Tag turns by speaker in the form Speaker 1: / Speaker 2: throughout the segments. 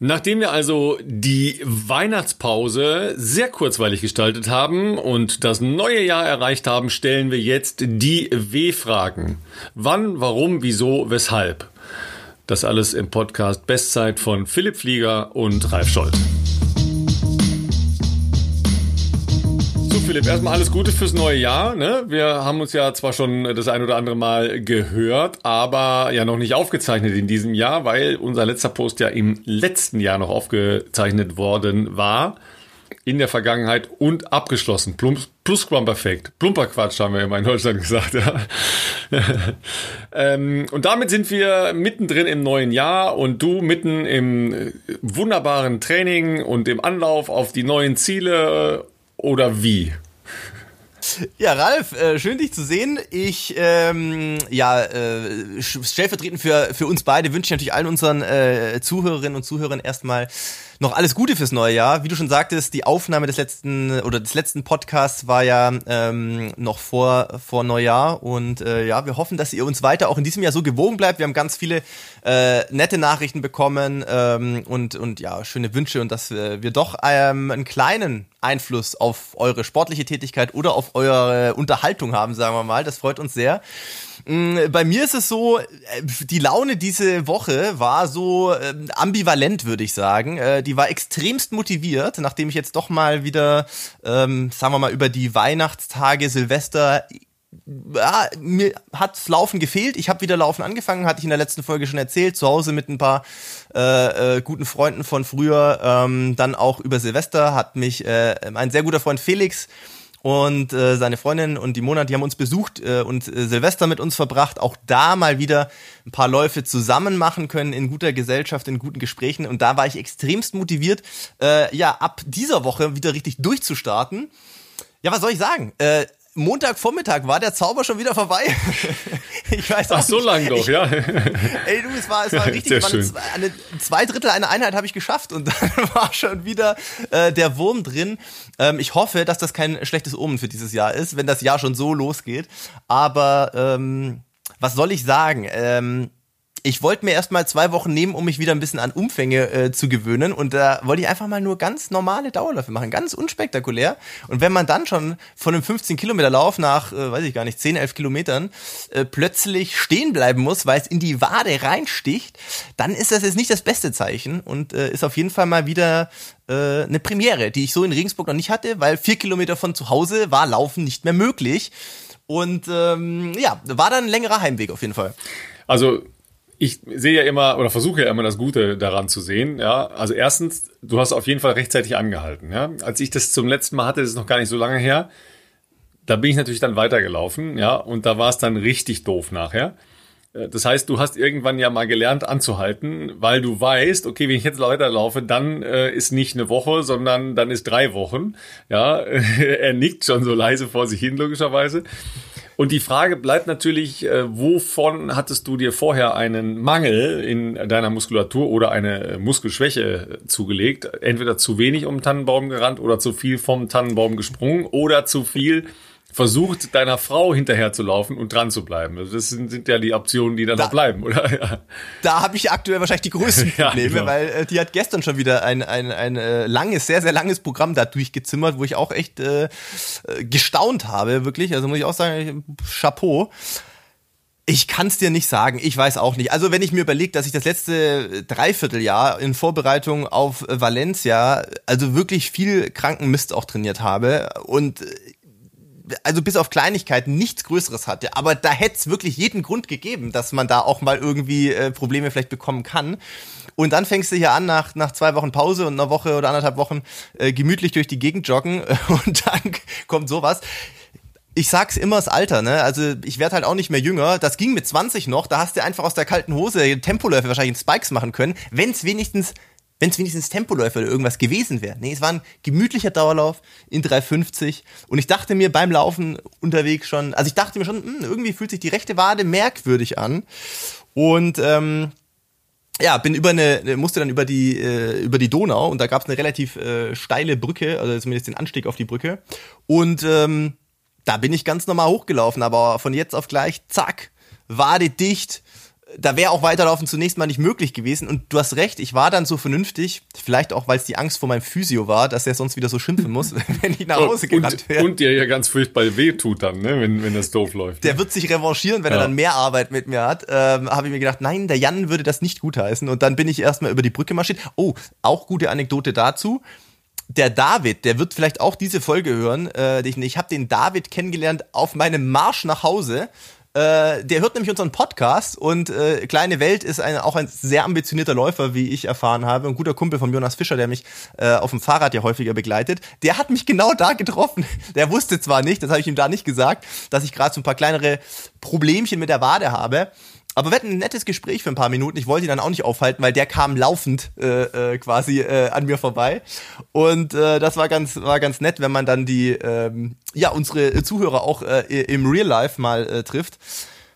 Speaker 1: Nachdem wir also die Weihnachtspause sehr kurzweilig gestaltet haben und das neue Jahr erreicht haben, stellen wir jetzt die W-Fragen. Wann, warum, wieso, weshalb? Das alles im Podcast Bestzeit von Philipp Flieger und Ralf Scholz. Philipp, erstmal alles Gute fürs neue Jahr. Ne? Wir haben uns ja zwar schon das ein oder andere Mal gehört, aber ja noch nicht aufgezeichnet in diesem Jahr, weil unser letzter Post ja im letzten Jahr noch aufgezeichnet worden war. In der Vergangenheit und abgeschlossen. Plus, Plusquamperfekt. Plumperquatsch haben wir immer in Deutschland gesagt. Ja. ähm, und damit sind wir mittendrin im neuen Jahr und du mitten im wunderbaren Training und im Anlauf auf die neuen Ziele oder wie?
Speaker 2: Ja, Ralf, äh, schön dich zu sehen. Ich, ähm, ja, äh, stellvertretend für, für uns beide wünsche ich natürlich allen unseren äh, Zuhörerinnen und Zuhörern erstmal noch alles Gute fürs neue Jahr. Wie du schon sagtest, die Aufnahme des letzten oder des letzten Podcasts war ja ähm, noch vor vor Neujahr und äh, ja, wir hoffen, dass ihr uns weiter auch in diesem Jahr so gewogen bleibt. Wir haben ganz viele äh, nette Nachrichten bekommen ähm, und und ja schöne Wünsche und dass wir, wir doch ähm, einen kleinen Einfluss auf eure sportliche Tätigkeit oder auf eure Unterhaltung haben, sagen wir mal. Das freut uns sehr. Mm, bei mir ist es so, äh, die Laune diese Woche war so ähm, ambivalent, würde ich sagen. Äh, die war extremst motiviert, nachdem ich jetzt doch mal wieder, ähm, sagen wir mal, über die Weihnachtstage, Silvester ja, mir hat's Laufen gefehlt. Ich habe wieder Laufen angefangen, hatte ich in der letzten Folge schon erzählt. Zu Hause mit ein paar äh, äh, guten Freunden von früher. Ähm, dann auch über Silvester hat mich äh, ein sehr guter Freund Felix und äh, seine Freundin und die Mona, die haben uns besucht äh, und äh, Silvester mit uns verbracht. Auch da mal wieder ein paar Läufe zusammen machen können in guter Gesellschaft, in guten Gesprächen. Und da war ich extremst motiviert, äh, ja, ab dieser Woche wieder richtig durchzustarten. Ja, was soll ich sagen? Äh, Montagvormittag war der Zauber schon wieder vorbei.
Speaker 1: ich weiß auch Ach, so lang doch, ja.
Speaker 2: Ey, du, es war, es war richtig, Sehr schön. eine zwei Drittel einer Einheit habe ich geschafft und dann war schon wieder äh, der Wurm drin. Ähm, ich hoffe, dass das kein schlechtes Omen für dieses Jahr ist, wenn das Jahr schon so losgeht. Aber ähm, was soll ich sagen? Ähm, ich wollte mir erstmal zwei Wochen nehmen, um mich wieder ein bisschen an Umfänge äh, zu gewöhnen. Und da wollte ich einfach mal nur ganz normale Dauerläufe machen, ganz unspektakulär. Und wenn man dann schon von einem 15 Kilometer Lauf nach, äh, weiß ich gar nicht, 10, 11 Kilometern äh, plötzlich stehen bleiben muss, weil es in die Wade reinsticht, dann ist das jetzt nicht das beste Zeichen und äh, ist auf jeden Fall mal wieder äh, eine Premiere, die ich so in Regensburg noch nicht hatte, weil vier Kilometer von zu Hause war Laufen nicht mehr möglich. Und ähm, ja, war dann ein längerer Heimweg auf jeden Fall.
Speaker 1: Also ich sehe ja immer oder versuche ja immer das Gute daran zu sehen. Ja, also erstens, du hast auf jeden Fall rechtzeitig angehalten. Ja, als ich das zum letzten Mal hatte, das ist noch gar nicht so lange her. Da bin ich natürlich dann weitergelaufen. Ja, und da war es dann richtig doof nachher. Äh, das heißt, du hast irgendwann ja mal gelernt anzuhalten, weil du weißt, okay, wenn ich jetzt weiterlaufe, dann äh, ist nicht eine Woche, sondern dann ist drei Wochen. Ja, er nickt schon so leise vor sich hin, logischerweise. Und die Frage bleibt natürlich, äh, wovon hattest du dir vorher einen Mangel in deiner Muskulatur oder eine Muskelschwäche zugelegt? Entweder zu wenig um den Tannenbaum gerannt oder zu viel vom Tannenbaum gesprungen oder zu viel versucht, deiner Frau hinterher zu laufen und dran zu bleiben. Also das sind, sind ja die Optionen, die dann da, noch bleiben, oder? Ja.
Speaker 2: Da habe ich aktuell wahrscheinlich die größten Probleme, ja, genau. weil äh, die hat gestern schon wieder ein, ein, ein äh, langes, sehr, sehr langes Programm da durchgezimmert, wo ich auch echt äh, äh gestaunt habe, wirklich. Also muss ich auch sagen, Chapeau. Ich kann es dir nicht sagen, ich weiß auch nicht. Also wenn ich mir überlege, dass ich das letzte Dreivierteljahr in Vorbereitung auf Valencia also wirklich viel Krankenmist auch trainiert habe und also bis auf Kleinigkeiten nichts Größeres hatte. Aber da hätte es wirklich jeden Grund gegeben, dass man da auch mal irgendwie äh, Probleme vielleicht bekommen kann. Und dann fängst du hier an, nach, nach zwei Wochen Pause und einer Woche oder anderthalb Wochen äh, gemütlich durch die Gegend joggen und dann kommt sowas ich sag's immer das Alter, ne? Also ich werde halt auch nicht mehr jünger. Das ging mit 20 noch. Da hast du einfach aus der kalten Hose Tempoläufe wahrscheinlich in Spikes machen können, wenn es wenigstens wenn es wenigstens Tempoläufer oder irgendwas gewesen wäre. Nee, es war ein gemütlicher Dauerlauf in 350 und ich dachte mir beim Laufen unterwegs schon, also ich dachte mir schon, mh, hm, irgendwie fühlt sich die rechte Wade merkwürdig an und ähm, ja, bin über eine, musste dann über die, äh, über die Donau und da gab es eine relativ äh, steile Brücke, also zumindest den Anstieg auf die Brücke. Und ähm, da bin ich ganz normal hochgelaufen, aber von jetzt auf gleich, zack, Wade dicht, da wäre auch weiterlaufen zunächst mal nicht möglich gewesen. Und du hast recht, ich war dann so vernünftig, vielleicht auch, weil es die Angst vor meinem Physio war, dass er sonst wieder so schimpfen muss, wenn ich nach Hause gerannt
Speaker 1: wäre. Und dir ja ganz furchtbar weh tut dann, ne, wenn, wenn das doof läuft.
Speaker 2: Der wird sich revanchieren, wenn ja. er dann mehr Arbeit mit mir hat. Ähm, Habe ich mir gedacht, nein, der Jan würde das nicht gutheißen. Und dann bin ich erstmal über die Brücke marschiert. Oh, auch gute Anekdote dazu der David, der wird vielleicht auch diese Folge hören. Äh, ich ich habe den David kennengelernt auf meinem Marsch nach Hause. Äh, der hört nämlich unseren Podcast und äh, Kleine Welt ist ein, auch ein sehr ambitionierter Läufer, wie ich erfahren habe. Ein guter Kumpel von Jonas Fischer, der mich äh, auf dem Fahrrad ja häufiger begleitet. Der hat mich genau da getroffen. Der wusste zwar nicht, das habe ich ihm da nicht gesagt, dass ich gerade so ein paar kleinere Problemchen mit der Wade habe. Aber wir hatten ein nettes Gespräch für ein paar Minuten. Ich wollte ihn dann auch nicht aufhalten, weil der kam laufend äh, äh, quasi äh, an mir vorbei. Und äh, das war ganz, war ganz nett, wenn man dann die, ähm, ja, unsere Zuhörer auch äh, im Real Life mal äh, trifft.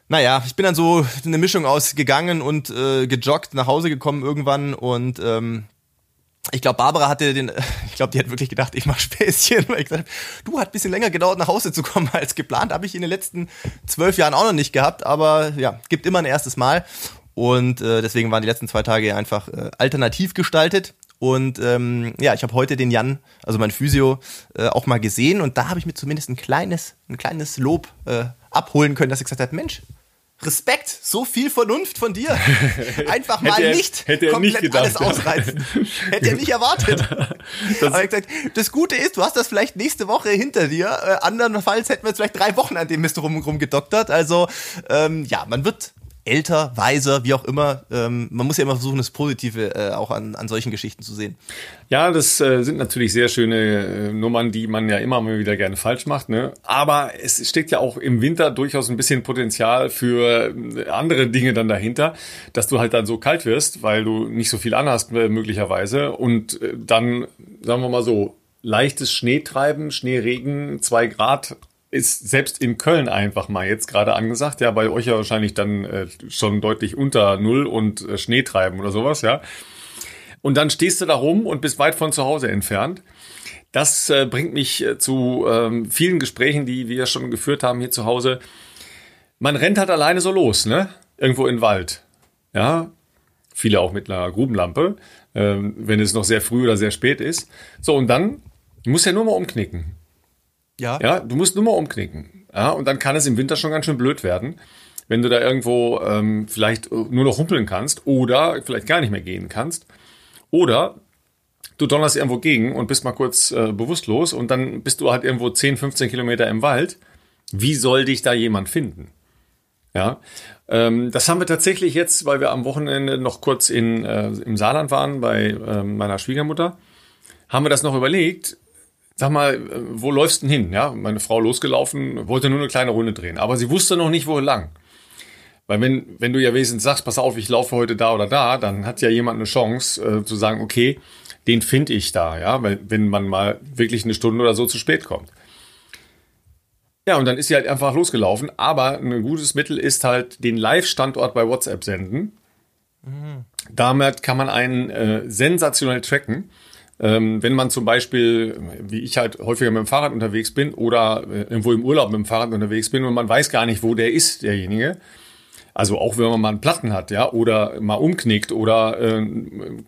Speaker 2: Naja, ich bin dann so eine Mischung aus gegangen und äh, gejoggt, nach Hause gekommen irgendwann und ähm, ich glaube, Barbara hatte den, ich glaube, die hat wirklich gedacht, ich mache Späßchen, weil ich gesagt habe, du, hat ein bisschen länger gedauert, nach Hause zu kommen als geplant. Habe ich in den letzten zwölf Jahren auch noch nicht gehabt, aber ja, gibt immer ein erstes Mal. Und äh, deswegen waren die letzten zwei Tage einfach äh, alternativ gestaltet. Und ähm, ja, ich habe heute den Jan, also mein Physio, äh, auch mal gesehen und da habe ich mir zumindest ein kleines, ein kleines Lob äh, abholen können, dass ich gesagt habe, Mensch, Respekt, so viel Vernunft von dir. Einfach mal
Speaker 1: er,
Speaker 2: nicht
Speaker 1: hätte er
Speaker 2: komplett
Speaker 1: nicht gedacht,
Speaker 2: alles ausreizen. hätte er nicht erwartet. Das, Aber gesagt, das Gute ist, du hast das vielleicht nächste Woche hinter dir. Äh, andernfalls hätten wir jetzt vielleicht drei Wochen an dem Mist rum, rumgedoktert. Also ähm, ja, man wird älter, weiser, wie auch immer. Ähm, man muss ja immer versuchen, das Positive äh, auch an, an solchen Geschichten zu sehen.
Speaker 1: Ja, das äh, sind natürlich sehr schöne äh, Nummern, die man ja immer mal wieder gerne falsch macht. Ne? Aber es steckt ja auch im Winter durchaus ein bisschen Potenzial für äh, andere Dinge dann dahinter, dass du halt dann so kalt wirst, weil du nicht so viel anhast äh, möglicherweise und äh, dann, sagen wir mal so, leichtes Schneetreiben, Schneeregen, zwei Grad ist selbst in Köln einfach mal jetzt gerade angesagt, ja, bei euch ja wahrscheinlich dann äh, schon deutlich unter Null und äh, Schneetreiben oder sowas, ja. Und dann stehst du da rum und bist weit von zu Hause entfernt. Das äh, bringt mich äh, zu ähm, vielen Gesprächen, die wir schon geführt haben hier zu Hause. Man rennt halt alleine so los, ne? Irgendwo in den Wald. Ja, viele auch mit einer Grubenlampe, ähm, wenn es noch sehr früh oder sehr spät ist. So, und dann muss ja nur mal umknicken. Ja. Ja, du musst nur mal umknicken. Ja, und dann kann es im Winter schon ganz schön blöd werden, wenn du da irgendwo ähm, vielleicht nur noch humpeln kannst oder vielleicht gar nicht mehr gehen kannst. Oder du donnerst irgendwo gegen und bist mal kurz äh, bewusstlos und dann bist du halt irgendwo 10, 15 Kilometer im Wald. Wie soll dich da jemand finden? Ja, ähm, das haben wir tatsächlich jetzt, weil wir am Wochenende noch kurz in, äh, im Saarland waren bei äh, meiner Schwiegermutter, haben wir das noch überlegt, sag mal, wo läufst du denn hin? Ja, meine Frau losgelaufen, wollte nur eine kleine Runde drehen, aber sie wusste noch nicht, wo lang. Weil wenn, wenn du ja wesentlich sagst, pass auf, ich laufe heute da oder da, dann hat ja jemand eine Chance äh, zu sagen, okay, den finde ich da, ja, weil, wenn man mal wirklich eine Stunde oder so zu spät kommt. Ja, und dann ist sie halt einfach losgelaufen, aber ein gutes Mittel ist halt den Live-Standort bei WhatsApp senden. Mhm. Damit kann man einen äh, sensationell tracken. Ähm, wenn man zum Beispiel, wie ich halt häufiger mit dem Fahrrad unterwegs bin oder äh, irgendwo im Urlaub mit dem Fahrrad unterwegs bin und man weiß gar nicht, wo der ist, derjenige. Also auch wenn man mal einen Platten hat, ja, oder mal umknickt oder äh,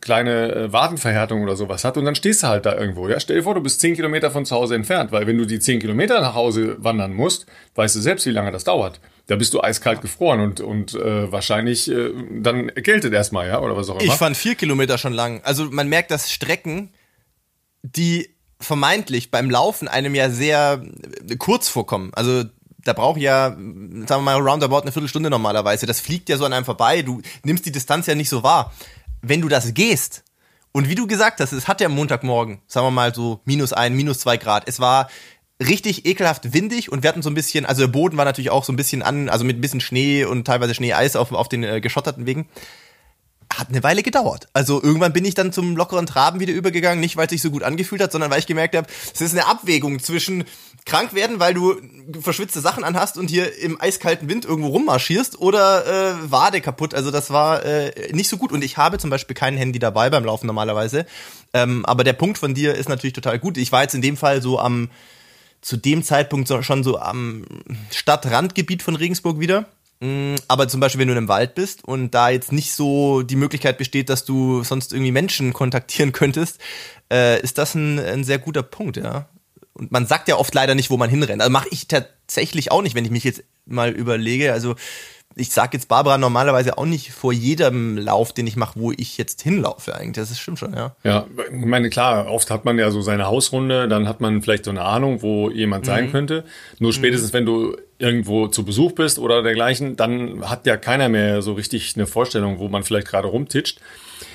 Speaker 1: kleine äh, Wadenverhärtung oder sowas hat und dann stehst du halt da irgendwo. Ja, stell dir vor, du bist zehn Kilometer von zu Hause entfernt, weil wenn du die zehn Kilometer nach Hause wandern musst, weißt du selbst, wie lange das dauert. Da bist du eiskalt gefroren und, und äh, wahrscheinlich äh, dann erkältet erstmal, ja, oder was auch immer.
Speaker 2: Ich fand vier Kilometer schon lang. Also man merkt, dass Strecken die vermeintlich beim Laufen einem ja sehr äh, kurz vorkommen. Also da braucht ja, sagen wir mal, roundabout eine Viertelstunde normalerweise. Das fliegt ja so an einem vorbei. Du nimmst die Distanz ja nicht so wahr. Wenn du das gehst, und wie du gesagt hast, es hat ja Montagmorgen, sagen wir mal so minus ein, minus zwei Grad. Es war richtig ekelhaft windig und wir hatten so ein bisschen, also der Boden war natürlich auch so ein bisschen an, also mit ein bisschen Schnee und teilweise Schneeeis auf, auf den äh, geschotterten Wegen hat eine Weile gedauert. Also irgendwann bin ich dann zum lockeren Traben wieder übergegangen, nicht weil es sich so gut angefühlt hat, sondern weil ich gemerkt habe, es ist eine Abwägung zwischen krank werden, weil du verschwitzte Sachen anhast und hier im eiskalten Wind irgendwo rummarschierst oder äh, Wade kaputt. Also das war äh, nicht so gut. Und ich habe zum Beispiel kein Handy dabei beim Laufen normalerweise. Ähm, aber der Punkt von dir ist natürlich total gut. Ich war jetzt in dem Fall so am zu dem Zeitpunkt schon so am Stadtrandgebiet von Regensburg wieder aber zum Beispiel, wenn du in einem Wald bist und da jetzt nicht so die Möglichkeit besteht, dass du sonst irgendwie Menschen kontaktieren könntest, äh, ist das ein, ein sehr guter Punkt, ja. Und man sagt ja oft leider nicht, wo man hinrennt. Also mache ich tatsächlich auch nicht, wenn ich mich jetzt mal überlege. Also ich sage jetzt Barbara normalerweise auch nicht vor jedem Lauf, den ich mache, wo ich jetzt hinlaufe eigentlich. Das stimmt schon, ja.
Speaker 1: Ja, ich meine, klar, oft hat man ja so seine Hausrunde, dann hat man vielleicht so eine Ahnung, wo jemand sein mhm. könnte. Nur mhm. spätestens, mhm. wenn du irgendwo zu Besuch bist oder dergleichen, dann hat ja keiner mehr so richtig eine Vorstellung, wo man vielleicht gerade rumtitscht.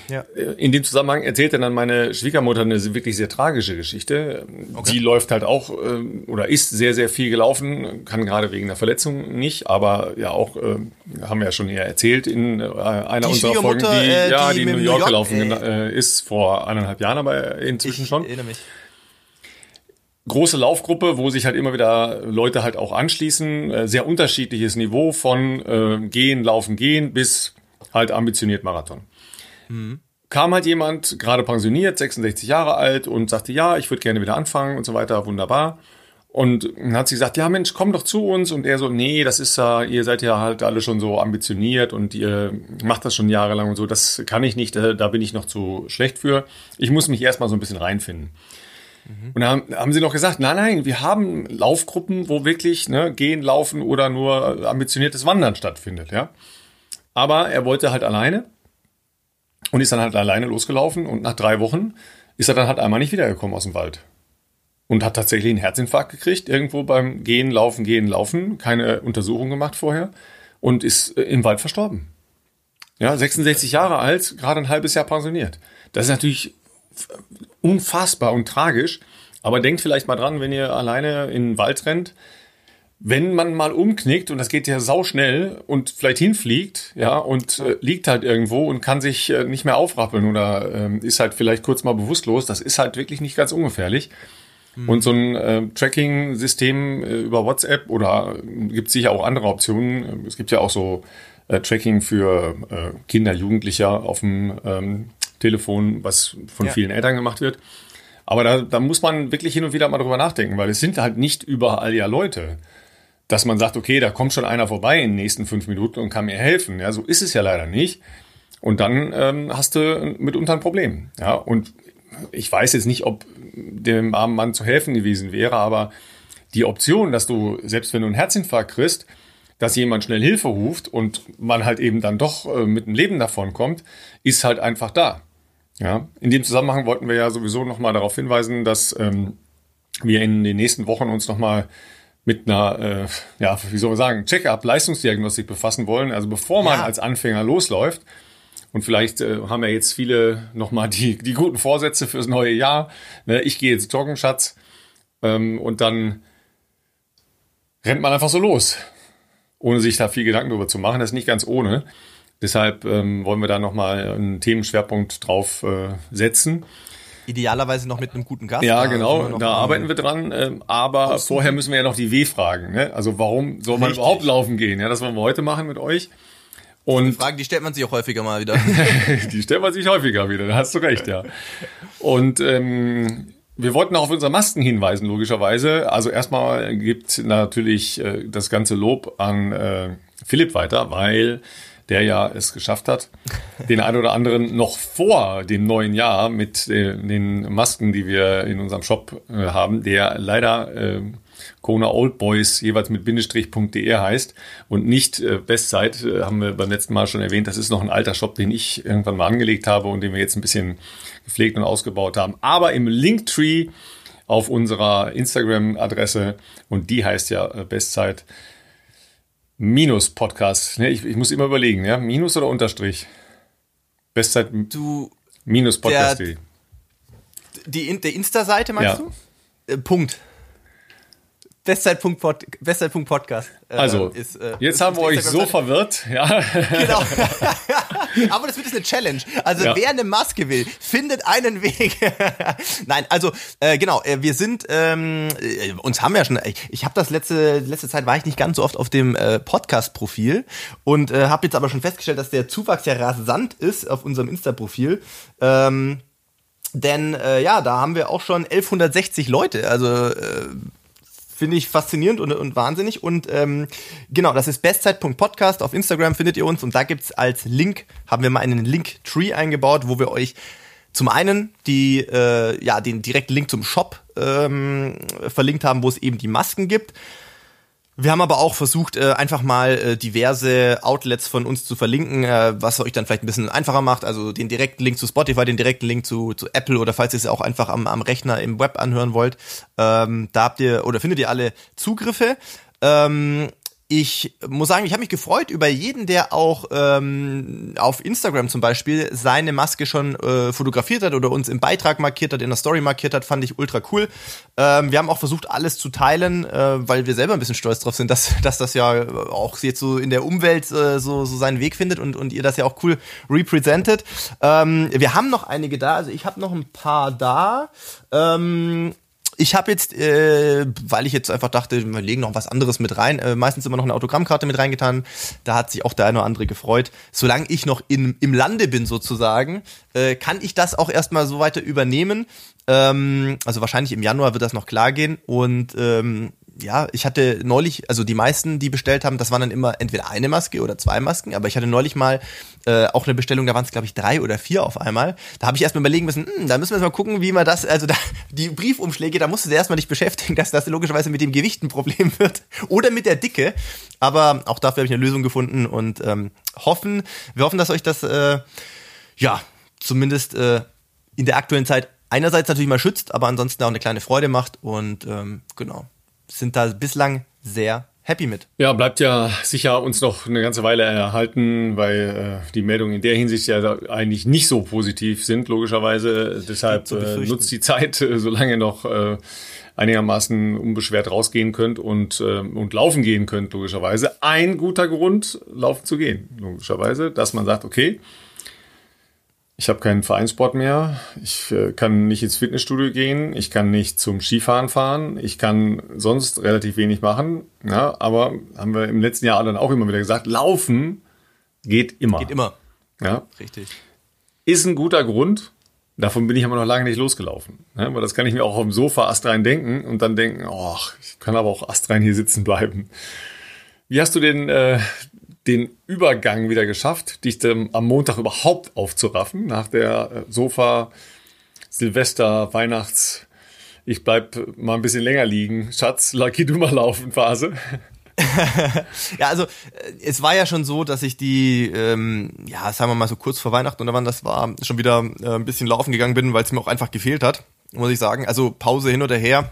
Speaker 1: Ja. Äh, in dem Zusammenhang erzählte dann meine Schwiegermutter eine wirklich sehr tragische Geschichte. Okay. Sie läuft halt auch äh, oder ist sehr, sehr viel gelaufen, kann gerade wegen der Verletzung nicht, aber ja auch, äh, haben wir ja schon eher erzählt in einer die unserer Folgen, die, äh, ja, die, die in New York, York gelaufen äh, ist, vor eineinhalb Jahren, aber inzwischen ich schon. Erinnere mich große Laufgruppe, wo sich halt immer wieder Leute halt auch anschließen. Sehr unterschiedliches Niveau von äh, Gehen, Laufen, Gehen bis halt ambitioniert Marathon. Mhm. Kam halt jemand, gerade pensioniert, 66 Jahre alt und sagte, ja, ich würde gerne wieder anfangen und so weiter, wunderbar. Und dann hat sie gesagt, ja Mensch, komm doch zu uns. Und er so, nee, das ist ja, ihr seid ja halt alle schon so ambitioniert und ihr macht das schon jahrelang und so. Das kann ich nicht, da bin ich noch zu schlecht für. Ich muss mich erstmal so ein bisschen reinfinden. Mhm. Und dann haben sie noch gesagt, nein, nein, wir haben Laufgruppen, wo wirklich ne, gehen, laufen oder nur ambitioniertes Wandern stattfindet, ja. Aber er wollte halt alleine und ist dann halt alleine losgelaufen und nach drei Wochen ist er dann halt einmal nicht wiedergekommen aus dem Wald. Und hat tatsächlich einen Herzinfarkt gekriegt, irgendwo beim Gehen, Laufen, Gehen, Laufen, keine Untersuchung gemacht vorher und ist äh, im Wald verstorben. Ja, 66 Jahre alt, gerade ein halbes Jahr pensioniert. Das ist natürlich unfassbar und tragisch. Aber denkt vielleicht mal dran, wenn ihr alleine in den Wald rennt, wenn man mal umknickt und das geht ja sau schnell und vielleicht hinfliegt, ja, und äh, liegt halt irgendwo und kann sich äh, nicht mehr aufrappeln oder äh, ist halt vielleicht kurz mal bewusstlos, das ist halt wirklich nicht ganz ungefährlich. Mhm. Und so ein äh, Tracking-System äh, über WhatsApp oder äh, gibt sicher auch andere Optionen. Es gibt ja auch so Tracking für Kinder, Jugendliche auf dem ähm, Telefon, was von ja. vielen Eltern gemacht wird. Aber da, da muss man wirklich hin und wieder mal drüber nachdenken, weil es sind halt nicht überall ja Leute dass man sagt, okay, da kommt schon einer vorbei in den nächsten fünf Minuten und kann mir helfen. Ja, so ist es ja leider nicht. Und dann ähm, hast du mitunter ein Problem. Ja, und ich weiß jetzt nicht, ob dem armen Mann zu helfen gewesen wäre, aber die Option, dass du, selbst wenn du einen Herzinfarkt kriegst, dass jemand schnell Hilfe ruft und man halt eben dann doch äh, mit dem Leben davon kommt, ist halt einfach da. Ja, in dem Zusammenhang wollten wir ja sowieso nochmal darauf hinweisen, dass ähm, wir in den nächsten Wochen uns nochmal mit einer, äh, ja, wie soll man sagen, Check-up, Leistungsdiagnostik befassen wollen. Also bevor man ja. als Anfänger losläuft, und vielleicht äh, haben ja jetzt viele nochmal die, die guten Vorsätze fürs neue Jahr. Ne, ich gehe jetzt joggen, Schatz. Ähm, und dann rennt man einfach so los, ohne sich da viel Gedanken darüber zu machen. Das ist nicht ganz ohne. Deshalb ähm, wollen wir da nochmal einen Themenschwerpunkt drauf äh, setzen.
Speaker 2: Idealerweise noch mit einem guten Gast.
Speaker 1: Ja, genau, da arbeiten wir dran. Ähm, aber Außen. vorher müssen wir ja noch die W fragen. Ne? Also warum soll man Richtig. überhaupt laufen gehen? Ja, das wollen wir heute machen mit euch.
Speaker 2: Und die Fragen, die stellt man sich auch häufiger mal wieder.
Speaker 1: die stellt man sich häufiger wieder, da hast du recht, ja. Und ähm, wir wollten auch auf unsere Masken hinweisen, logischerweise. Also erstmal gibt natürlich äh, das ganze Lob an äh, Philipp weiter, weil der ja es geschafft hat, den einen oder anderen noch vor dem neuen Jahr mit äh, den Masken, die wir in unserem Shop äh, haben, der leider äh, Kona Old Boys jeweils mit Bindestrich.de heißt und nicht äh, Bestzeit, äh, haben wir beim letzten Mal schon erwähnt. Das ist noch ein alter Shop, den ich irgendwann mal angelegt habe und den wir jetzt ein bisschen gepflegt und ausgebaut haben. Aber im Linktree auf unserer Instagram-Adresse und die heißt ja äh, Bestzeit Minus Podcast. Ne, ich, ich muss immer überlegen, ja, Minus oder Unterstrich? Bestzeit.
Speaker 2: Du.
Speaker 1: Minus Podcast.
Speaker 2: Der, die, der Insta-Seite meinst ja. du? Äh, Punkt. Bestzeit.podcast. Bestzeit
Speaker 1: äh, also, ist, äh, jetzt haben wir euch so verwirrt. Ja. Genau.
Speaker 2: Aber das wird jetzt eine Challenge. Also, ja. wer eine Maske will, findet einen Weg. Nein, also, äh, genau, äh, wir sind, ähm, äh, uns haben ja schon, ich, ich habe das letzte, letzte Zeit war ich nicht ganz so oft auf dem äh, Podcast-Profil und äh, habe jetzt aber schon festgestellt, dass der Zuwachs ja rasant ist auf unserem Insta-Profil. Ähm, denn äh, ja, da haben wir auch schon 1160 Leute. Also äh, finde ich faszinierend und, und wahnsinnig. Und ähm, genau, das ist bestzeit.podcast. Auf Instagram findet ihr uns und da gibt's als Link, haben wir mal einen Link-Tree eingebaut, wo wir euch zum einen die, äh, ja, den direkten Link zum Shop ähm, verlinkt haben, wo es eben die Masken gibt. Wir haben aber auch versucht, äh, einfach mal äh, diverse Outlets von uns zu verlinken, äh, was euch dann vielleicht ein bisschen einfacher macht. Also den direkten Link zu Spotify, den direkten Link zu, zu Apple oder falls ihr es auch einfach am, am Rechner im Web anhören wollt. Ähm, da habt ihr oder findet ihr alle Zugriffe. Ähm, ich muss sagen, ich habe mich gefreut über jeden, der auch ähm, auf Instagram zum Beispiel seine Maske schon äh, fotografiert hat oder uns im Beitrag markiert hat, in der Story markiert hat, fand ich ultra cool. Ähm, wir haben auch versucht, alles zu teilen, äh, weil wir selber ein bisschen stolz drauf sind, dass, dass das ja auch jetzt so in der Umwelt äh, so, so seinen Weg findet und, und ihr das ja auch cool representet. Ähm, wir haben noch einige da, also ich habe noch ein paar da. Ähm, ich habe jetzt, äh, weil ich jetzt einfach dachte, wir legen noch was anderes mit rein, äh, meistens immer noch eine Autogrammkarte mit reingetan. Da hat sich auch der eine oder andere gefreut. Solange ich noch in, im Lande bin sozusagen, äh, kann ich das auch erstmal so weiter übernehmen. Ähm, also wahrscheinlich im Januar wird das noch klar gehen. Und ähm, ja, ich hatte neulich, also die meisten, die bestellt haben, das waren dann immer entweder eine Maske oder zwei Masken, aber ich hatte neulich mal äh, auch eine Bestellung, da waren es glaube ich drei oder vier auf einmal. Da habe ich erstmal überlegen müssen, hm, da müssen wir jetzt mal gucken, wie man das, also da, die Briefumschläge, da musst du erstmal nicht beschäftigen, dass das logischerweise mit dem Gewicht ein Problem wird oder mit der Dicke. Aber auch dafür habe ich eine Lösung gefunden und ähm, hoffen, wir hoffen, dass euch das äh, ja zumindest äh, in der aktuellen Zeit einerseits natürlich mal schützt, aber ansonsten auch eine kleine Freude macht und ähm, genau sind da bislang sehr happy mit.
Speaker 1: Ja, bleibt ja sicher uns noch eine ganze Weile erhalten, weil äh, die Meldungen in der Hinsicht ja eigentlich nicht so positiv sind, logischerweise. Deshalb äh, nutzt die Zeit, äh, solange noch äh, einigermaßen unbeschwert rausgehen könnt und, äh, und laufen gehen könnt, logischerweise. Ein guter Grund, laufen zu gehen, logischerweise, dass man sagt, okay, ich habe keinen Vereinssport mehr. Ich äh, kann nicht ins Fitnessstudio gehen. Ich kann nicht zum Skifahren fahren. Ich kann sonst relativ wenig machen. Ja, aber haben wir im letzten Jahr dann auch immer wieder gesagt, laufen geht immer.
Speaker 2: Geht immer.
Speaker 1: Ja. Richtig. Ist ein guter Grund. Davon bin ich aber noch lange nicht losgelaufen. Ja, weil das kann ich mir auch auf dem Sofa astrein denken und dann denken, oh, ich kann aber auch astrein hier sitzen bleiben. Wie hast du den äh, den Übergang wieder geschafft, dich am Montag überhaupt aufzuraffen, nach der äh, Sofa, Silvester, Weihnachts, ich bleib mal ein bisschen länger liegen, Schatz, Lucky du mal laufen Phase.
Speaker 2: ja, also äh, es war ja schon so, dass ich die, ähm, ja, sagen wir mal so kurz vor Weihnachten oder wann das war, schon wieder äh, ein bisschen laufen gegangen bin, weil es mir auch einfach gefehlt hat, muss ich sagen. Also Pause hin oder her,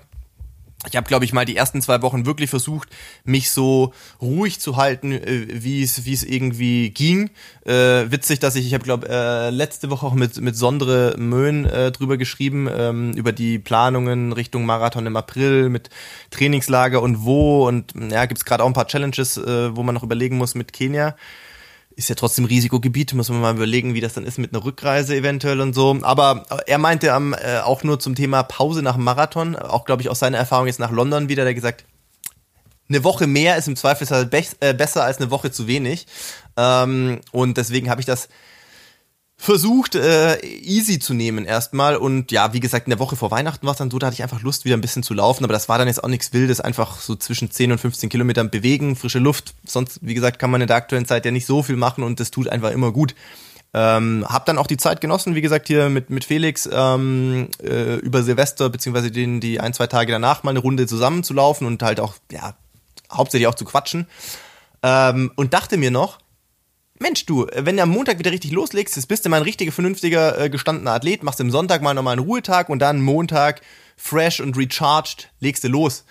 Speaker 2: ich habe, glaube ich, mal die ersten zwei Wochen wirklich versucht, mich so ruhig zu halten, äh, wie es wie es irgendwie ging. Äh, witzig, dass ich, ich habe, glaube äh, letzte Woche auch mit mit Sondre Möhn äh, drüber geschrieben ähm, über die Planungen Richtung Marathon im April mit Trainingslager und wo und ja, gibt's gerade auch ein paar Challenges, äh, wo man noch überlegen muss mit Kenia ist ja trotzdem Risikogebiet, muss man mal überlegen, wie das dann ist mit einer Rückreise eventuell und so. Aber er meinte ähm, äh, auch nur zum Thema Pause nach Marathon, auch glaube ich aus seiner Erfahrung jetzt nach London wieder, der gesagt, eine Woche mehr ist im Zweifelsfall be äh, besser als eine Woche zu wenig. Ähm, und deswegen habe ich das versucht, äh, easy zu nehmen erstmal. Und ja, wie gesagt, in der Woche vor Weihnachten war es dann so, da hatte ich einfach Lust, wieder ein bisschen zu laufen. Aber das war dann jetzt auch nichts Wildes, einfach so zwischen 10 und 15 Kilometern bewegen, frische Luft. Sonst, wie gesagt, kann man in der aktuellen Zeit ja nicht so viel machen und das tut einfach immer gut. Ähm, hab dann auch die Zeit genossen, wie gesagt, hier mit, mit Felix ähm, äh, über Silvester, beziehungsweise den, die ein, zwei Tage danach mal eine Runde zusammenzulaufen und halt auch, ja, hauptsächlich auch zu quatschen. Ähm, und dachte mir noch, Mensch, du, wenn du am Montag wieder richtig loslegst, jetzt bist du mal ein richtiger, vernünftiger, äh, gestandener Athlet, machst am Sonntag mal nochmal einen Ruhetag und dann Montag fresh und recharged legst du los.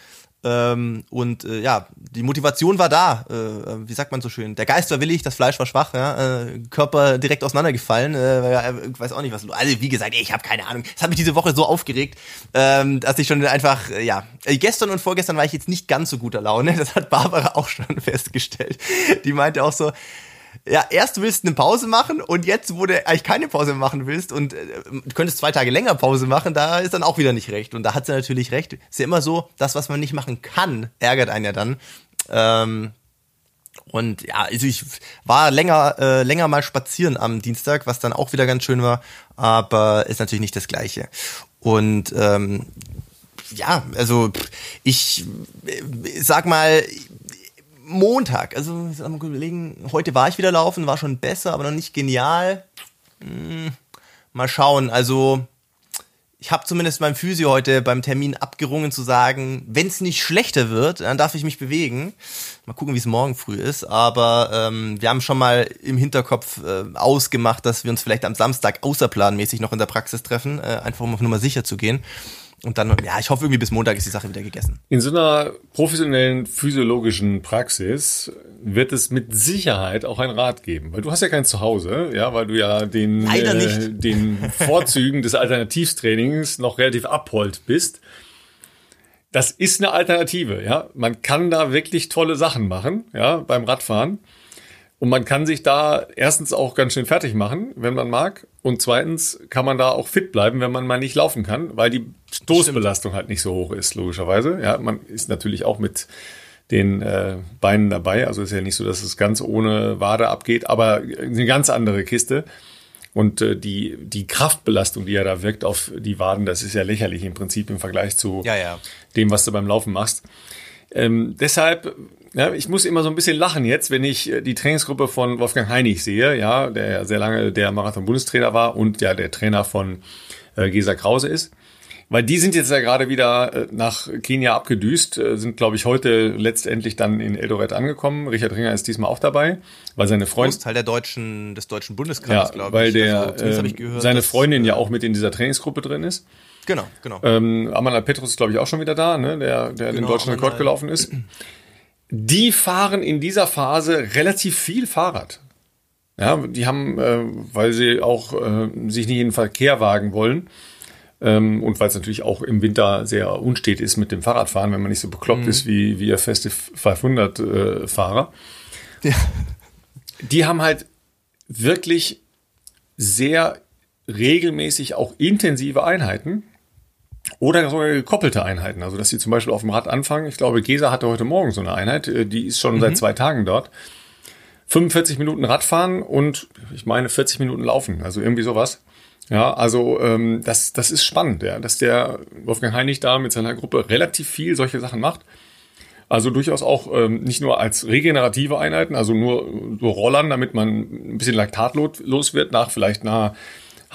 Speaker 2: Ähm, und äh, ja, die Motivation war da. Äh, äh wie sagt man so schön? Der Geist war willig, das Fleisch war schwach. Ja? Äh, Körper direkt auseinandergefallen. Äh, ich weiß auch nicht, was. Also wie gesagt, ich habe keine Ahnung. Es hat mich diese Woche so aufgeregt, ähm, dass ich schon einfach, äh, ja, gestern und vorgestern war ich jetzt nicht ganz so guter Laune. Das hat Barbara auch schon festgestellt. Die meinte auch so, ja, erst willst du eine Pause machen und jetzt, wo du eigentlich keine Pause machen willst und äh, du könntest zwei Tage länger Pause machen, da ist dann auch wieder nicht recht. Und da hat sie natürlich recht. Ist ja immer so, das, was man nicht machen kann, ärgert einen ja dann. Ähm, und ja, also ich war länger, äh, länger mal spazieren am Dienstag, was dann auch wieder ganz schön war, aber ist natürlich nicht das Gleiche. Und ähm, ja, also ich sag mal, Montag, also mal überlegen, heute war ich wieder laufen, war schon besser, aber noch nicht genial. Hm, mal schauen, also ich habe zumindest beim Physio heute beim Termin abgerungen zu sagen, wenn es nicht schlechter wird, dann darf ich mich bewegen. Mal gucken, wie es morgen früh ist. Aber ähm, wir haben schon mal im Hinterkopf äh, ausgemacht, dass wir uns vielleicht am Samstag außerplanmäßig noch in der Praxis treffen, äh, einfach um auf Nummer sicher zu gehen. Und dann, ja, ich hoffe irgendwie bis Montag ist die Sache wieder gegessen.
Speaker 1: In so einer professionellen physiologischen Praxis wird es mit Sicherheit auch ein Rat geben, weil du hast ja kein Zuhause, ja, weil du ja den, äh, den Vorzügen des Alternativtrainings noch relativ abhold bist. Das ist eine Alternative, ja. Man kann da wirklich tolle Sachen machen, ja, beim Radfahren. Und man kann sich da erstens auch ganz schön fertig machen, wenn man mag. Und zweitens kann man da auch fit bleiben, wenn man mal nicht laufen kann, weil die Stoßbelastung halt nicht so hoch ist, logischerweise. Ja, man ist natürlich auch mit den äh, Beinen dabei. Also ist ja nicht so, dass es ganz ohne Wade abgeht, aber eine ganz andere Kiste. Und äh, die, die Kraftbelastung, die ja da wirkt auf die Waden, das ist ja lächerlich im Prinzip im Vergleich zu
Speaker 2: ja, ja.
Speaker 1: dem, was du beim Laufen machst. Ähm, deshalb, ja, ich muss immer so ein bisschen lachen jetzt, wenn ich äh, die Trainingsgruppe von Wolfgang Heinig sehe, ja, der ja sehr lange der Marathon-Bundestrainer war und ja der Trainer von äh, Gesa Krause ist. Weil die sind jetzt ja gerade wieder äh, nach Kenia abgedüst, äh, sind, glaube ich, heute letztendlich dann in Eldoret angekommen. Richard Ringer ist diesmal auch dabei, weil seine Freundin...
Speaker 2: Teil der deutschen, des deutschen Bundeskreises,
Speaker 1: ja, glaube ich. weil der, also, äh, gehört, seine Freundin ja auch mit in dieser Trainingsgruppe drin ist.
Speaker 2: Genau, genau.
Speaker 1: Ähm, Amanal Petrus ist, glaube ich, auch schon wieder da, ne? der, der genau, den deutschen. Rekord gelaufen ist. Die fahren in dieser Phase relativ viel Fahrrad. Ja, die haben, äh, weil sie auch äh, sich nicht in den Verkehr wagen wollen, ähm, und weil es natürlich auch im Winter sehr unstet ist mit dem Fahrradfahren, wenn man nicht so bekloppt mhm. ist wie, wie ihr feste 500-Fahrer. Äh, ja. Die haben halt wirklich sehr regelmäßig auch intensive Einheiten oder sogar gekoppelte Einheiten. Also, dass sie zum Beispiel auf dem Rad anfangen. Ich glaube, Gesa hatte heute Morgen so eine Einheit, äh, die ist schon mhm. seit zwei Tagen dort. 45 Minuten Radfahren und ich meine 40 Minuten Laufen, also irgendwie sowas. Ja, also ähm, das, das ist spannend, ja, dass der Wolfgang Heinig da mit seiner Gruppe relativ viel solche Sachen macht. Also durchaus auch ähm, nicht nur als regenerative Einheiten, also nur so Rollern, damit man ein bisschen laktatlos wird nach vielleicht einer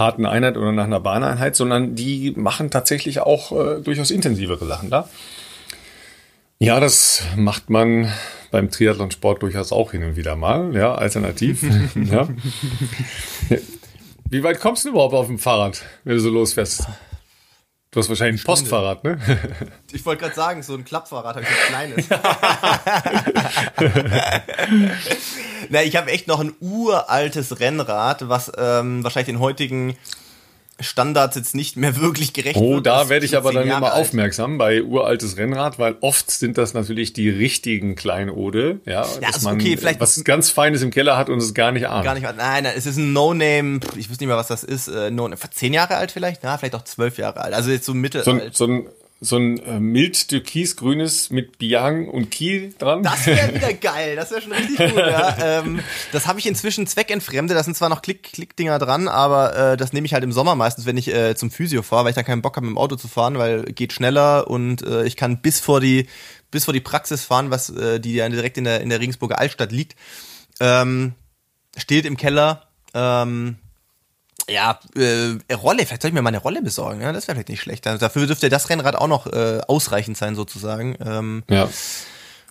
Speaker 1: harten Einheit oder nach einer Bahneinheit, sondern die machen tatsächlich auch äh, durchaus intensivere Sachen da. Ja, das macht man beim Triathlonsport durchaus auch hin und wieder mal, ja, alternativ. ja. Wie weit kommst du überhaupt auf dem Fahrrad, wenn du so losfährst? Du hast wahrscheinlich ein Postfahrrad, ne?
Speaker 2: Ich wollte gerade sagen, so ein Klappfahrrad habe ich ein kleines. Na, ich habe echt noch ein uraltes Rennrad, was ähm, wahrscheinlich den heutigen Standards jetzt nicht mehr wirklich gerecht
Speaker 1: oh, wird. Oh, da werde ich aber dann Jahre immer alt. aufmerksam bei uraltes Rennrad, weil oft sind das natürlich die richtigen Kleinode, ja, ja dass man okay, vielleicht was ganz Feines im Keller hat und es gar nicht ahnt.
Speaker 2: Gar nicht, nein, nein, es ist ein No-Name, ich wüsste nicht mehr, was das ist, äh, no, zehn Jahre alt vielleicht, ja, vielleicht auch zwölf Jahre alt, also jetzt so mittel.
Speaker 1: So, so ein so ein äh, mild türkisgrünes mit Biang und Kiel dran.
Speaker 2: Das wäre wieder geil, das wäre schon richtig gut. Ja. Ähm, das habe ich inzwischen zweckentfremde, da sind zwar noch Klick Klickdinger dran, aber äh, das nehme ich halt im Sommer meistens, wenn ich äh, zum Physio fahre, weil ich dann keinen Bock habe, mit dem Auto zu fahren, weil geht schneller und äh, ich kann bis vor die bis vor die Praxis fahren, was äh, die ja direkt in der in der Regensburger Altstadt liegt. Ähm, steht im Keller. Ähm, ja, äh, Rolle, vielleicht soll ich mir mal eine Rolle besorgen, ja, das wäre vielleicht nicht schlecht. Also dafür dürfte das Rennrad auch noch äh, ausreichend sein, sozusagen. Ähm,
Speaker 1: ja.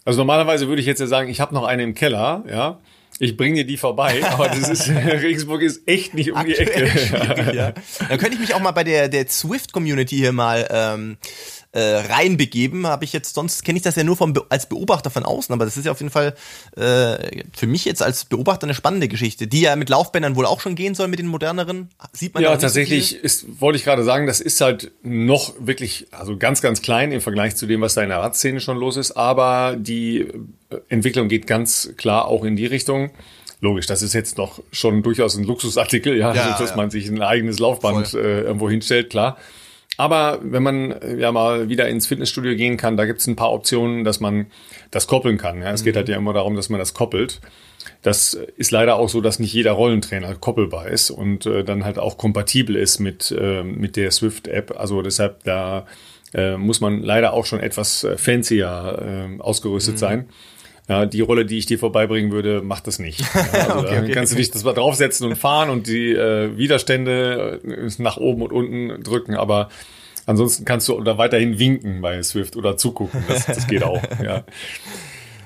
Speaker 1: Also normalerweise würde ich jetzt ja sagen, ich habe noch eine im Keller, ja. Ich bringe dir die vorbei, aber das ist Regensburg ist echt nicht um die Ecke.
Speaker 2: ja. Dann könnte ich mich auch mal bei der der Swift Community hier mal ähm, äh, reinbegeben. Habe ich jetzt sonst kenne ich das ja nur vom Be als Beobachter von außen, aber das ist ja auf jeden Fall äh, für mich jetzt als Beobachter eine spannende Geschichte, die ja mit Laufbändern wohl auch schon gehen soll mit den moderneren.
Speaker 1: Sieht man ja, ja tatsächlich so ist wollte ich gerade sagen, das ist halt noch wirklich also ganz ganz klein im Vergleich zu dem, was da in der Radszene schon los ist, aber die Entwicklung geht ganz klar auch in die Richtung. Logisch, das ist jetzt noch schon durchaus ein Luxusartikel, ja, ja also, dass ja. man sich ein eigenes Laufband äh, irgendwo hinstellt, klar. Aber wenn man äh, ja mal wieder ins Fitnessstudio gehen kann, da gibt es ein paar Optionen, dass man das koppeln kann. Ja? Es mhm. geht halt ja immer darum, dass man das koppelt. Das ist leider auch so, dass nicht jeder Rollentrainer koppelbar ist und äh, dann halt auch kompatibel ist mit, äh, mit der Swift-App. Also deshalb da äh, muss man leider auch schon etwas äh, fancier äh, ausgerüstet mhm. sein. Ja, die Rolle, die ich dir vorbeibringen würde, macht das nicht. Ja, also okay, okay, kannst du dich das mal draufsetzen und fahren und die äh, Widerstände äh, nach oben und unten drücken, aber ansonsten kannst du da weiterhin winken bei Swift oder zugucken. Das, das geht auch. Ja.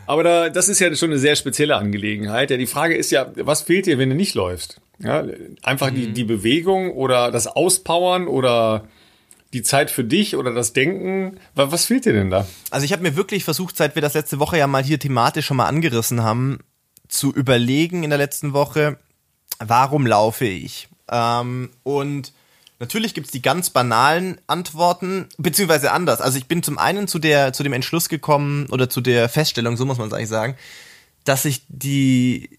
Speaker 1: Aber da, das ist ja schon eine sehr spezielle Angelegenheit. Ja, die Frage ist ja, was fehlt dir, wenn du nicht läufst? Ja, einfach mhm. die, die Bewegung oder das Auspowern oder die Zeit für dich oder das Denken? Was fehlt dir denn da?
Speaker 2: Also ich habe mir wirklich versucht, seit wir das letzte Woche ja mal hier thematisch schon mal angerissen haben, zu überlegen in der letzten Woche, warum laufe ich? Ähm, und natürlich gibt's die ganz banalen Antworten, beziehungsweise anders. Also ich bin zum einen zu, der, zu dem Entschluss gekommen oder zu der Feststellung, so muss man es eigentlich sagen, dass ich die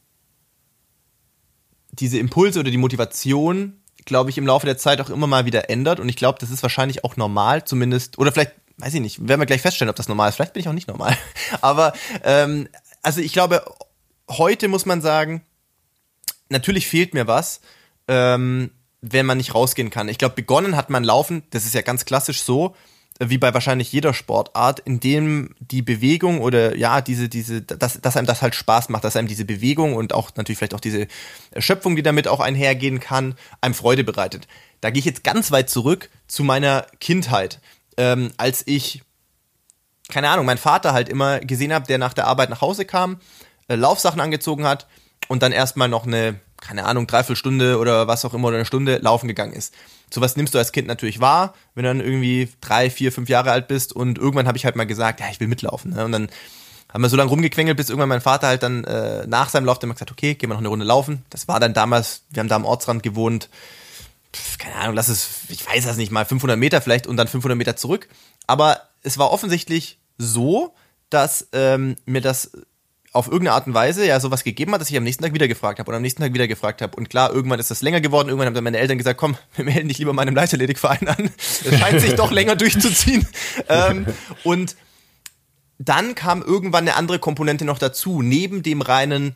Speaker 2: diese Impulse oder die Motivation glaube ich, im Laufe der Zeit auch immer mal wieder ändert. Und ich glaube, das ist wahrscheinlich auch normal, zumindest, oder vielleicht, weiß ich nicht, werden wir gleich feststellen, ob das normal ist. Vielleicht bin ich auch nicht normal. Aber ähm, also ich glaube, heute muss man sagen, natürlich fehlt mir was, ähm, wenn man nicht rausgehen kann. Ich glaube, begonnen hat man laufen, das ist ja ganz klassisch so, wie bei wahrscheinlich jeder Sportart, in dem die Bewegung oder ja, diese, diese, dass, dass einem das halt Spaß macht, dass einem diese Bewegung und auch natürlich vielleicht auch diese Erschöpfung, die damit auch einhergehen kann, einem Freude bereitet. Da gehe ich jetzt ganz weit zurück zu meiner Kindheit, ähm, als ich, keine Ahnung, mein Vater halt immer gesehen habe, der nach der Arbeit nach Hause kam, äh, Laufsachen angezogen hat und dann erstmal noch eine, keine Ahnung, Dreiviertelstunde oder was auch immer oder eine Stunde laufen gegangen ist sowas nimmst du als Kind natürlich wahr, wenn du dann irgendwie drei, vier, fünf Jahre alt bist und irgendwann habe ich halt mal gesagt, ja, ich will mitlaufen. Ne? Und dann haben wir so lange rumgequengelt, bis irgendwann mein Vater halt dann äh, nach seinem Lauf dann mal gesagt, okay, gehen wir noch eine Runde laufen. Das war dann damals, wir haben da am Ortsrand gewohnt, pf, keine Ahnung, lass es, ich weiß das nicht mal, 500 Meter vielleicht und dann 500 Meter zurück. Aber es war offensichtlich so, dass ähm, mir das auf irgendeine Art und Weise ja sowas gegeben hat, dass ich am nächsten Tag wieder gefragt habe und am nächsten Tag wieder gefragt habe. Und klar, irgendwann ist das länger geworden. Irgendwann haben dann meine Eltern gesagt, komm, wir melden dich lieber meinem Leichtathletikverein an. Es scheint sich doch länger durchzuziehen. Ähm, und dann kam irgendwann eine andere Komponente noch dazu. Neben dem reinen,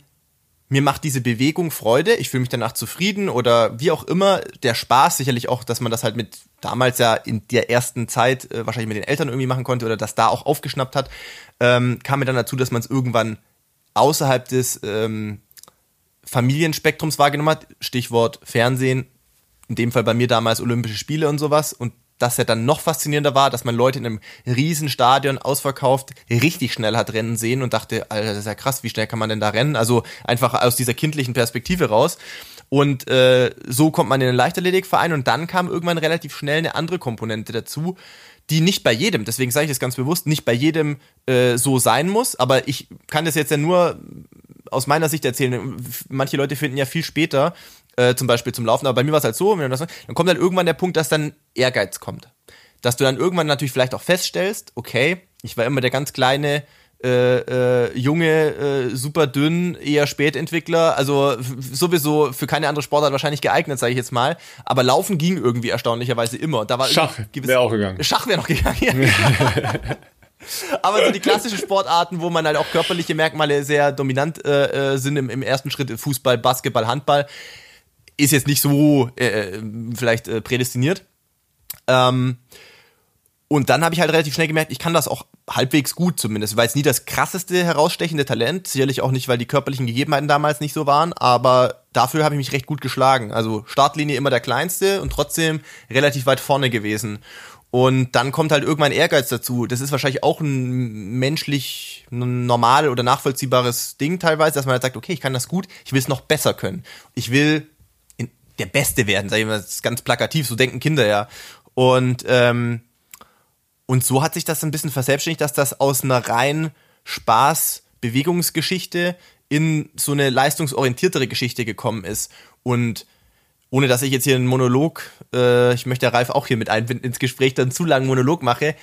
Speaker 2: mir macht diese Bewegung Freude, ich fühle mich danach zufrieden oder wie auch immer, der Spaß, sicherlich auch, dass man das halt mit damals ja in der ersten Zeit äh, wahrscheinlich mit den Eltern irgendwie machen konnte oder das da auch aufgeschnappt hat, ähm, kam mir dann dazu, dass man es irgendwann außerhalb des ähm, Familienspektrums wahrgenommen hat. Stichwort Fernsehen, in dem Fall bei mir damals Olympische Spiele und sowas. Und das ja dann noch faszinierender war, dass man Leute in einem riesen Stadion ausverkauft richtig schnell hat rennen sehen und dachte, Alter, das ist ja krass, wie schnell kann man denn da rennen? Also einfach aus dieser kindlichen Perspektive raus. Und äh, so kommt man in den Leichtathletikverein und dann kam irgendwann relativ schnell eine andere Komponente dazu, die nicht bei jedem, deswegen sage ich das ganz bewusst, nicht bei jedem äh, so sein muss, aber ich kann das jetzt ja nur aus meiner Sicht erzählen. Manche Leute finden ja viel später, äh, zum Beispiel zum Laufen, aber bei mir war es halt so, das, dann kommt dann irgendwann der Punkt, dass dann Ehrgeiz kommt. Dass du dann irgendwann natürlich vielleicht auch feststellst, okay, ich war immer der ganz kleine, äh, äh, junge, äh, super dünn, eher Spätentwickler, also sowieso für keine andere Sportart wahrscheinlich geeignet, sage ich jetzt mal. Aber Laufen ging irgendwie erstaunlicherweise immer. Da war
Speaker 1: Schach wäre auch gegangen.
Speaker 2: Schach wäre noch gegangen. Ja. Aber so die klassischen Sportarten, wo man halt auch körperliche Merkmale sehr dominant äh, äh, sind im, im ersten Schritt, Fußball, Basketball, Handball, ist jetzt nicht so äh, äh vielleicht äh, prädestiniert. Ähm, und dann habe ich halt relativ schnell gemerkt, ich kann das auch halbwegs gut zumindest. War jetzt nie das krasseste herausstechende Talent, sicherlich auch nicht, weil die körperlichen Gegebenheiten damals nicht so waren, aber dafür habe ich mich recht gut geschlagen. Also Startlinie immer der kleinste und trotzdem relativ weit vorne gewesen. Und dann kommt halt irgendwann Ehrgeiz dazu. Das ist wahrscheinlich auch ein menschlich normal oder nachvollziehbares Ding teilweise, dass man halt sagt, okay, ich kann das gut, ich will es noch besser können. Ich will der Beste werden, sag ich mal, das ist ganz plakativ, so denken Kinder ja. Und ähm, und so hat sich das ein bisschen verselbstständigt, dass das aus einer rein Spaß-Bewegungsgeschichte in so eine leistungsorientiertere Geschichte gekommen ist. Und ohne dass ich jetzt hier einen Monolog, äh, ich möchte Ralf auch hier mit einbinden ins Gespräch, dann zu langen Monolog mache,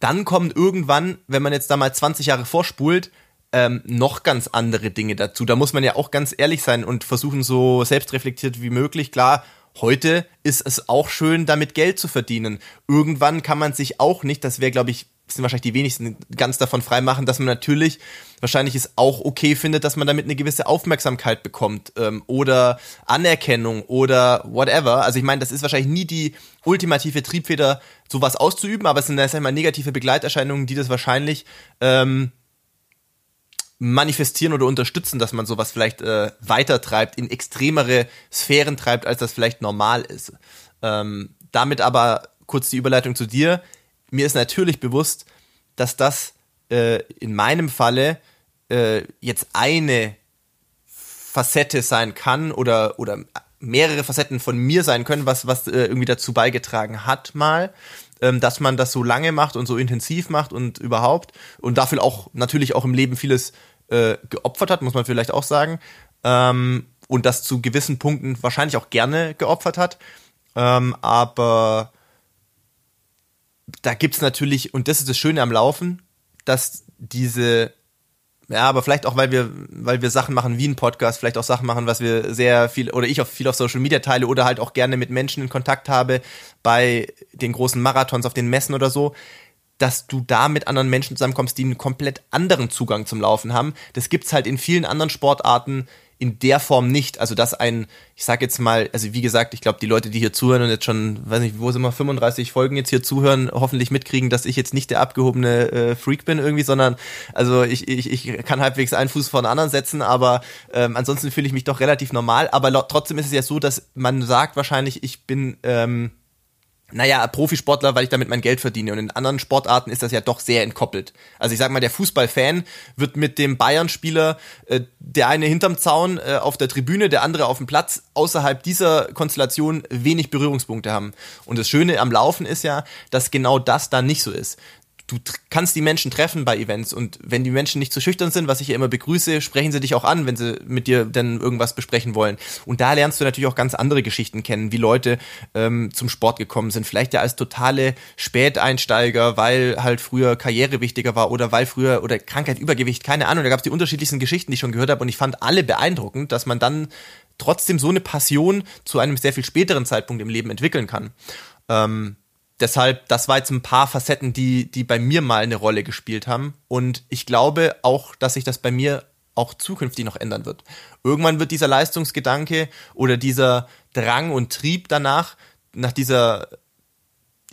Speaker 2: dann kommen irgendwann, wenn man jetzt da mal 20 Jahre vorspult, ähm, noch ganz andere Dinge dazu. Da muss man ja auch ganz ehrlich sein und versuchen, so selbstreflektiert wie möglich. Klar, Heute ist es auch schön, damit Geld zu verdienen. Irgendwann kann man sich auch nicht, das wäre, glaube ich, sind wahrscheinlich die wenigsten ganz davon freimachen, dass man natürlich wahrscheinlich es auch okay findet, dass man damit eine gewisse Aufmerksamkeit bekommt ähm, oder Anerkennung oder whatever. Also ich meine, das ist wahrscheinlich nie die ultimative Triebfeder, sowas auszuüben, aber es sind sag ich mal negative Begleiterscheinungen, die das wahrscheinlich ähm, manifestieren oder unterstützen, dass man sowas vielleicht äh, weiter treibt, in extremere Sphären treibt, als das vielleicht normal ist. Ähm, damit aber kurz die Überleitung zu dir mir ist natürlich bewusst, dass das äh, in meinem Falle äh, jetzt eine Facette sein kann oder, oder mehrere Facetten von mir sein können, was, was äh, irgendwie dazu beigetragen hat mal, ähm, dass man das so lange macht und so intensiv macht und überhaupt und dafür auch natürlich auch im Leben vieles äh, geopfert hat, muss man vielleicht auch sagen. Ähm, und das zu gewissen Punkten wahrscheinlich auch gerne geopfert hat. Ähm, aber da gibt's natürlich, und das ist das Schöne am Laufen, dass diese, ja, aber vielleicht auch, weil wir, weil wir Sachen machen wie ein Podcast, vielleicht auch Sachen machen, was wir sehr viel, oder ich auch viel auf Social Media teile oder halt auch gerne mit Menschen in Kontakt habe bei den großen Marathons auf den Messen oder so, dass du da mit anderen Menschen zusammenkommst, die einen komplett anderen Zugang zum Laufen haben. Das gibt's halt in vielen anderen Sportarten in der Form nicht. Also dass ein, ich sag jetzt mal, also wie gesagt, ich glaube, die Leute, die hier zuhören und jetzt schon, weiß nicht, wo sind wir, 35 Folgen jetzt hier zuhören, hoffentlich mitkriegen, dass ich jetzt nicht der abgehobene äh, Freak bin irgendwie, sondern also ich, ich, ich kann halbwegs einen Fuß vor den anderen setzen, aber ähm, ansonsten fühle ich mich doch relativ normal. Aber trotzdem ist es ja so, dass man sagt wahrscheinlich, ich bin ähm, naja, Profisportler, weil ich damit mein Geld verdiene. Und in anderen Sportarten ist das ja doch sehr entkoppelt. Also ich sag mal, der Fußballfan wird mit dem Bayern-Spieler, äh, der eine hinterm Zaun äh, auf der Tribüne, der andere auf dem Platz, außerhalb dieser Konstellation wenig Berührungspunkte haben. Und das Schöne am Laufen ist ja, dass genau das dann nicht so ist du kannst die Menschen treffen bei Events und wenn die Menschen nicht zu schüchtern sind, was ich ja immer begrüße, sprechen sie dich auch an, wenn sie mit dir dann irgendwas besprechen wollen. Und da lernst du natürlich auch ganz andere Geschichten kennen, wie Leute ähm, zum Sport gekommen sind. Vielleicht ja als totale Späteinsteiger, weil halt früher Karriere wichtiger war oder weil früher oder Krankheit, Übergewicht, keine Ahnung. Da gab es die unterschiedlichsten Geschichten, die ich schon gehört habe und ich fand alle beeindruckend, dass man dann trotzdem so eine Passion zu einem sehr viel späteren Zeitpunkt im Leben entwickeln kann. Ähm, deshalb, das war jetzt ein paar Facetten, die, die bei mir mal eine Rolle gespielt haben. Und ich glaube auch, dass sich das bei mir auch zukünftig noch ändern wird. Irgendwann wird dieser Leistungsgedanke oder dieser Drang und Trieb danach, nach dieser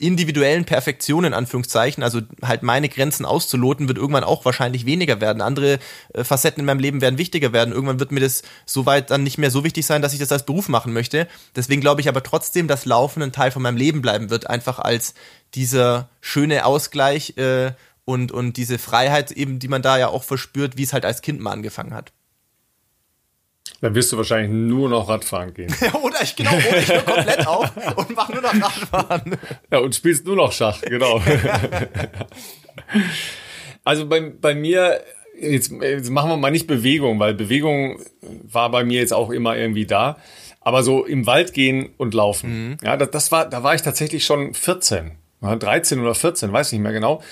Speaker 2: individuellen Perfektion in Anführungszeichen, also halt meine Grenzen auszuloten, wird irgendwann auch wahrscheinlich weniger werden. Andere äh, Facetten in meinem Leben werden wichtiger werden. Irgendwann wird mir das soweit dann nicht mehr so wichtig sein, dass ich das als Beruf machen möchte. Deswegen glaube ich aber trotzdem, dass Laufen ein Teil von meinem Leben bleiben wird, einfach als dieser schöne Ausgleich äh, und, und diese Freiheit eben, die man da ja auch verspürt, wie es halt als Kind mal angefangen hat.
Speaker 1: Dann wirst du wahrscheinlich nur noch Radfahren gehen.
Speaker 2: oder ich genau, oder ich höre komplett auf und mache nur noch Radfahren.
Speaker 1: Ja, und spielst nur noch Schach, genau. also bei, bei mir, jetzt, jetzt machen wir mal nicht Bewegung, weil Bewegung war bei mir jetzt auch immer irgendwie da. Aber so im Wald gehen und laufen. Mhm. Ja, das, das war, da war ich tatsächlich schon 14. 13 oder 14, weiß nicht mehr genau.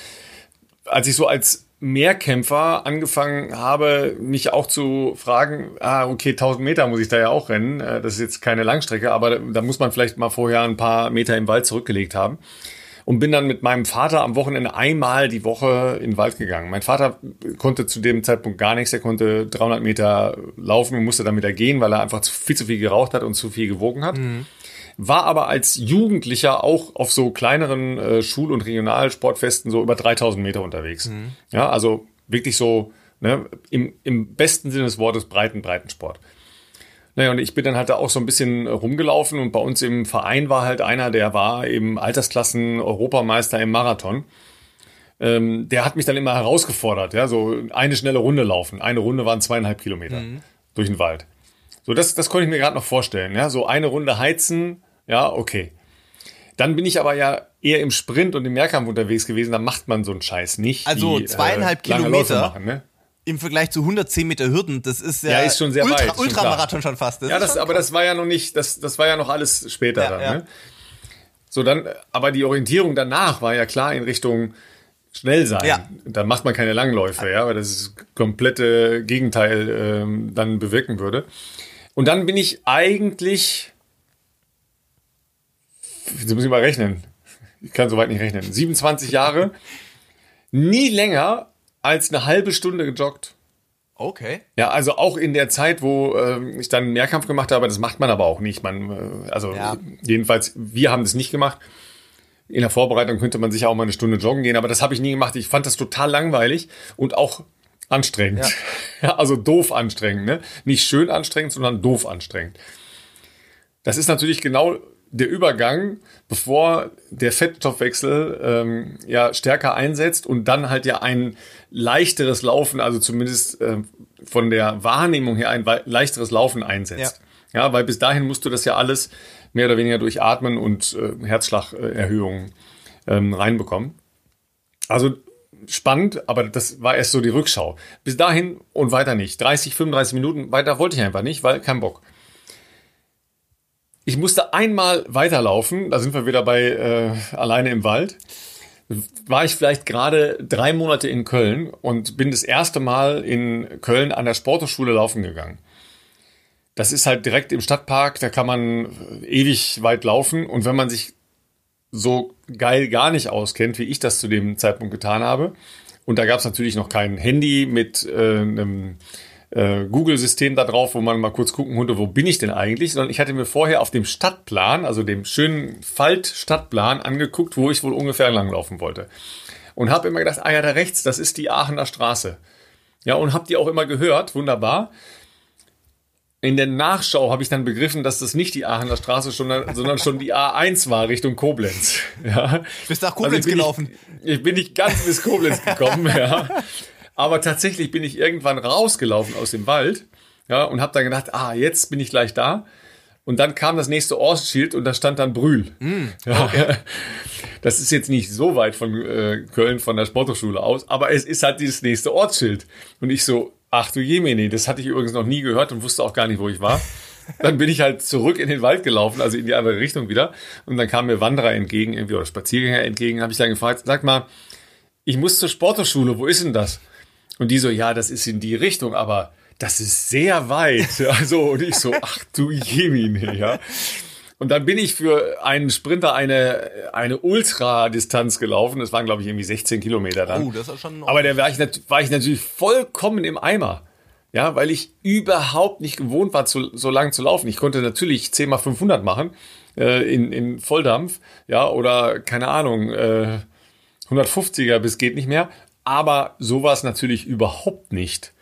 Speaker 1: Als ich so als Mehrkämpfer angefangen habe, mich auch zu fragen, ah, okay, 1000 Meter muss ich da ja auch rennen. Äh, das ist jetzt keine Langstrecke, aber da muss man vielleicht mal vorher ein paar Meter im Wald zurückgelegt haben. Und bin dann mit meinem Vater am Wochenende einmal die Woche in den Wald gegangen. Mein Vater konnte zu dem Zeitpunkt gar nichts. Er konnte 300 Meter laufen und musste dann wieder gehen, weil er einfach viel zu viel geraucht hat und zu viel gewogen hat. Mhm war aber als Jugendlicher auch auf so kleineren äh, Schul- und Regionalsportfesten so über 3000 Meter unterwegs. Mhm. Ja, also wirklich so ne, im, im besten Sinne des Wortes breiten Breitensport. Naja, und ich bin dann halt da auch so ein bisschen rumgelaufen und bei uns im Verein war halt einer, der war eben Altersklassen Europameister im Marathon. Ähm, der hat mich dann immer herausgefordert, ja, so eine schnelle Runde laufen. Eine Runde waren zweieinhalb Kilometer mhm. durch den Wald. So, das, das konnte ich mir gerade noch vorstellen, ja, so eine Runde heizen, ja, okay. Dann bin ich aber ja eher im Sprint und im Mehrkampf unterwegs gewesen, da macht man so einen Scheiß nicht.
Speaker 2: Also wie, zweieinhalb äh, Kilometer machen, ne? im Vergleich zu 110 Meter Hürden, das ist ja,
Speaker 1: ja ist schon sehr
Speaker 2: Ultra,
Speaker 1: weit.
Speaker 2: Ultramarathon schon fast.
Speaker 1: Das ja, das, aber das war ja noch nicht, das, das war ja noch alles später ja, dann. Ja. Ne? So dann, aber die Orientierung danach war ja klar in Richtung schnell sein. Ja. Dann macht man keine Langläufe, ja, weil das das komplette Gegenteil ähm, dann bewirken würde. Und dann bin ich eigentlich Muss ich mal rechnen. Ich kann soweit nicht rechnen. 27 Jahre nie länger als eine halbe Stunde gejoggt.
Speaker 2: Okay.
Speaker 1: Ja, also auch in der Zeit, wo äh, ich dann Mehrkampf gemacht habe, das macht man aber auch nicht. Man, äh, also
Speaker 2: Ja.
Speaker 1: jedenfalls, wir haben das nicht gemacht. In der Vorbereitung könnte man sicher auch mal eine Stunde joggen gehen, aber das habe ich nie gemacht. Ich fand das total langweilig und auch anstrengend.
Speaker 2: Ja.
Speaker 1: Ja. also doof anstrengend, ne? Nicht schön anstrengend, sondern doof anstrengend. Das ist natürlich genau der Übergang, bevor der Fettstoffwechsel ähm, ja stärker einsetzt und dann halt ja ein leichteres Laufen, also zumindest ähm, von der Wahrnehmung her ein leichteres Laufen einsetzt. Ja. weil bis dahin musst du das ja alles mehr oder weniger durch Atmen und äh, Herzschlagerhöhungen ähm, reinbekommen. Also spannend, aber das war erst so die Rückschau. Bis dahin und weiter nicht. 30, 35 Minuten weiter wollte ich einfach nicht, weil kein Bock. Ich musste einmal weiterlaufen, da sind wir wieder bei äh, alleine im Wald. War ich vielleicht gerade drei Monate in Köln und bin das erste Mal in Köln an der Sporthochschule laufen gegangen. Das ist halt direkt im Stadtpark, da kann man äh, ewig weit laufen und wenn man sich so geil gar nicht auskennt, wie ich das zu dem Zeitpunkt getan habe. Und da gab es natürlich noch kein Handy mit äh, einem äh, Google-System da drauf, wo man mal kurz gucken konnte, wo bin ich denn eigentlich, sondern ich hatte mir vorher auf dem Stadtplan, also dem schönen Falt-Stadtplan angeguckt, wo ich wohl ungefähr langlaufen wollte. Und habe immer gedacht, ah ja, da rechts, das ist die Aachener Straße. Ja, und habe die auch immer gehört, wunderbar. In der Nachschau habe ich dann begriffen, dass das nicht die Aachener Straße, sondern, sondern schon die A1 war Richtung Koblenz. Ja.
Speaker 2: Bist nach Koblenz
Speaker 1: bin
Speaker 2: gelaufen.
Speaker 1: Ich, ich bin nicht ganz bis Koblenz gekommen, ja. Aber tatsächlich bin ich irgendwann rausgelaufen aus dem Wald, ja, und habe dann gedacht, ah, jetzt bin ich gleich da. Und dann kam das nächste Ortsschild und da stand dann Brühl. ja. Das ist jetzt nicht so weit von äh, Köln von der Sporthochschule aus, aber es ist halt dieses nächste Ortsschild. Und ich so, ach du Jemine, das hatte ich übrigens noch nie gehört und wusste auch gar nicht, wo ich war. Dann bin ich halt zurück in den Wald gelaufen, also in die andere Richtung wieder. Und dann kamen mir Wanderer entgegen, irgendwie, oder Spaziergänger entgegen, habe ich dann gefragt, sag mal, ich muss zur Sporthochschule, wo ist denn das? Und die so, ja, das ist in die Richtung, aber das ist sehr weit. Also, und ich so, ach du Jemine, ja. Und dann bin ich für einen Sprinter eine, eine Ultradistanz gelaufen. Das waren, glaube ich, irgendwie 16 Kilometer dann.
Speaker 2: Oh, das ist schon.
Speaker 1: Aber da war ich, war ich natürlich vollkommen im Eimer. Ja, weil ich überhaupt nicht gewohnt war, zu, so lang zu laufen. Ich konnte natürlich 10 mal 500 machen, äh, in, in Volldampf, ja, oder keine Ahnung, äh, 150er bis geht nicht mehr. Aber sowas natürlich überhaupt nicht.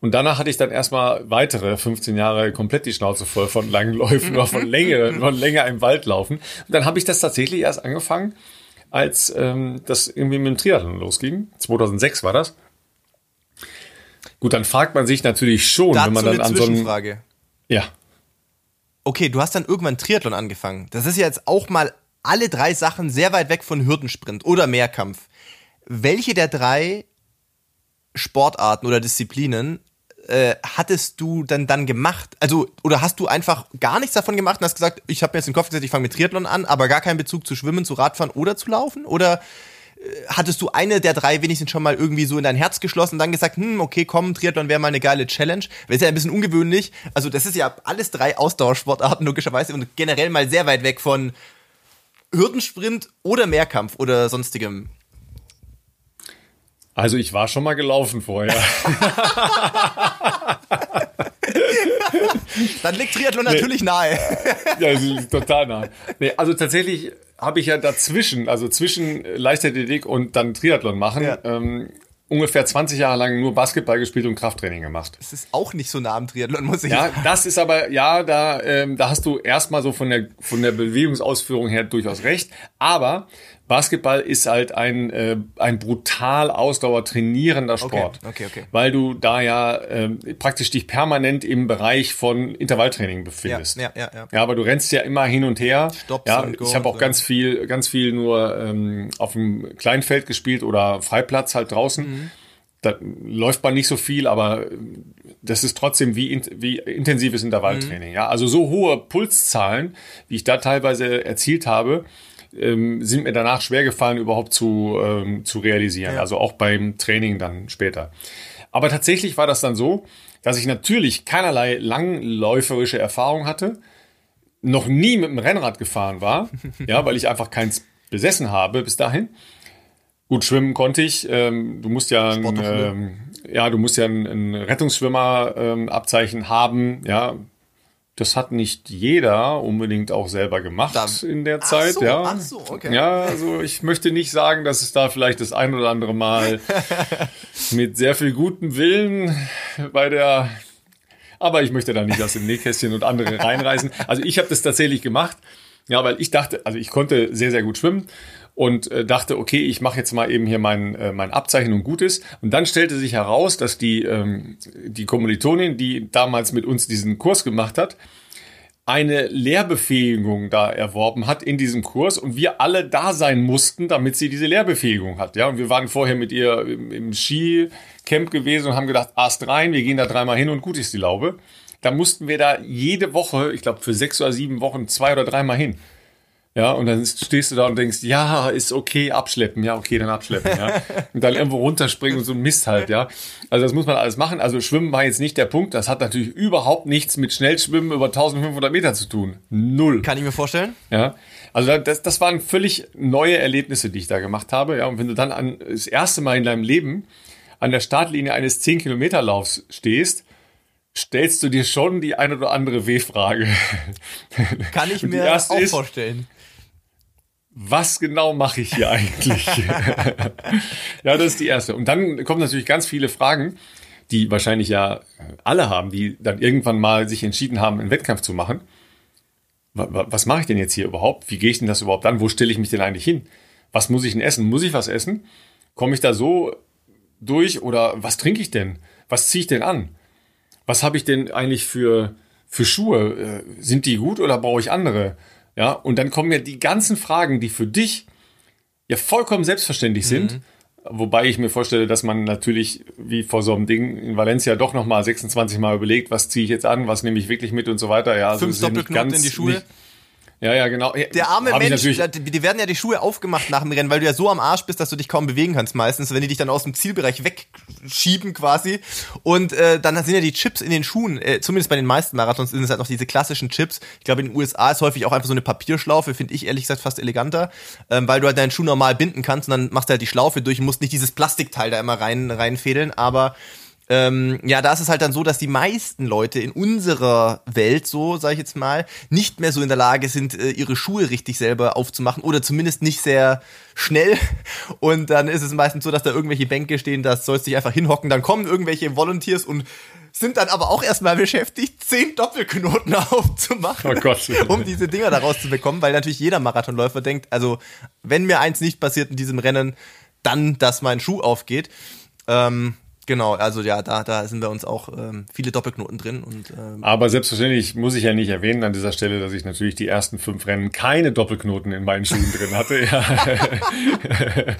Speaker 1: Und danach hatte ich dann erstmal weitere 15 Jahre komplett die Schnauze voll von langen Läufen oder von länger, von länger im Wald laufen. Und dann habe ich das tatsächlich erst angefangen, als ähm, das irgendwie mit dem Triathlon losging. 2006 war das. Gut, dann fragt man sich natürlich schon,
Speaker 2: Dazu
Speaker 1: wenn man dann
Speaker 2: eine
Speaker 1: an so einem, ja,
Speaker 2: Okay, du hast dann irgendwann Triathlon angefangen. Das ist ja jetzt auch mal alle drei Sachen sehr weit weg von Hürdensprint oder Mehrkampf. Welche der drei Sportarten oder Disziplinen äh, hattest du dann dann gemacht? Also oder hast du einfach gar nichts davon gemacht und hast gesagt, ich habe mir jetzt den Kopf gesetzt, ich fange mit Triathlon an, aber gar keinen Bezug zu Schwimmen, zu Radfahren oder zu Laufen? Oder äh, hattest du eine der drei wenigstens schon mal irgendwie so in dein Herz geschlossen und dann gesagt, hm, okay, komm, Triathlon wäre mal eine geile Challenge? Das ist ja ein bisschen ungewöhnlich. Also das ist ja alles drei Ausdauersportarten logischerweise und generell mal sehr weit weg von Hürdensprint oder Mehrkampf oder sonstigem.
Speaker 1: Also ich war schon mal gelaufen vorher.
Speaker 2: Dann liegt Triathlon natürlich nahe.
Speaker 1: ja, total nah. Nee, also tatsächlich habe ich ja dazwischen, also zwischen Leichtathletik und dann Triathlon machen,
Speaker 2: Ja.
Speaker 1: ähm, ungefähr 20 Jahre lang nur Basketball gespielt und Krafttraining gemacht.
Speaker 2: Das ist auch nicht so nah am Triathlon, muss ich
Speaker 1: Ja,
Speaker 2: sagen.
Speaker 1: das ist aber, ja, da, ähm, da hast du erstmal so von der, von der Bewegungsausführung her durchaus recht. Aber Basketball ist halt ein, äh, ein brutal ausdauertrainierender Sport.
Speaker 2: okay, okay.
Speaker 1: Weil du da ja ähm, praktisch dich permanent im Bereich von Intervalltraining befindest.
Speaker 2: Ja, ja, ja, ja.
Speaker 1: Ja, aber du rennst ja immer hin und her.
Speaker 2: Stops
Speaker 1: ja,
Speaker 2: und
Speaker 1: ich habe auch ganz viel, ganz viel nur ähm, auf dem Kleinfeld gespielt oder Freiplatz halt draußen.
Speaker 2: Mhm.
Speaker 1: Da läuft man nicht so viel, aber das ist trotzdem wie, in, wie intensives Intervalltraining.
Speaker 2: Mhm.
Speaker 1: Ja, also so hohe Pulszahlen, wie ich da teilweise erzielt habe, ähm, sind mir danach schwer gefallen, überhaupt zu, ähm, zu realisieren.
Speaker 2: Ja.
Speaker 1: Also auch beim Training dann später. Aber tatsächlich war das dann so, dass ich natürlich keinerlei langläuferische Erfahrung hatte, noch nie mit dem Rennrad gefahren war, ja, weil ich einfach keins besessen habe bis dahin. Gut, schwimmen konnte ich. Ähm, du musst ja, ein, ähm, ja, du musst ja ein, ein Rettungsschwimmer-Abzeichen ähm, haben. Ja, das hat nicht jeder unbedingt auch selber gemacht da, in der Zeit. So, ja, ach so, okay. ja, also ich möchte nicht sagen, dass es da vielleicht das ein oder andere Mal mit sehr viel gutem Willen bei der aber ich möchte da nicht aus dem Nähkästchen und andere reinreißen. Also ich habe das tatsächlich gemacht. Ja, weil ich dachte, also ich konnte sehr, sehr gut schwimmen und äh, dachte, okay, ich mache jetzt mal eben hier mein, äh, mein Abzeichen und gut ist. Und dann stellte sich heraus, dass die, ähm, die Kommilitonin, die damals mit uns diesen Kurs gemacht hat, eine Lehrbefähigung da erworben hat in diesem Kurs und wir alle da sein mussten, damit sie diese Lehrbefähigung hat. Ja, und wir waren vorher mit ihr im, im Skicamp gewesen und haben gedacht, Ast rein, wir gehen da dreimal hin und gut ist die Laube. Da mussten wir da jede Woche, ich glaube für sechs oder sieben Wochen, zwei oder dreimal hin. Ja, und dann stehst du da und denkst, ja, ist okay, abschleppen, ja, okay, dann abschleppen, ja. Und dann irgendwo runterspringen und so Mist halt, ja. Also das muss man alles machen. Also Schwimmen war jetzt nicht der Punkt. Das hat natürlich überhaupt nichts mit Schnellschwimmen über 1500 Meter zu tun. Null.
Speaker 2: Kann ich mir vorstellen.
Speaker 1: Ja. Also das, das waren völlig neue Erlebnisse, die ich da gemacht habe. Ja, und wenn du dann an, das erste Mal in deinem Leben an der Startlinie eines 10 Kilometer Laufs stehst, stellst du dir schon die eine oder andere W-Frage.
Speaker 2: Kann ich mir auch ist, vorstellen
Speaker 1: was genau mache ich hier eigentlich? ja, das ist die erste. Und dann kommen natürlich ganz viele Fragen, die wahrscheinlich ja alle haben, die dann irgendwann mal sich entschieden haben, einen Wettkampf zu machen. Was mache ich denn jetzt hier überhaupt? Wie gehe ich denn das überhaupt an? Wo stelle ich mich denn eigentlich hin? Was muss ich denn essen? Muss ich was essen? Komme ich da so durch oder was trinke ich denn? Was ziehe ich denn an? Was habe ich denn eigentlich für, für Schuhe? Äh, sind die gut oder brauche ich andere? Ja, und dann kommen ja die ganzen Fragen, die für dich ja vollkommen selbstverständlich sind. Mhm. Wobei ich mir vorstelle, dass man natürlich, wie vor so einem Ding in Valencia, doch nochmal 26 Mal überlegt, was ziehe ich jetzt an, was nehme ich wirklich mit und so weiter. Ja,
Speaker 2: also Fünf Doppelknoten in die Schuhe.
Speaker 1: Nicht, ja, ja, genau.
Speaker 2: Der arme Hab Mensch, die werden ja die Schuhe aufgemacht nach dem Rennen, weil du ja so am Arsch bist, dass du dich kaum bewegen kannst meistens, wenn die dich dann aus dem Zielbereich wegschieben quasi. Und äh, dann sind ja die Chips in den Schuhen, äh, zumindest bei den meisten Marathons sind es halt noch diese klassischen Chips. Ich glaube, in den USA ist häufig auch einfach so eine Papierschlaufe, finde ich ehrlich gesagt fast eleganter, ähm, weil du halt deinen Schuh normal binden kannst und dann machst du halt die Schlaufe durch und musst nicht dieses Plastikteil da immer rein reinfädeln, aber ähm, ja, da ist es halt dann so, dass die meisten Leute in unserer Welt, so sage ich jetzt mal, nicht mehr so in der Lage sind, äh, ihre Schuhe richtig selber aufzumachen oder zumindest nicht sehr schnell. Und dann ist es meistens so, dass da irgendwelche Bänke stehen, das sollst dich einfach hinhocken. Dann kommen irgendwelche Volunteers und sind dann aber auch erstmal beschäftigt, zehn Doppelknoten aufzumachen,
Speaker 1: oh Gott.
Speaker 2: um diese Dinger da rauszubekommen, weil natürlich jeder Marathonläufer denkt, also wenn mir eins nicht passiert in diesem Rennen, dann, dass mein Schuh aufgeht. Ähm, Genau, also ja, da, da sind bei uns auch ähm, viele Doppelknoten drin. Und, ähm,
Speaker 1: Aber selbstverständlich muss ich ja nicht erwähnen an dieser Stelle, dass ich natürlich die ersten fünf Rennen keine Doppelknoten in meinen Schuhen drin hatte. Ja.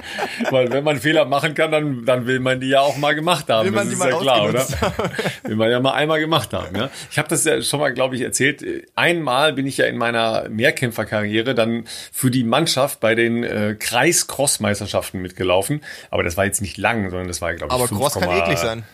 Speaker 1: Weil wenn man Fehler machen kann, dann, dann will man die ja auch mal gemacht haben. Will man das die ist mal ja klar, oder? will man ja mal einmal gemacht haben. Ja? Ich habe das ja schon mal, glaube ich, erzählt. Einmal bin ich ja in meiner Mehrkämpferkarriere dann für die Mannschaft bei den äh, Kreis-Cross-Meisterschaften mitgelaufen. Aber das war jetzt nicht lang, sondern das war, glaube ich,
Speaker 2: Aber Cross eklig sein.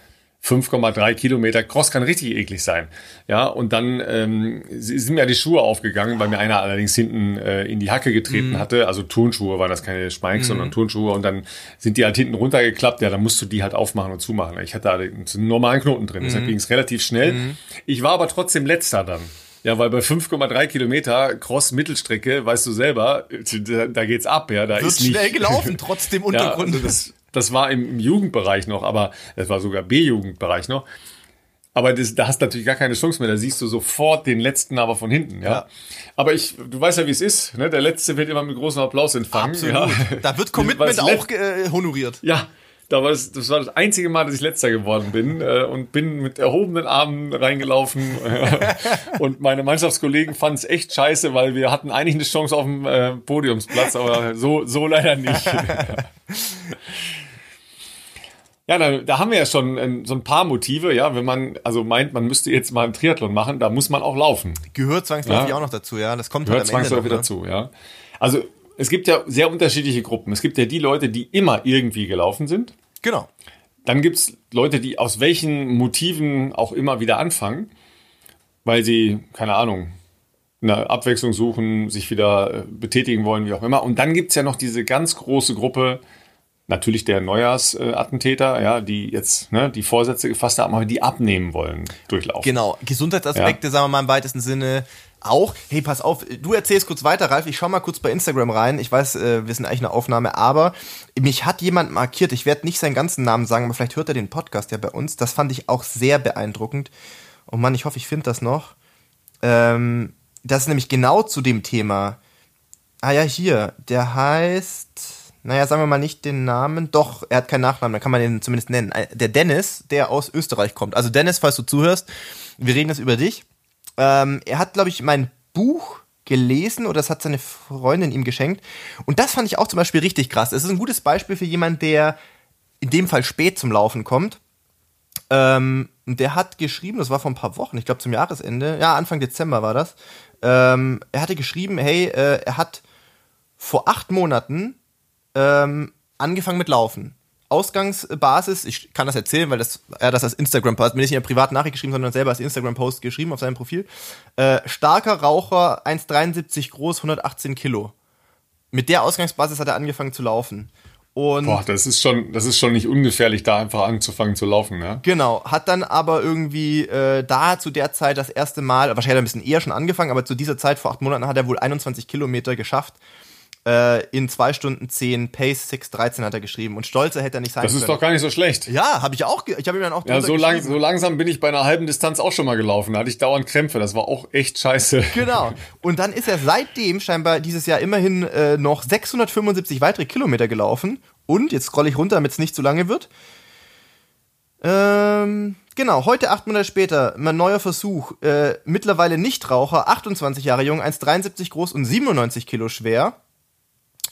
Speaker 1: 5,3 Kilometer. Cross kann richtig eklig sein. Ja, und dann ähm, sind mir die Schuhe aufgegangen, weil mir einer allerdings hinten äh, in die Hacke getreten mm. hatte. Also Turnschuhe waren das keine Spikes, mm. sondern Turnschuhe. Und dann sind die halt hinten runtergeklappt. Ja, dann musst du die halt aufmachen und zumachen. Ich hatte da einen normalen Knoten drin. Mm. Deshalb ging es relativ schnell. Mm. Ich war aber trotzdem letzter dann. Ja, weil bei 5,3 Kilometer Cross-Mittelstrecke, weißt du selber, da, da geht's ab, ja. Da
Speaker 2: Wird
Speaker 1: ist
Speaker 2: schnell gelaufen, trotzdem Untergrund.
Speaker 1: Ja, also das, das war im, Jugendbereich noch, aber das war sogar B-Jugendbereich noch. Aber das, da hast du natürlich gar keine Chance mehr. Da siehst du sofort den letzten aber von hinten. Ja. ja. Aber ich, du weißt ja, wie es ist. Ne? Der letzte wird immer mit großem Applaus empfangen.
Speaker 2: Absolut. Ja. Da wird Commitment auch äh, honoriert.
Speaker 1: Ja, da war das, das war das einzige Mal, dass ich letzter geworden bin äh, und bin mit erhobenen Armen reingelaufen. Äh, und meine Mannschaftskollegen fanden es echt scheiße, weil wir hatten eigentlich eine Chance auf dem äh, Podiumsplatz, aber so, so leider nicht. Ja, da, da haben wir ja schon äh, so ein paar Motive, ja, wenn man also meint, man müsste jetzt mal einen Triathlon machen, da muss man auch laufen.
Speaker 2: Gehört zwangsläufig ja? auch noch dazu, ja. Das kommt
Speaker 1: Gehört halt zwangsläufig noch, ne? dazu, ja. Also es gibt ja sehr unterschiedliche Gruppen. Es gibt ja die Leute, die immer irgendwie gelaufen sind.
Speaker 2: Genau.
Speaker 1: Dann gibt's Leute, die aus welchen Motiven auch immer wieder anfangen, weil sie, keine Ahnung, eine Abwechslung suchen, sich wieder äh, betätigen wollen, wie auch immer. Und dann gibt's ja noch diese ganz große Gruppe, natürlich der Neujahrsattentäter, ja, die jetzt ne, die Vorsätze gefasst haben, aber die abnehmen wollen, durchlaufen.
Speaker 2: Genau, Gesundheitsaspekte, ja. sagen wir mal im weitesten Sinne, auch, hey, pass auf, du erzählst kurz weiter, Ralf, ich schau mal kurz bei Instagram rein. Ich weiß, äh, wir sind eigentlich eine Aufnahme, aber mich hat jemand markiert, ich werde nicht seinen ganzen Namen sagen, aber vielleicht hört er den Podcast ja bei uns. Das fand ich auch sehr beeindruckend. Oh Mann, ich hoffe, ich finde das noch. Ähm, das ist nämlich genau zu dem Thema. Ah ja, hier, der heißt, naja, sagen wir mal nicht den Namen, doch, er hat keinen Nachnamen, dann kann man ihn zumindest nennen. Äh, der Dennis, der aus Österreich kommt. Also Dennis, falls du zuhörst, wir reden jetzt über dich. Ähm, er hat, glaube ich, mein Buch gelesen oder das hat seine Freundin ihm geschenkt. Und das fand ich auch zum Beispiel richtig krass. Es ist ein gutes Beispiel für jemanden, der in dem Fall spät zum Laufen kommt. Ähm, der hat geschrieben, das war vor ein paar Wochen, ich glaube zum Jahresende, ja, Anfang Dezember war das. Ähm, er hatte geschrieben, hey, äh, er hat vor acht Monaten ähm, angefangen mit Laufen. Ausgangsbasis, ich kann das erzählen, weil das, er das als Instagram-Post, mir nicht in einer privaten Nachricht geschrieben, sondern selber als Instagram-Post geschrieben auf seinem Profil. Äh, starker Raucher, 1,73 groß, 118 Kilo. Mit der Ausgangsbasis hat er angefangen zu laufen. Und
Speaker 1: Boah, das ist schon, das ist schon nicht ungefährlich, da einfach anzufangen zu laufen, ne?
Speaker 2: Genau, hat dann aber irgendwie äh, da zu der Zeit das erste Mal, wahrscheinlich hat er ein bisschen eher schon angefangen, aber zu dieser Zeit vor acht Monaten hat er wohl 21 Kilometer geschafft in 2 Stunden 10, Pace 6,13 hat er geschrieben. Und stolzer hätte er nicht sein
Speaker 1: können. Das ist können. doch gar nicht so schlecht.
Speaker 2: Ja, habe ich auch. Ich habe ihm dann auch
Speaker 1: Ja, so, lang, so langsam bin ich bei einer halben Distanz auch schon mal gelaufen. Da hatte ich dauernd Krämpfe. Das war auch echt scheiße.
Speaker 2: Genau. Und dann ist er seitdem scheinbar dieses Jahr immerhin äh, noch 675 weitere Kilometer gelaufen. Und, jetzt scrolle ich runter, damit es nicht zu lange wird. Ähm, genau, heute acht Monate später, mein neuer Versuch. Äh, mittlerweile Nichtraucher, 28 Jahre jung, 1,73 groß und 97 Kilo schwer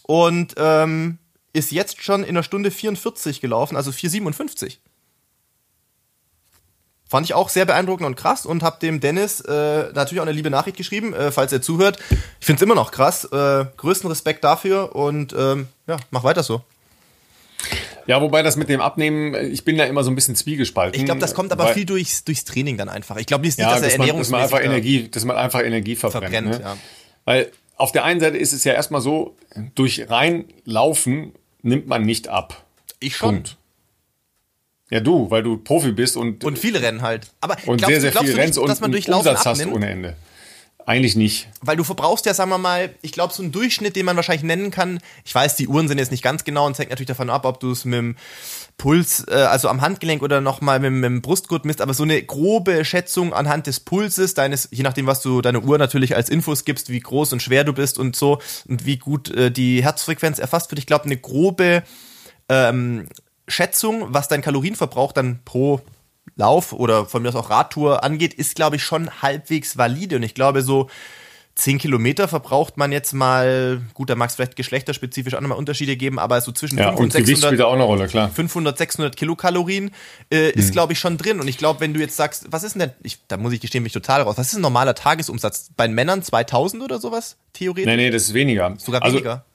Speaker 2: und ähm, ist jetzt schon in einer Stunde 44 gelaufen, also 4,57. Fand ich auch sehr beeindruckend und krass und habe dem Dennis äh, natürlich auch eine liebe Nachricht geschrieben, äh, falls er zuhört. Ich finde es immer noch krass. Äh, größten Respekt dafür und ähm, ja, mach weiter so.
Speaker 1: Ja, wobei das mit dem Abnehmen, ich bin da immer so ein bisschen zwiegespalten.
Speaker 2: Ich glaube, das kommt aber viel durchs, durchs Training dann einfach. Ich glaube nicht, ja,
Speaker 1: dass, dass, man, dass man einfach Energie, dass man einfach Energie verbrennt. verbrennt ne? ja. Weil auf der einen Seite ist es ja erstmal so, durch reinlaufen nimmt man nicht ab.
Speaker 2: Ich schon. Punkt.
Speaker 1: Ja, du, weil du Profi bist und.
Speaker 2: Und viele Rennen halt.
Speaker 1: Aber und sehr, sehr viele Rennen und dass man durch Laufen Umsatz abnimmt? hast ohne Ende. Eigentlich nicht.
Speaker 2: Weil du verbrauchst ja, sagen wir mal, ich glaube, so einen Durchschnitt, den man wahrscheinlich nennen kann. Ich weiß, die Uhren sind jetzt nicht ganz genau und hängt natürlich davon ab, ob du es mit dem Puls, äh, also am Handgelenk oder nochmal mit, mit dem Brustgurt misst, aber so eine grobe Schätzung anhand des Pulses, deines, je nachdem, was du deine Uhr natürlich als Infos gibst, wie groß und schwer du bist und so und wie gut äh, die Herzfrequenz erfasst wird. Ich glaube, eine grobe ähm, Schätzung, was dein Kalorienverbrauch dann pro Lauf oder von mir aus auch Radtour angeht, ist, glaube ich, schon halbwegs valide. Und ich glaube, so 10 Kilometer verbraucht man jetzt mal, gut, da mag es vielleicht geschlechterspezifisch auch nochmal Unterschiede geben, aber so zwischen
Speaker 1: ja, 500 und 600, spielt auch eine Rolle, klar.
Speaker 2: 500, 600 Kilokalorien äh, ist, hm. glaube ich, schon drin. Und ich glaube, wenn du jetzt sagst, was ist denn ich, da muss ich gestehen, mich total raus, was ist ein normaler Tagesumsatz? Bei Männern 2000 oder sowas, theoretisch?
Speaker 1: Nee, nee, das ist weniger.
Speaker 2: Sogar also, weniger.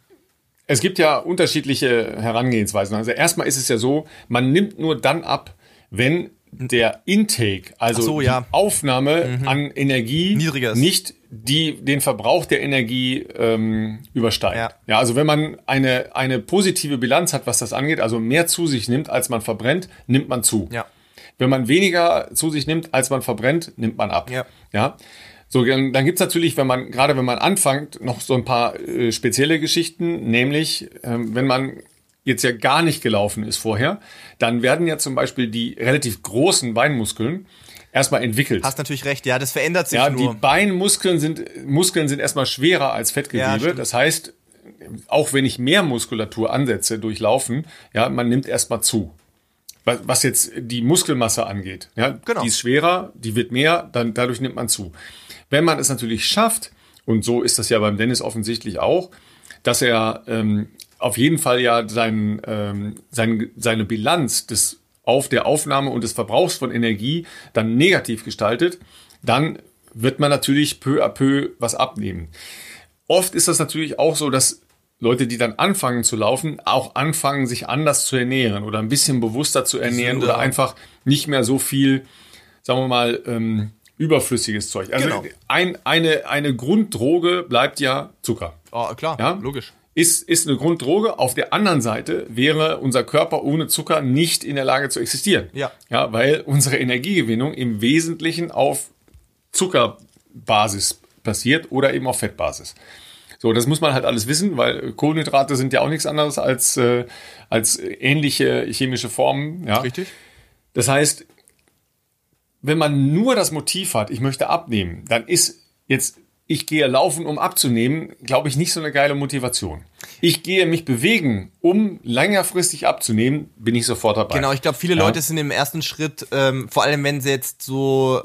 Speaker 1: Es gibt ja unterschiedliche Herangehensweisen. Also erstmal ist es ja so, man nimmt nur dann ab, wenn der Intake, also
Speaker 2: so, ja.
Speaker 1: die Aufnahme mhm. an Energie,
Speaker 2: Niedriges.
Speaker 1: nicht die den Verbrauch der Energie ähm, übersteigt. Ja. ja, also wenn man eine eine positive Bilanz hat, was das angeht, also mehr zu sich nimmt, als man verbrennt, nimmt man zu.
Speaker 2: Ja.
Speaker 1: Wenn man weniger zu sich nimmt, als man verbrennt, nimmt man ab.
Speaker 2: Ja.
Speaker 1: ja? So, dann, dann gibt's natürlich, wenn man, gerade wenn man anfängt, noch so ein paar äh, spezielle Geschichten, nämlich ähm, wenn man jetzt ja gar nicht gelaufen ist vorher, dann werden ja zum Beispiel die relativ großen Beinmuskeln erstmal entwickelt.
Speaker 2: Hast natürlich recht, ja, das verändert sich
Speaker 1: ja,
Speaker 2: nur.
Speaker 1: Die Beinmuskeln sind, Muskeln sind erstmal schwerer als Fettgewebe. Ja, das heißt, auch wenn ich mehr Muskulatur ansetze durch Laufen, ja, man nimmt erstmal zu. Was jetzt die Muskelmasse angeht. Ja,
Speaker 2: genau.
Speaker 1: Die ist schwerer, die wird mehr, dann dadurch nimmt man zu. Wenn man es natürlich schafft, und so ist das ja beim Dennis offensichtlich auch, dass er ähm, auf jeden Fall ja sein, ähm, sein, seine Bilanz des auf der Aufnahme und des Verbrauchs von Energie dann negativ gestaltet, dann wird man natürlich peu à peu was abnehmen. Oft ist das natürlich auch so, dass Leute, die dann anfangen zu laufen, auch anfangen, sich anders zu ernähren oder ein bisschen bewusster zu ernähren oder einfach nicht mehr so viel, sagen wir mal, ähm, überflüssiges Zeug. Also
Speaker 2: genau.
Speaker 1: ein, eine, eine Grunddroge bleibt ja Zucker.
Speaker 2: Oh, klar,
Speaker 1: ja?
Speaker 2: logisch.
Speaker 1: Ist, ist eine Grunddroge. Auf der anderen Seite wäre unser Körper ohne Zucker nicht in der Lage zu existieren.
Speaker 2: Ja.
Speaker 1: Ja, weil unsere Energiegewinnung im Wesentlichen auf Zuckerbasis passiert oder eben auf Fettbasis. So, das muss man halt alles wissen, weil Kohlenhydrate sind ja auch nichts anderes als, äh, als ähnliche chemische Formen. Ja.
Speaker 2: Richtig.
Speaker 1: Das heißt, wenn man nur das Motiv hat, ich möchte abnehmen, dann ist jetzt ich gehe laufen, um abzunehmen, glaube ich, nicht so eine geile Motivation. Ich gehe mich bewegen, um längerfristig abzunehmen, bin ich sofort dabei.
Speaker 2: Genau, ich glaube, viele
Speaker 1: Ja.
Speaker 2: Leute sind im ersten Schritt, ähm, vor allem wenn sie jetzt so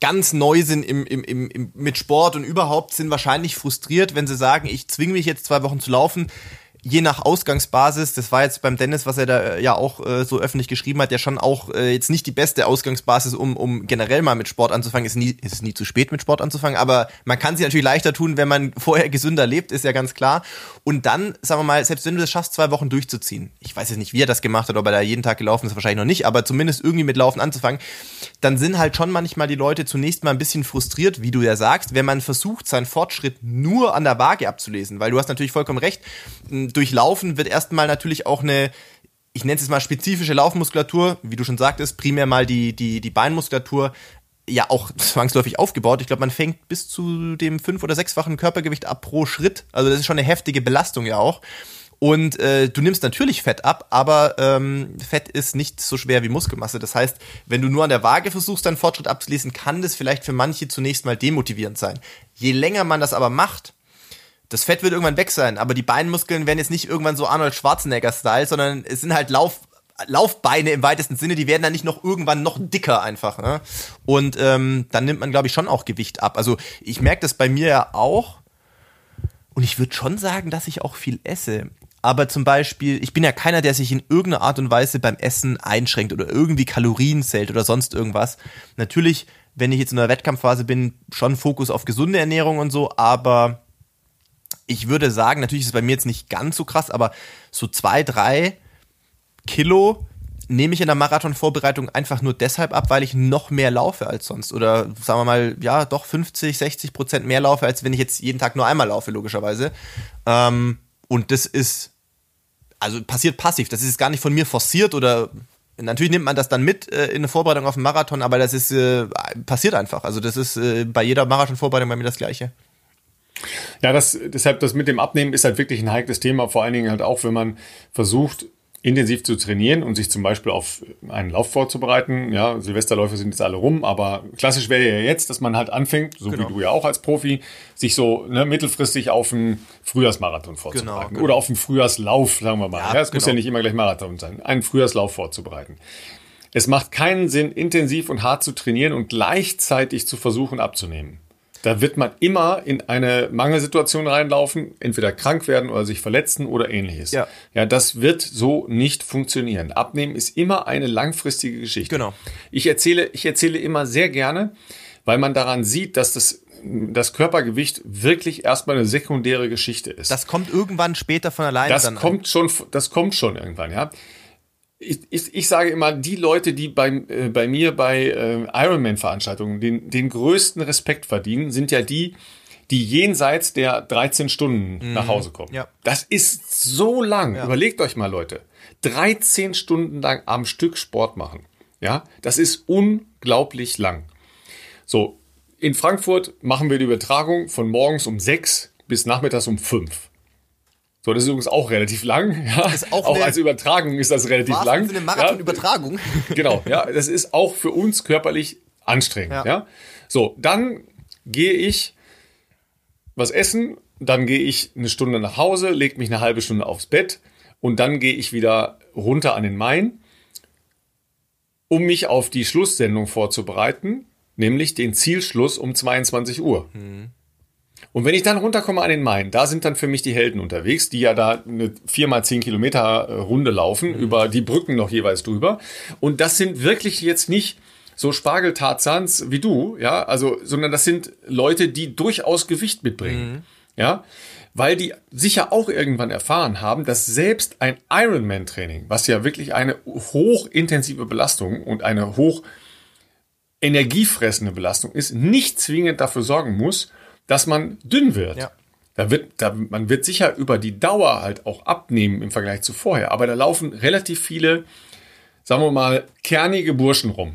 Speaker 2: ganz neu sind im, im, im, im, mit Sport und überhaupt, sind wahrscheinlich frustriert, wenn sie sagen, ich zwinge mich jetzt zwei Wochen zu laufen. Je nach Ausgangsbasis, das war jetzt beim Dennis, was er da äh, ja auch äh, so öffentlich geschrieben hat, ja schon auch äh, jetzt nicht die beste Ausgangsbasis, um, um generell mal mit Sport anzufangen. Ist nie, ist nie zu spät mit Sport anzufangen, aber man kann sich natürlich leichter tun, wenn man vorher gesünder lebt, ist ja ganz klar. Und dann, sagen wir mal, selbst wenn du es schaffst, zwei Wochen durchzuziehen, ich weiß jetzt nicht, wie er das gemacht hat, ob er da jeden Tag gelaufen ist, wahrscheinlich noch nicht, aber zumindest irgendwie mit Laufen anzufangen, dann sind halt schon manchmal die Leute zunächst mal ein bisschen frustriert, wie du ja sagst, wenn man versucht, seinen Fortschritt nur an der Waage abzulesen, weil du hast natürlich vollkommen recht, durch Laufen wird erstmal natürlich auch eine, ich nenne es jetzt mal spezifische Laufmuskulatur, wie du schon sagtest, primär mal die, die, die Beinmuskulatur, ja auch zwangsläufig aufgebaut. Ich glaube, man fängt bis zu dem fünf- oder sechsfachen Körpergewicht ab pro Schritt. Also das ist schon eine heftige Belastung ja auch. Und äh, du nimmst natürlich Fett ab, aber ähm, Fett ist nicht so schwer wie Muskelmasse. Das heißt, wenn du nur an der Waage versuchst, deinen Fortschritt abzulesen, kann das vielleicht für manche zunächst mal demotivierend sein. Je länger man das aber macht, das Fett wird irgendwann weg sein, aber die Beinmuskeln werden jetzt nicht irgendwann so Arnold Schwarzenegger-Style, sondern es sind halt Lauf, Laufbeine im weitesten Sinne, die werden dann nicht noch irgendwann noch dicker einfach. Ne? Und ähm, dann nimmt man, glaube ich, schon auch Gewicht ab. Also ich merke das bei mir ja auch. Und ich würde schon sagen, dass ich auch viel esse. Aber zum Beispiel, ich bin ja keiner, der sich in irgendeiner Art und Weise beim Essen einschränkt oder irgendwie Kalorien zählt oder sonst irgendwas. Natürlich, wenn ich jetzt in einer Wettkampfphase bin, schon Fokus auf gesunde Ernährung und so, aber ich würde sagen, natürlich ist es bei mir jetzt nicht ganz so krass, aber so zwei, drei Kilo nehme ich in der Marathonvorbereitung einfach nur deshalb ab, weil ich noch mehr laufe als sonst. Oder sagen wir mal, ja, doch 50, 60 Prozent mehr laufe, als wenn ich jetzt jeden Tag nur einmal laufe, logischerweise. Ähm, und das ist, also passiert passiv. Das ist gar nicht von mir forciert oder natürlich nimmt man das dann mit äh, in eine Vorbereitung auf einen Marathon, aber das ist äh, passiert einfach. Also das ist äh, bei jeder Marathonvorbereitung bei mir das Gleiche.
Speaker 1: Ja, das, deshalb das mit dem Abnehmen ist halt wirklich ein heikles Thema, vor allen Dingen halt auch, wenn man versucht, intensiv zu trainieren und sich zum Beispiel auf einen Lauf vorzubereiten. Ja, Silvesterläufe sind jetzt alle rum, aber klassisch wäre ja jetzt, dass man halt anfängt, so
Speaker 2: Genau.
Speaker 1: wie du ja auch als Profi, sich so ne, mittelfristig auf einen Frühjahrsmarathon vorzubereiten.
Speaker 2: genau.
Speaker 1: Oder auf einen Frühjahrslauf, sagen wir mal.
Speaker 2: Ja,
Speaker 1: Ja, es muss
Speaker 2: genau.
Speaker 1: ja nicht immer gleich Marathon sein, einen Frühjahrslauf vorzubereiten. Es macht keinen Sinn, intensiv und hart zu trainieren und gleichzeitig zu versuchen abzunehmen. Da wird man immer in eine Mangelsituation reinlaufen, entweder krank werden oder sich verletzen oder ähnliches.
Speaker 2: Ja.
Speaker 1: ja, das wird so nicht funktionieren. Abnehmen ist immer eine langfristige Geschichte.
Speaker 2: Genau.
Speaker 1: Ich erzähle, ich erzähle immer sehr gerne, weil man daran sieht, dass das, das Körpergewicht wirklich erstmal eine sekundäre Geschichte ist.
Speaker 2: Das kommt irgendwann später von alleine
Speaker 1: Das kommt schon, das kommt schon irgendwann, ja. Ich, ich, ich sage immer, die Leute, die bei, äh, bei mir bei äh, Ironman-Veranstaltungen den, den größten Respekt verdienen, sind ja die, die jenseits der 13 Stunden nach Hause kommen.
Speaker 2: Mhm. Ja.
Speaker 1: Das ist so lang. Überlegt euch mal, Leute. 13 Stunden lang am Stück Sport machen. Ja, das ist unglaublich lang. So, in Frankfurt machen wir die Übertragung von morgens um 6 bis nachmittags um 5. So, das ist übrigens auch relativ lang. Ja.
Speaker 2: Ist auch
Speaker 1: auch als Übertragung ist das relativ lang.
Speaker 2: eine
Speaker 1: ja.
Speaker 2: Marathonübertragung.
Speaker 1: Genau, ja, das ist auch für uns körperlich anstrengend.
Speaker 2: Ja.
Speaker 1: Ja. So, dann gehe ich was essen, dann gehe ich eine Stunde nach Hause, lege mich eine halbe Stunde aufs Bett und dann gehe ich wieder runter an den Main, um mich auf die Schlusssendung vorzubereiten, nämlich den Zielschluss um 22 Uhr. Und wenn ich dann runterkomme an den Main, da sind dann für mich die Helden unterwegs, die ja da eine 4 mal 10 Kilometer äh, Runde laufen, über die Brücken noch jeweils drüber. Und das sind wirklich jetzt nicht so Spargeltarzans wie du, ja, also, sondern das sind Leute, die durchaus Gewicht mitbringen, ja, weil die sicher auch irgendwann erfahren haben, dass selbst ein Ironman-Training, was ja wirklich eine hochintensive Belastung und eine hoch energiefressende Belastung ist, nicht zwingend dafür sorgen muss, dass man dünn wird.
Speaker 2: Ja.
Speaker 1: Da wird, da, man wird sicher über die Dauer halt auch abnehmen im Vergleich zu vorher. Aber da laufen relativ viele, sagen wir mal, kernige Burschen rum.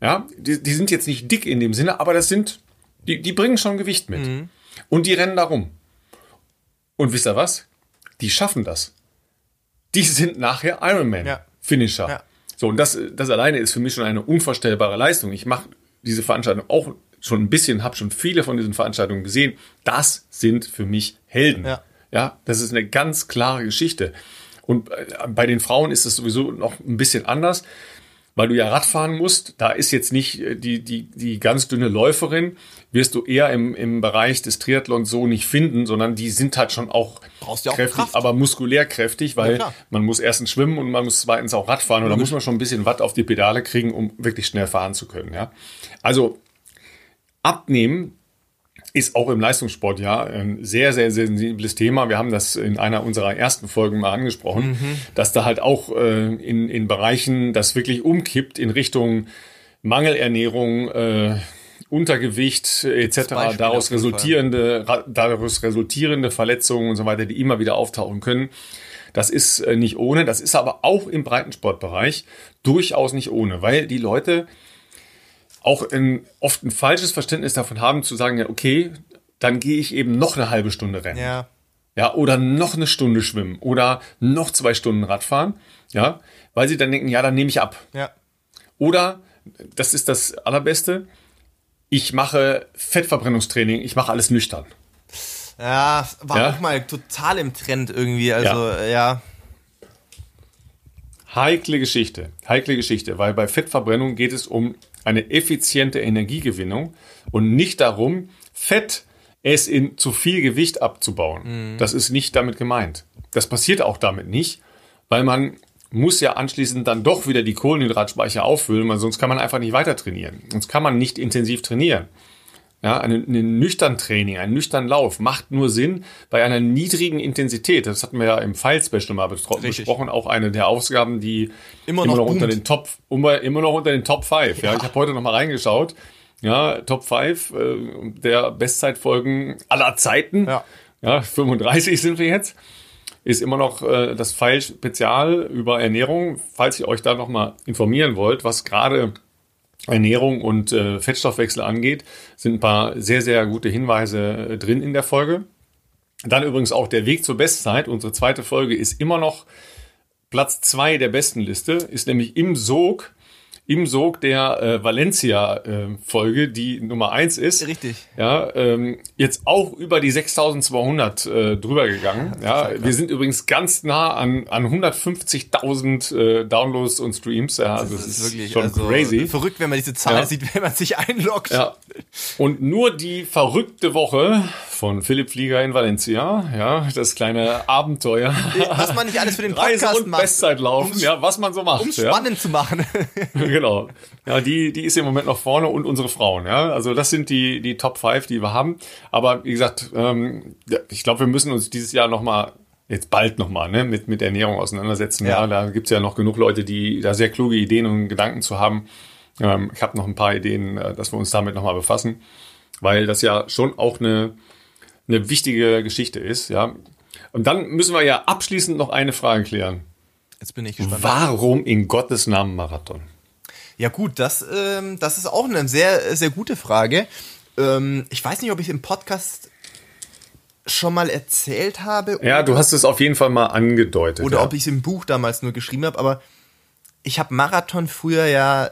Speaker 1: Ja, die, die sind jetzt nicht dick in dem Sinne, aber das sind, die, die bringen schon Gewicht mit. Mhm. Und die rennen da rum. Und wisst ihr was? Die schaffen das. Die sind nachher Ironman-Finisher. Ja. Ja. So, und das, das alleine ist für mich schon eine unvorstellbare Leistung. Ich mache diese Veranstaltung auch schon ein bisschen, habe schon viele von diesen Veranstaltungen gesehen. Das sind für mich Helden. Ja. ja, das ist eine ganz klare Geschichte. Und äh, bei den Frauen ist es sowieso noch ein bisschen anders, weil du ja Radfahren musst. Da ist jetzt nicht äh, die, die, die ganz dünne Läuferin, wirst du eher im, im Bereich des Triathlons so nicht finden, sondern die sind halt schon auch,
Speaker 2: Brauchst auch
Speaker 1: kräftig,
Speaker 2: Kraft.
Speaker 1: aber muskulär kräftig, weil ja, man muss erstens schwimmen und man muss zweitens auch Radfahren und da muss man schon ein bisschen Watt auf die Pedale kriegen, um wirklich schnell fahren zu können. Ja? Also Abnehmen ist auch im Leistungssport ja ein sehr, sehr sensibles Thema. Wir haben das in einer unserer ersten Folgen mal angesprochen, mhm. dass da halt auch äh, in, in Bereichen das wirklich umkippt in Richtung Mangelernährung, äh, Untergewicht etc. daraus resultierende, daraus resultierende Verletzungen und so weiter, die immer wieder auftauchen können. Das ist äh, nicht ohne, das ist aber auch im Breitensportbereich durchaus nicht ohne, weil die Leute auch ein, oft ein falsches Verständnis davon haben, zu sagen, ja, okay, dann gehe ich eben noch eine halbe Stunde rennen.
Speaker 2: Ja.
Speaker 1: Ja, oder noch eine Stunde schwimmen oder noch zwei Stunden Radfahren. Ja, weil sie dann denken, ja, dann nehme ich ab.
Speaker 2: Ja.
Speaker 1: Oder, das ist das Allerbeste, ich mache Fettverbrennungstraining, ich mache alles nüchtern.
Speaker 2: Ja, war ja? auch mal total im Trend irgendwie. Also, ja. ja.
Speaker 1: Heikle Geschichte, heikle Geschichte, weil bei Fettverbrennung geht es um eine effiziente Energiegewinnung und nicht darum, Fett es in zu viel Gewicht abzubauen. Mhm. Das ist nicht damit gemeint. Das passiert auch damit nicht, weil man muss ja anschließend dann doch wieder die Kohlenhydratspeicher auffüllen, weil sonst kann man einfach nicht weiter trainieren. Sonst kann man nicht intensiv trainieren. Ja, ein, ein nüchtern Training, ein nüchtern Lauf macht nur Sinn bei einer niedrigen Intensität. Das hatten wir ja im File-Special mal besprochen. Auch eine der Ausgaben, die
Speaker 2: immer noch, immer noch
Speaker 1: unter den Top, immer noch unter den Top 5. Ja. ja, ich habe heute noch mal reingeschaut. Ja, Top 5 äh, der Bestzeitfolgen aller Zeiten. Ja. ja, 35 sind wir jetzt. Ist immer noch äh, das File-Spezial über Ernährung. Falls ihr euch da noch mal informieren wollt, was gerade Ernährung und äh, Fettstoffwechsel angeht, sind ein paar sehr, sehr gute Hinweise äh, drin in der Folge. Dann übrigens auch der Weg zur Bestzeit. Unsere zweite Folge ist immer noch Platz zwei der besten Liste, ist nämlich im Sog im Sog der äh, Valencia-Folge, äh, die Nummer eins ist.
Speaker 2: Richtig.
Speaker 1: Ja, ähm, jetzt auch über die 6200 äh, drüber gegangen. Ja, wir sind übrigens ganz nah an, an 150.000 äh, Downloads und Streams. Ja, also das, das ist, wirklich schon also crazy.
Speaker 2: Verrückt, wenn man diese Zahl ja. sieht, wenn man sich einloggt.
Speaker 1: Ja. Und nur die verrückte Woche von Philipp Flieger in Valencia, ja, das kleine Abenteuer.
Speaker 2: Was man nicht alles für den Podcast
Speaker 1: Reise und
Speaker 2: macht.
Speaker 1: Bestzeit laufen, ja, was man so macht.
Speaker 2: Um spannend
Speaker 1: ja.
Speaker 2: zu machen.
Speaker 1: genau. Ja, die, die ist im Moment noch vorne und unsere Frauen, ja. Also das sind die, die Top 5, die wir haben. Aber wie gesagt, ähm, ich glaube, wir müssen uns dieses Jahr nochmal jetzt bald nochmal ne, mit, mit Ernährung auseinandersetzen. Ja, ja da gibt's ja noch genug Leute, die da sehr kluge Ideen und Gedanken zu haben. Ähm, ich habe noch ein paar Ideen, äh, dass wir uns damit nochmal befassen, weil das ja schon auch eine eine wichtige Geschichte ist, ja. Und dann müssen wir ja abschließend noch eine Frage klären.
Speaker 2: Jetzt bin ich gespannt.
Speaker 1: Warum in Gottes Namen Marathon?
Speaker 2: Ja gut, das, ähm, das ist auch eine sehr, sehr gute Frage. Ähm, ich weiß nicht, ob ich es im Podcast schon mal erzählt habe.
Speaker 1: Ja, du hast es auf jeden Fall mal angedeutet.
Speaker 2: Oder
Speaker 1: ja.
Speaker 2: ob ich es im Buch damals nur geschrieben habe, aber ich habe Marathon früher ja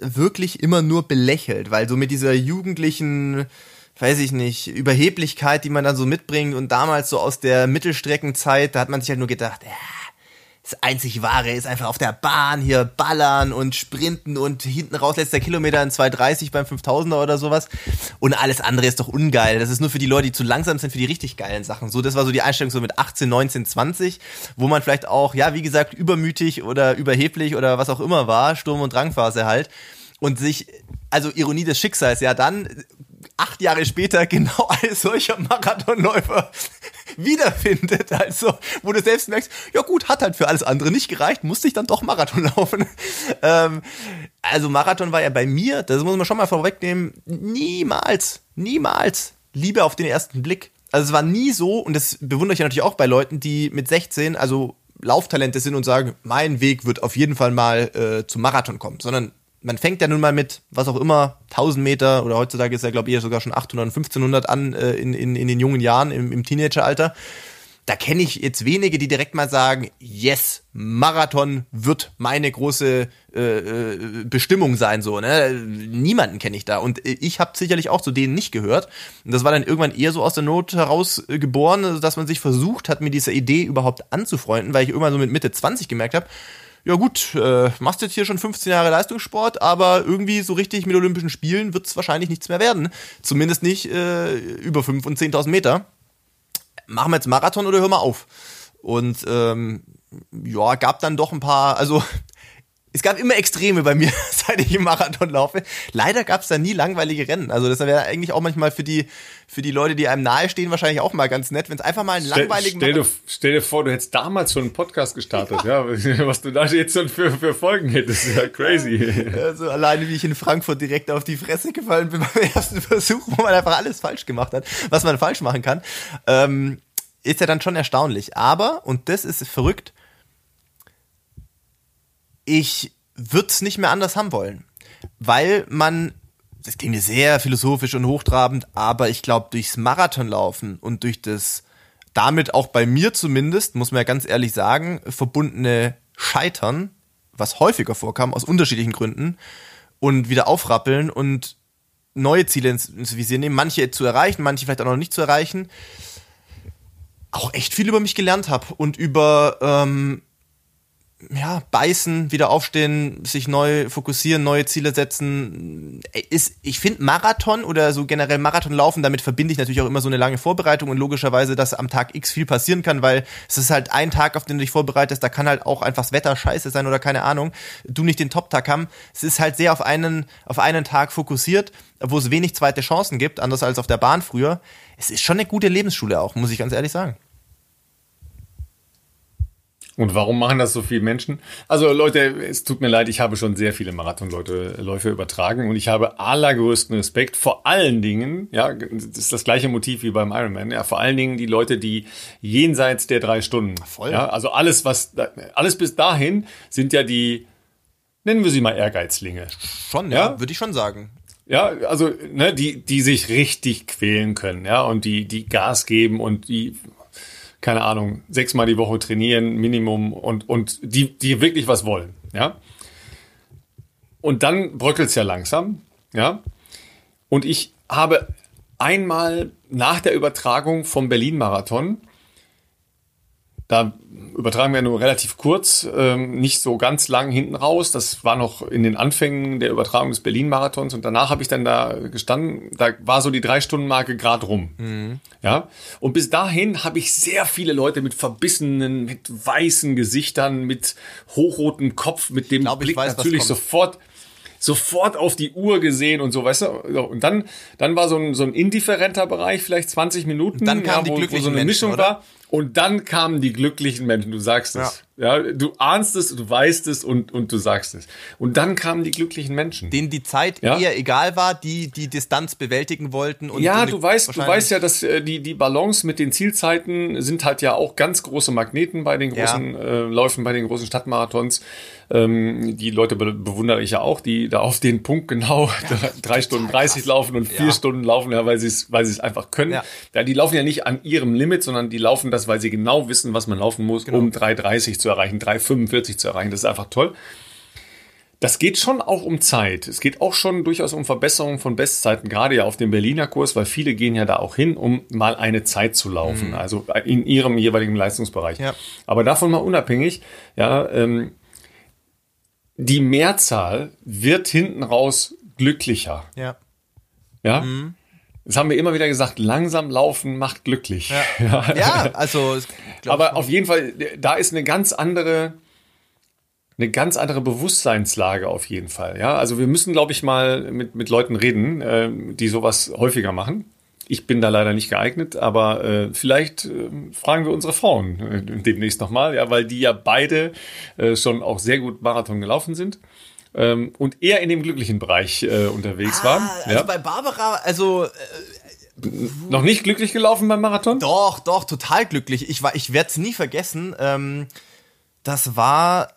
Speaker 2: wirklich immer nur belächelt, weil so mit dieser jugendlichen weiß ich nicht, Überheblichkeit, die man dann so mitbringt und damals so aus der Mittelstreckenzeit, da hat man sich halt nur gedacht, ja, das einzig Wahre ist einfach auf der Bahn hier ballern und sprinten und hinten raus letzter Kilometer in 2,30 beim 5000er oder sowas. Und alles andere ist doch ungeil. Das ist nur für die Leute, die zu langsam sind, für die richtig geilen Sachen. So, das war so die Einstellung so mit 18, 19, 20, wo man vielleicht auch, ja, wie gesagt, übermütig oder überheblich oder was auch immer war, Sturm- und Drangphase halt. Und sich, also Ironie des Schicksals, ja, dann acht Jahre später genau ein solcher Marathonläufer wiederfindet. Also, wo du selbst merkst, ja gut, hat halt für alles andere nicht gereicht, musste ich dann doch Marathon laufen. Ähm, also Marathon war ja bei mir, das muss man schon mal vorwegnehmen, niemals, niemals Liebe auf den ersten Blick. Also es war nie so, und das bewundere ich ja natürlich auch bei Leuten, die mit 16, also Lauftalente sind und sagen, mein Weg wird auf jeden Fall mal äh, zum Marathon kommen, sondern man fängt ja nun mal mit, was auch immer, 1000 Meter oder heutzutage ist ja, glaube ich, eher sogar schon 800 und 1500 an äh, in, in, in den jungen Jahren, im, im Teenageralter da kenne ich jetzt wenige, die direkt mal sagen, yes, Marathon wird meine große äh, äh, Bestimmung sein, so, ne? Niemanden kenne ich da. Und ich habe sicherlich auch zu denen nicht gehört. Und das war dann irgendwann eher so aus der Not heraus äh, geboren, dass man sich versucht hat, mir diese Idee überhaupt anzufreunden, weil ich irgendwann so mit Mitte 20 gemerkt habe, ja gut, äh, machst jetzt hier schon 15 Jahre Leistungssport, aber irgendwie so richtig mit Olympischen Spielen wird es wahrscheinlich nichts mehr werden. Zumindest nicht äh, über 5 und 10.000 Meter machen wir jetzt Marathon oder hör mal auf? Und ähm, ja, gab dann doch ein paar, also es gab immer Extreme bei mir, seit ich im Marathon laufe. Leider gab es da nie langweilige Rennen. Also das wäre eigentlich auch manchmal für die, für die Leute, die einem nahestehen, wahrscheinlich auch mal ganz nett, wenn es einfach mal einen
Speaker 1: stell,
Speaker 2: langweiligen
Speaker 1: stell, dir, stell dir vor, du hättest damals schon einen Podcast gestartet, ja. ja. Was du da jetzt schon für, für Folgen hättest, ja crazy.
Speaker 2: Also alleine wie ich in Frankfurt direkt auf die Fresse gefallen bin beim ersten Versuch, wo man einfach alles falsch gemacht hat, was man falsch machen kann. Ähm, ist ja dann schon erstaunlich. Aber, und das ist verrückt, ich würde es nicht mehr anders haben wollen. Weil man, das klingt sehr philosophisch und hochtrabend, aber ich glaube, durchs Marathonlaufen und durch das damit auch bei mir zumindest, muss man ja ganz ehrlich sagen, verbundene Scheitern, was häufiger vorkam, aus unterschiedlichen Gründen, und wieder aufrappeln und neue Ziele ins, ins Visier nehmen, manche zu erreichen, manche vielleicht auch noch nicht zu erreichen, auch echt viel über mich gelernt habe und über ähm, ja, beißen, wieder aufstehen, sich neu fokussieren, neue Ziele setzen. Ist, ich finde Marathon oder so generell Marathon laufen, damit verbinde ich natürlich auch immer so eine lange Vorbereitung und logischerweise, dass am Tag X viel passieren kann, weil es ist halt ein Tag, auf den du dich vorbereitest, da kann halt auch einfach das Wetter scheiße sein oder keine Ahnung, du nicht den Top-Tag haben. Es ist halt sehr auf einen, auf einen Tag fokussiert, wo es wenig zweite Chancen gibt, anders als auf der Bahn früher. Es ist schon eine gute Lebensschule auch, muss ich ganz ehrlich sagen.
Speaker 1: Und warum machen das so viele Menschen? Also Leute, es tut mir leid, ich habe schon sehr viele Marathonläufe übertragen und ich habe allergrößten Respekt vor allen Dingen, ja, das ist das gleiche Motiv wie beim Ironman, ja, vor allen Dingen die Leute, die jenseits der drei Stunden, Voll. ja, also alles, was, alles bis dahin sind ja die, nennen wir sie mal Ehrgeizlinge.
Speaker 2: Schon, ja, ja? würde ich schon sagen.
Speaker 1: Ja, also ne, die, die sich richtig quälen können, ja, und die, die Gas geben und die keine Ahnung, sechsmal die Woche trainieren, Minimum und, und die, die wirklich was wollen, ja. Und dann bröckelt's ja langsam, ja. Und ich habe einmal nach der Übertragung vom Berlin-Marathon, da übertragen wir nur relativ kurz, ähm, nicht so ganz lang hinten raus. Das war noch in den Anfängen der Übertragung des Berlin-Marathons und danach habe ich dann da gestanden. Da war so die drei Stunden Marke gerade rum. Mhm. Ja, und bis dahin habe ich sehr viele Leute mit verbissenen, mit weißen Gesichtern, mit hochrotem Kopf, mit dem glaub, Blick weiß, natürlich sofort sofort auf die Uhr gesehen und so, weißt du? Und dann, dann war so ein, so ein indifferenter Bereich, vielleicht 20 Minuten,
Speaker 2: dann kam ja, wo, die wo so eine Mischung oder? war.
Speaker 1: Und dann kamen die glücklichen Menschen, du sagst es. Ja. ja, du ahnst es, du weißt es und, und du sagst es. Und dann kamen die glücklichen Menschen.
Speaker 2: Denen die Zeit ja? eher egal war, die die Distanz bewältigen wollten. Und
Speaker 1: ja, du weißt, du weißt ja, dass äh, die, die Balance mit den Zielzeiten sind halt ja auch ganz große Magneten bei den großen ja. äh, Läufen, bei den großen Stadtmarathons. Ähm, die Leute be bewundere ich ja auch, die da auf den Punkt genau drei Stunden 30 laufen und vier Stunden laufen, ja, weil sie es weil sie es einfach können. Ja. die laufen ja nicht an ihrem Limit, sondern die laufen das, weil sie genau wissen, was man laufen muss, genau. um 3,30 zu erreichen, 3,45 zu erreichen. Das ist einfach toll. Das geht schon auch um Zeit. Es geht auch schon durchaus um Verbesserung von Bestzeiten, gerade ja auf dem Berliner Kurs, weil viele gehen ja da auch hin, um mal eine Zeit zu laufen, mhm. also in ihrem jeweiligen Leistungsbereich. Ja. Aber davon mal unabhängig, ja, ähm, die Mehrzahl wird hinten raus glücklicher.
Speaker 2: Ja.
Speaker 1: Ja. Mhm. Das haben wir immer wieder gesagt, langsam laufen macht glücklich.
Speaker 2: Ja, ja. ja also.
Speaker 1: Aber auf jeden Fall, da ist eine ganz andere, eine ganz andere Bewusstseinslage auf jeden Fall. Ja, also wir müssen, glaube ich, mal mit, mit Leuten reden, äh, die sowas häufiger machen. Ich bin da leider nicht geeignet, aber äh, vielleicht äh, fragen wir unsere Frauen äh, demnächst nochmal, ja, weil die ja beide äh, schon auch sehr gut Marathon gelaufen sind ähm, und eher in dem glücklichen Bereich äh, unterwegs ah, waren.
Speaker 2: Also ja. bei Barbara, also äh,
Speaker 1: noch nicht glücklich gelaufen beim Marathon?
Speaker 2: Doch, doch, total glücklich. Ich, war, ich werde es nie vergessen. Ähm, das war,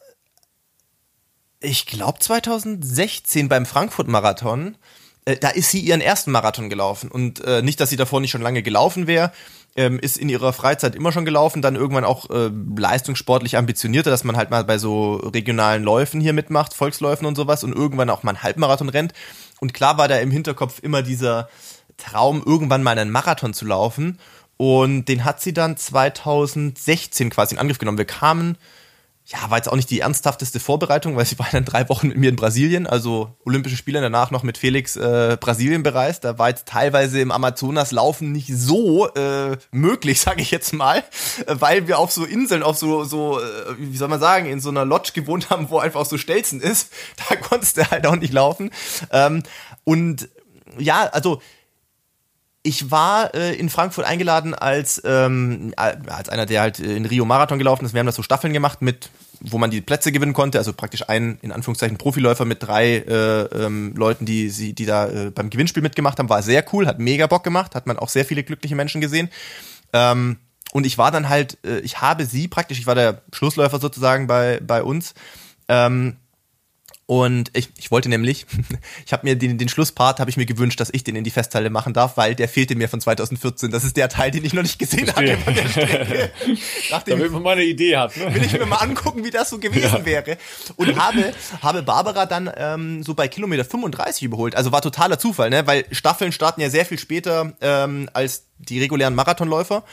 Speaker 2: ich glaube, 2016 beim Frankfurt-Marathon. Äh, da ist sie ihren ersten Marathon gelaufen. Und äh, nicht, dass sie davor nicht schon lange gelaufen wäre. Ähm, ist in ihrer Freizeit immer schon gelaufen, dann irgendwann auch äh, leistungssportlich ambitionierter, dass man halt mal bei so regionalen Läufen hier mitmacht, Volksläufen und sowas und irgendwann auch mal einen Halbmarathon rennt. Und klar war da im Hinterkopf immer dieser Traum, irgendwann mal einen Marathon zu laufen. Und den hat sie dann 2016 quasi in Angriff genommen. Wir kamen ja, war jetzt auch nicht die ernsthafteste Vorbereitung, weil sie war dann drei Wochen mit mir in Brasilien, also Olympische Spiele danach noch mit Felix äh, Brasilien bereist. Da war jetzt teilweise im Amazonas Laufen nicht so äh, möglich, sage ich jetzt mal, weil wir auf so Inseln, auf so, so, äh, wie soll man sagen, in so einer Lodge gewohnt haben, wo einfach so Stelzen ist. Da konntest du halt auch nicht laufen. Ähm, und ja, also ich war äh, in Frankfurt eingeladen als, ähm, als einer, der halt in Rio Marathon gelaufen ist. Wir haben da so Staffeln gemacht mit, wo man die Plätze gewinnen konnte. Also praktisch ein, in Anführungszeichen, Profiläufer mit drei äh, ähm, Leuten, die, sie, die da äh, beim Gewinnspiel mitgemacht haben. War sehr cool, hat mega Bock gemacht, hat man auch sehr viele glückliche Menschen gesehen. Ähm, und ich war dann halt, äh, ich habe sie praktisch, ich war der Schlussläufer sozusagen bei, bei uns. Ähm, und ich, ich wollte nämlich, ich habe mir den, den Schlusspart, habe ich mir gewünscht, dass ich den in die Festhalle machen darf, weil der fehlte mir von 2014. Das ist der Teil, den ich noch nicht gesehen Verstehe. hatte von der Strecke.
Speaker 1: Nachdem, Damit man mal eine Idee hat.
Speaker 2: Ne? Will ich mir mal angucken, wie das so gewesen ja. wäre. Und habe, habe Barbara dann ähm, so bei Kilometer 35 überholt. Also war totaler Zufall, ne? weil Staffeln starten ja sehr viel später ähm, als die regulären Marathonläufer.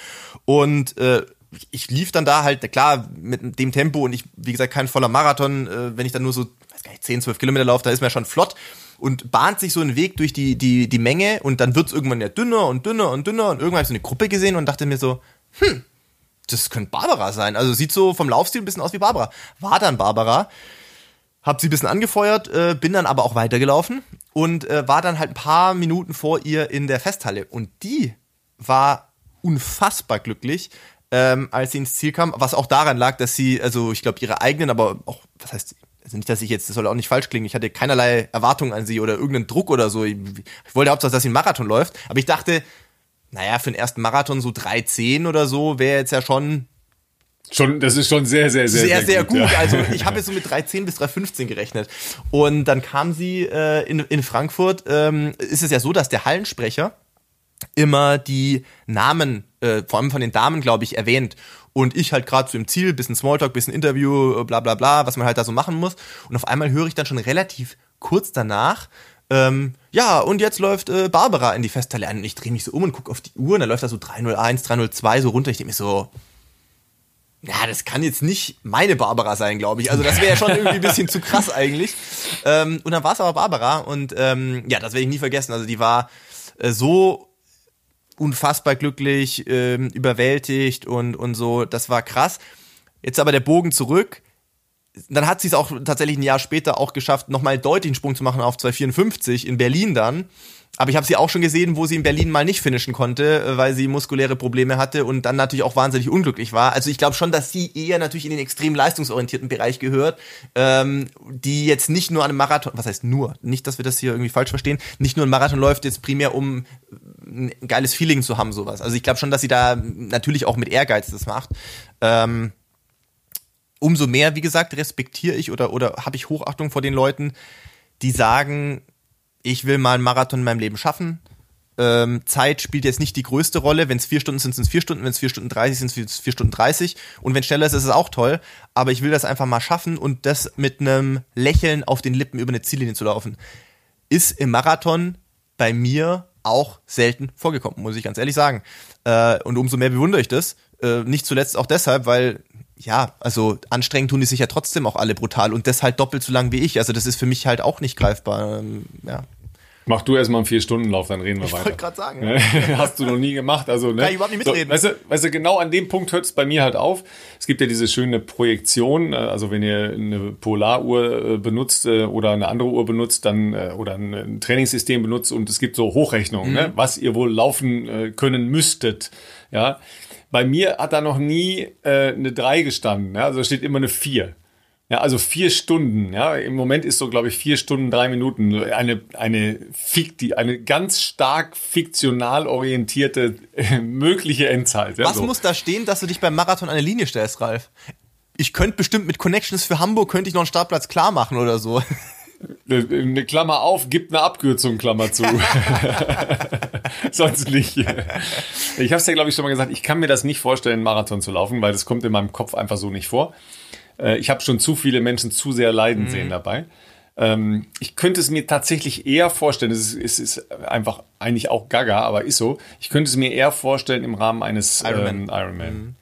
Speaker 2: Und äh, ich lief dann da halt, klar, mit dem Tempo und ich, wie gesagt, kein voller Marathon, äh, wenn ich dann nur so weiß gar nicht, 10, 12 Kilometer laufe, da ist man ja schon flott und bahnt sich so einen Weg durch die, die, die Menge und dann wird es irgendwann ja dünner und dünner und dünner und irgendwann habe ich so eine Gruppe gesehen und dachte mir so, hm, das könnte Barbara sein. Also sieht so vom Laufstil ein bisschen aus wie Barbara. War dann Barbara. Hab sie ein bisschen angefeuert, äh, bin dann aber auch weitergelaufen und äh, war dann halt ein paar Minuten vor ihr in der Festhalle. Und die war unfassbar glücklich, ähm, als sie ins Ziel kam, was auch daran lag, dass sie, also ich glaube, ihre eigenen, aber auch, was heißt also nicht, dass ich jetzt, das soll auch nicht falsch klingen, ich hatte keinerlei Erwartungen an sie oder irgendeinen Druck oder so. Ich, ich wollte hauptsächlich, dass sie einen Marathon läuft, aber ich dachte, naja, für den ersten Marathon so 3,10 oder so wäre jetzt ja schon
Speaker 1: Schon, das ist schon sehr, sehr, sehr,
Speaker 2: sehr, sehr gut. gut. Ja. Also ich habe jetzt so mit 3,10 bis 3,15 gerechnet. Und dann kam sie äh, in, in Frankfurt. Ähm, ist es ja so, dass der Hallensprecher immer die Namen, äh, vor allem von den Damen, glaube ich, erwähnt. Und ich halt gerade so im Ziel, bisschen Smalltalk, bisschen Interview, äh, bla bla bla, was man halt da so machen muss. Und auf einmal höre ich dann schon relativ kurz danach, ähm, ja, und jetzt läuft äh, Barbara in die Festhalle ein. Und ich drehe mich so um und gucke auf die Uhr und da läuft da so 301, 302 so runter. Ich denke mir so, ja, das kann jetzt nicht meine Barbara sein, glaube ich. Also das wäre ja schon irgendwie ein bisschen zu krass eigentlich. Ähm, und dann war es aber Barbara und ähm, ja, das werde ich nie vergessen. Also die war äh, so unfassbar glücklich, ähm, überwältigt und, und so. Das war krass. Jetzt aber der Bogen zurück. Dann hat sie es auch tatsächlich ein Jahr später auch geschafft, nochmal einen Sprung zu machen auf 254 in Berlin dann. Aber ich habe sie auch schon gesehen, wo sie in Berlin mal nicht finishen konnte, äh, weil sie muskuläre Probleme hatte und dann natürlich auch wahnsinnig unglücklich war. Also ich glaube schon, dass sie eher natürlich in den extrem leistungsorientierten Bereich gehört, ähm, die jetzt nicht nur an einem Marathon, was heißt nur, nicht, dass wir das hier irgendwie falsch verstehen, nicht nur ein Marathon läuft jetzt primär, um ein geiles Feeling zu haben, sowas. Also ich glaube schon, dass sie da natürlich auch mit Ehrgeiz das macht. Ähm, umso mehr, wie gesagt, respektiere ich oder, oder habe ich Hochachtung vor den Leuten, die sagen, ich will mal einen Marathon in meinem Leben schaffen. Ähm, Zeit spielt jetzt nicht die größte Rolle. Wenn es vier Stunden sind, sind es vier Stunden. Wenn es vier Stunden 30 sind, sind es vier Stunden 30. Und wenn schneller ist, ist es auch toll. Aber ich will das einfach mal schaffen und das mit einem Lächeln auf den Lippen über eine Ziellinie zu laufen. Ist im Marathon bei mir auch selten vorgekommen, muss ich ganz ehrlich sagen. Äh, und umso mehr bewundere ich das. Äh, nicht zuletzt auch deshalb, weil ja, also anstrengend tun die sich ja trotzdem auch alle brutal und das halt doppelt so lang wie ich. Also das ist für mich halt auch nicht greifbar. Ähm, ja.
Speaker 1: Mach du erstmal einen Vier-Stunden-Lauf, dann reden wir
Speaker 2: ich
Speaker 1: weiter.
Speaker 2: Ich wollte gerade sagen.
Speaker 1: Hast du noch nie gemacht. Also, ne?
Speaker 2: Kann ich überhaupt nicht mitreden.
Speaker 1: So, weißt, du, weißt du, genau an dem Punkt hört es bei mir halt auf. Es gibt ja diese schöne Projektion, äh, also wenn ihr eine Polaruhr äh, benutzt äh, oder eine andere Uhr benutzt, dann oder ein Trainingssystem benutzt und es gibt so Hochrechnungen, ne? mhm. ne? was ihr wohl laufen können müsstet. Ja. Bei mir hat da noch nie äh, eine 3 gestanden. Ja? Also steht immer eine 4. Ja, also vier Stunden, ja. Im Moment ist so, glaube ich, vier Stunden, drei Minuten. Eine, eine, Fikti, eine ganz stark fiktional orientierte äh, mögliche Endzeit. Ja,
Speaker 2: Was
Speaker 1: so.
Speaker 2: muss da stehen, dass du dich beim Marathon an eine Linie stellst, Ralf? Ich könnte bestimmt mit Connections für Hamburg, könnte ich noch einen Startplatz klar machen oder so.
Speaker 1: Eine Klammer auf, gibt eine Abkürzung, Klammer zu. Sonst nicht. Ich habe es ja, glaube ich, schon mal gesagt, ich kann mir das nicht vorstellen, einen Marathon zu laufen, weil das kommt in meinem Kopf einfach so nicht vor. Äh, ich habe schon zu viele Menschen zu sehr leiden mhm. sehen dabei. Ähm, ich könnte es mir tatsächlich eher vorstellen, es ist, es ist einfach eigentlich auch gaga, aber ist so. Ich könnte es mir eher vorstellen im Rahmen eines Ironman. Ähm, Ironman. Mhm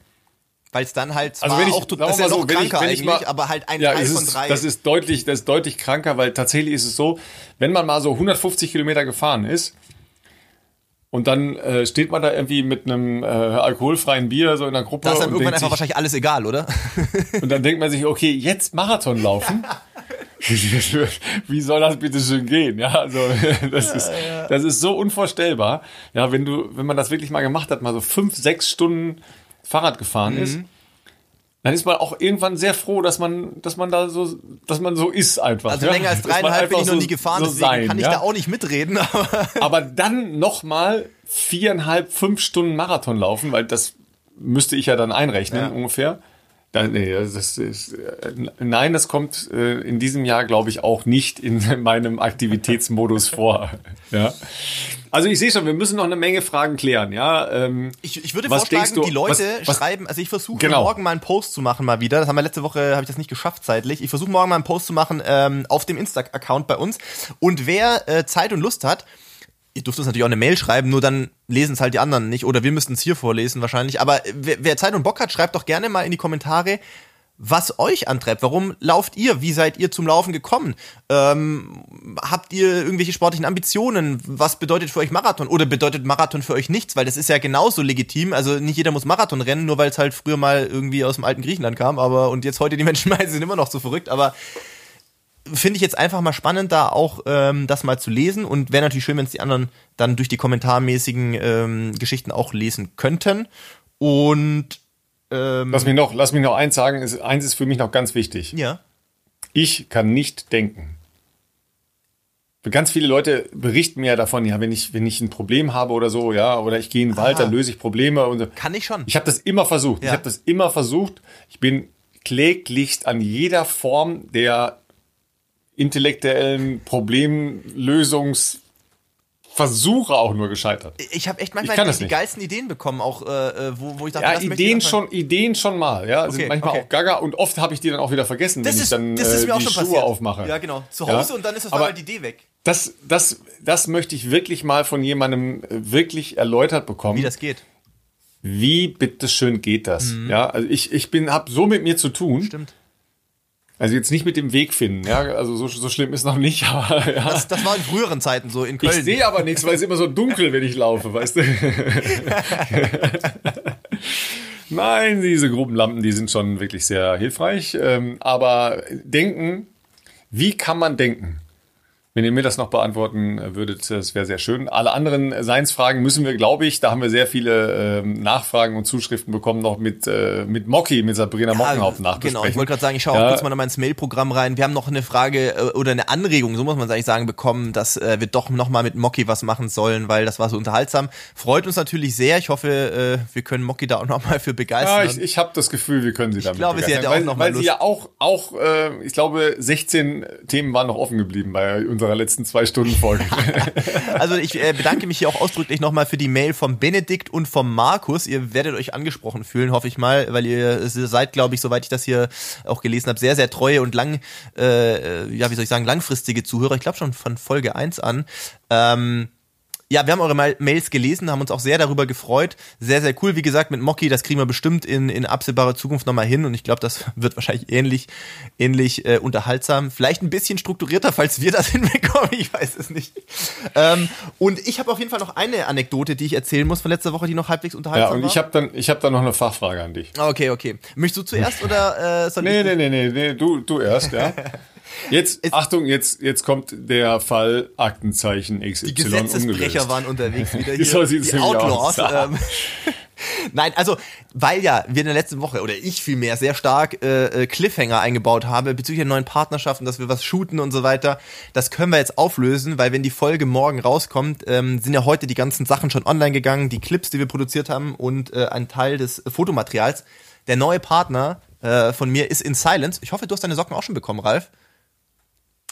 Speaker 2: weil es dann halt zwar also wenn ich, auch das ist ja noch so, kranker ich, eigentlich, mal, aber halt ein
Speaker 1: ja, Teil von drei. Das ist deutlich, das ist deutlich kranker, weil tatsächlich ist es so, wenn man mal so 150 Kilometer gefahren ist und dann äh, steht man da irgendwie mit einem äh, alkoholfreien Bier so in der Gruppe.
Speaker 2: Da ist
Speaker 1: dann
Speaker 2: irgendwann einfach sich, wahrscheinlich alles egal, oder?
Speaker 1: und dann denkt man sich, okay, jetzt Marathon laufen. Wie soll das bitte schön gehen? Ja, also das ist, das ist so unvorstellbar. Ja, wenn du, wenn man das wirklich mal gemacht hat, mal so fünf, sechs Stunden Fahrrad gefahren mhm. ist, dann ist man auch irgendwann sehr froh, dass man, dass man da so, dass man so ist einfach.
Speaker 2: Also länger als dreieinhalb bin ich noch nie gefahren, so deswegen sein, kann ich ja? da auch nicht mitreden.
Speaker 1: Aber, aber dann noch mal viereinhalb, fünf Stunden Marathon laufen, weil das müsste ich ja dann einrechnen ja. ungefähr. Da, nee, das ist, äh, nein, das kommt äh, in diesem Jahr, glaube ich, auch nicht in meinem Aktivitätsmodus vor. Ja. Also ich sehe schon, wir müssen noch eine Menge Fragen klären. Ja,
Speaker 2: ähm, ich, ich würde vorschlagen, du, die Leute was, was, schreiben. Also ich versuche genau. morgen mal einen Post zu machen mal wieder. Das haben wir letzte Woche, habe ich das nicht geschafft zeitlich. Ich versuche morgen mal einen Post zu machen ähm, auf dem Insta-Account bei uns. Und wer äh, Zeit und Lust hat, ihr dürft uns natürlich auch eine Mail schreiben, nur dann lesen es halt die anderen nicht. Oder wir müssten es hier vorlesen wahrscheinlich. Aber wer, wer Zeit und Bock hat, schreibt doch gerne mal in die Kommentare, was euch antreibt. Warum lauft ihr? Wie seid ihr zum Laufen gekommen? Ähm, habt ihr irgendwelche sportlichen Ambitionen? Was bedeutet für euch Marathon? Oder bedeutet Marathon für euch nichts? Weil das ist ja genauso legitim. Also nicht jeder muss Marathon rennen, nur weil es halt früher mal irgendwie aus dem alten Griechenland kam. Aber und jetzt heute die Menschen meinen, sind immer noch so verrückt. Aber finde ich jetzt einfach mal spannend, da auch ähm, das mal zu lesen und wäre natürlich schön, wenn es die anderen dann durch die kommentarmäßigen ähm, Geschichten auch lesen könnten. Und
Speaker 1: ähm, lass mich noch, lass mich noch eins sagen. Ist, eins ist für mich noch ganz wichtig.
Speaker 2: Ja.
Speaker 1: Ich kann nicht denken. Ganz viele Leute berichten mir ja davon, ja, wenn ich, wenn ich ein Problem habe oder so, ja, oder ich gehe in den Wald, dann löse ich Probleme und so.
Speaker 2: Kann ich schon.
Speaker 1: Ich habe das immer versucht. Ja. Ich habe das immer versucht. Ich bin kläglich an jeder Form der intellektuellen Problemlösungs Versuche auch nur gescheitert.
Speaker 2: Ich habe echt manchmal die, die geilsten Ideen bekommen, auch äh, äh, wo, wo ich dachte,
Speaker 1: ja, Ideen schon, Ideen schon mal, ja, okay, sind manchmal okay. auch Gaga und oft habe ich die dann auch wieder vergessen, das wenn ist, ich dann äh, die Schuhe passiert. aufmache.
Speaker 2: Ja, genau. Zu Hause ja? und dann ist das Aber die Idee weg.
Speaker 1: Das, das, das möchte ich wirklich mal von jemandem äh, wirklich erläutert bekommen.
Speaker 2: Wie das geht.
Speaker 1: Wie bitteschön geht das? Mhm. Ja, also ich, ich bin, hab so mit mir zu tun.
Speaker 2: Stimmt.
Speaker 1: Also jetzt nicht mit dem Weg finden, ja, also so, so schlimm ist noch nicht, aber ja.
Speaker 2: Das, das war in früheren Zeiten so in Köln.
Speaker 1: Ich sehe aber nichts, weil es immer so dunkel, wenn ich laufe, weißt du. Nein, diese Gruppenlampen, die sind schon wirklich sehr hilfreich. Ähm, aber denken, wie kann man denken? Wenn ihr mir das noch beantworten würdet, das wäre sehr schön. Alle anderen Seinsfragen müssen wir, glaube ich, da haben wir sehr viele ähm, Nachfragen und Zuschriften bekommen, noch mit, äh, mit Mocky, mit Sabrina ja, Mockenhaupt nachbesprechen. Genau,
Speaker 2: ich wollte gerade sagen, ich schaue ja. auch kurz mal noch mal ins Mailprogramm rein. Wir haben noch eine Frage äh, oder eine Anregung, so muss man es eigentlich sagen, bekommen, dass äh, wir doch noch mal mit Mocky was machen sollen, weil das war so unterhaltsam. Freut uns natürlich sehr. Ich hoffe, äh, wir können Mocky da auch noch mal für begeistern.
Speaker 1: Ja, ich, ich habe das Gefühl, wir können sie damit
Speaker 2: ich glaube, begeistern. Sie hat ja auch noch
Speaker 1: weil,
Speaker 2: mal
Speaker 1: weil sie ja auch, auch äh, ich glaube, 16 Themen waren noch offen geblieben bei unserer unserer letzten zwei Stunden Folge.
Speaker 2: also ich äh, bedanke mich hier auch ausdrücklich nochmal für die Mail vom Benedikt und vom Markus. Ihr werdet euch angesprochen fühlen, hoffe ich mal, weil ihr seid, glaube ich, soweit ich das hier auch gelesen habe, sehr, sehr treue und lang, äh, ja, wie soll ich sagen, langfristige Zuhörer. Ich glaube schon von Folge 1 an. Ähm, ja, wir haben eure Mails gelesen, haben uns auch sehr darüber gefreut. Sehr, sehr cool. Wie gesagt, mit Mocky, das kriegen wir bestimmt in, in absehbarer Zukunft nochmal hin. Und ich glaube, das wird wahrscheinlich ähnlich, ähnlich äh, unterhaltsam. Vielleicht ein bisschen strukturierter, falls wir das hinbekommen. Ich weiß es nicht. Ähm, und ich habe auf jeden Fall noch eine Anekdote, die ich erzählen muss von letzter Woche, die noch halbwegs unterhaltsam war.
Speaker 1: Ja, und ich habe dann, ich hab dann noch eine Fachfrage an dich.
Speaker 2: Okay, okay. Möchtest du zuerst oder
Speaker 1: äh, soll nee, ich? Nee, nee, nee, nee, du, du erst, ja. Jetzt, es, Achtung, jetzt, jetzt kommt der Fall Aktenzeichen XY
Speaker 2: Die Gesetzesbrecher waren unterwegs wieder
Speaker 1: hier. so
Speaker 2: die Outlaws.
Speaker 1: Ähm.
Speaker 2: Nein, also, weil ja wir in der letzten Woche oder ich vielmehr sehr stark äh, äh, Cliffhanger eingebaut habe bezüglich der neuen Partnerschaften, dass wir was shooten und so weiter. Das können wir jetzt auflösen, weil wenn die Folge morgen rauskommt, ähm, sind ja heute die ganzen Sachen schon online gegangen, die Clips, die wir produziert haben und äh, ein Teil des Fotomaterials. Der neue Partner äh, von mir ist in Silence. Ich hoffe, du hast deine Socken auch schon bekommen, Ralf.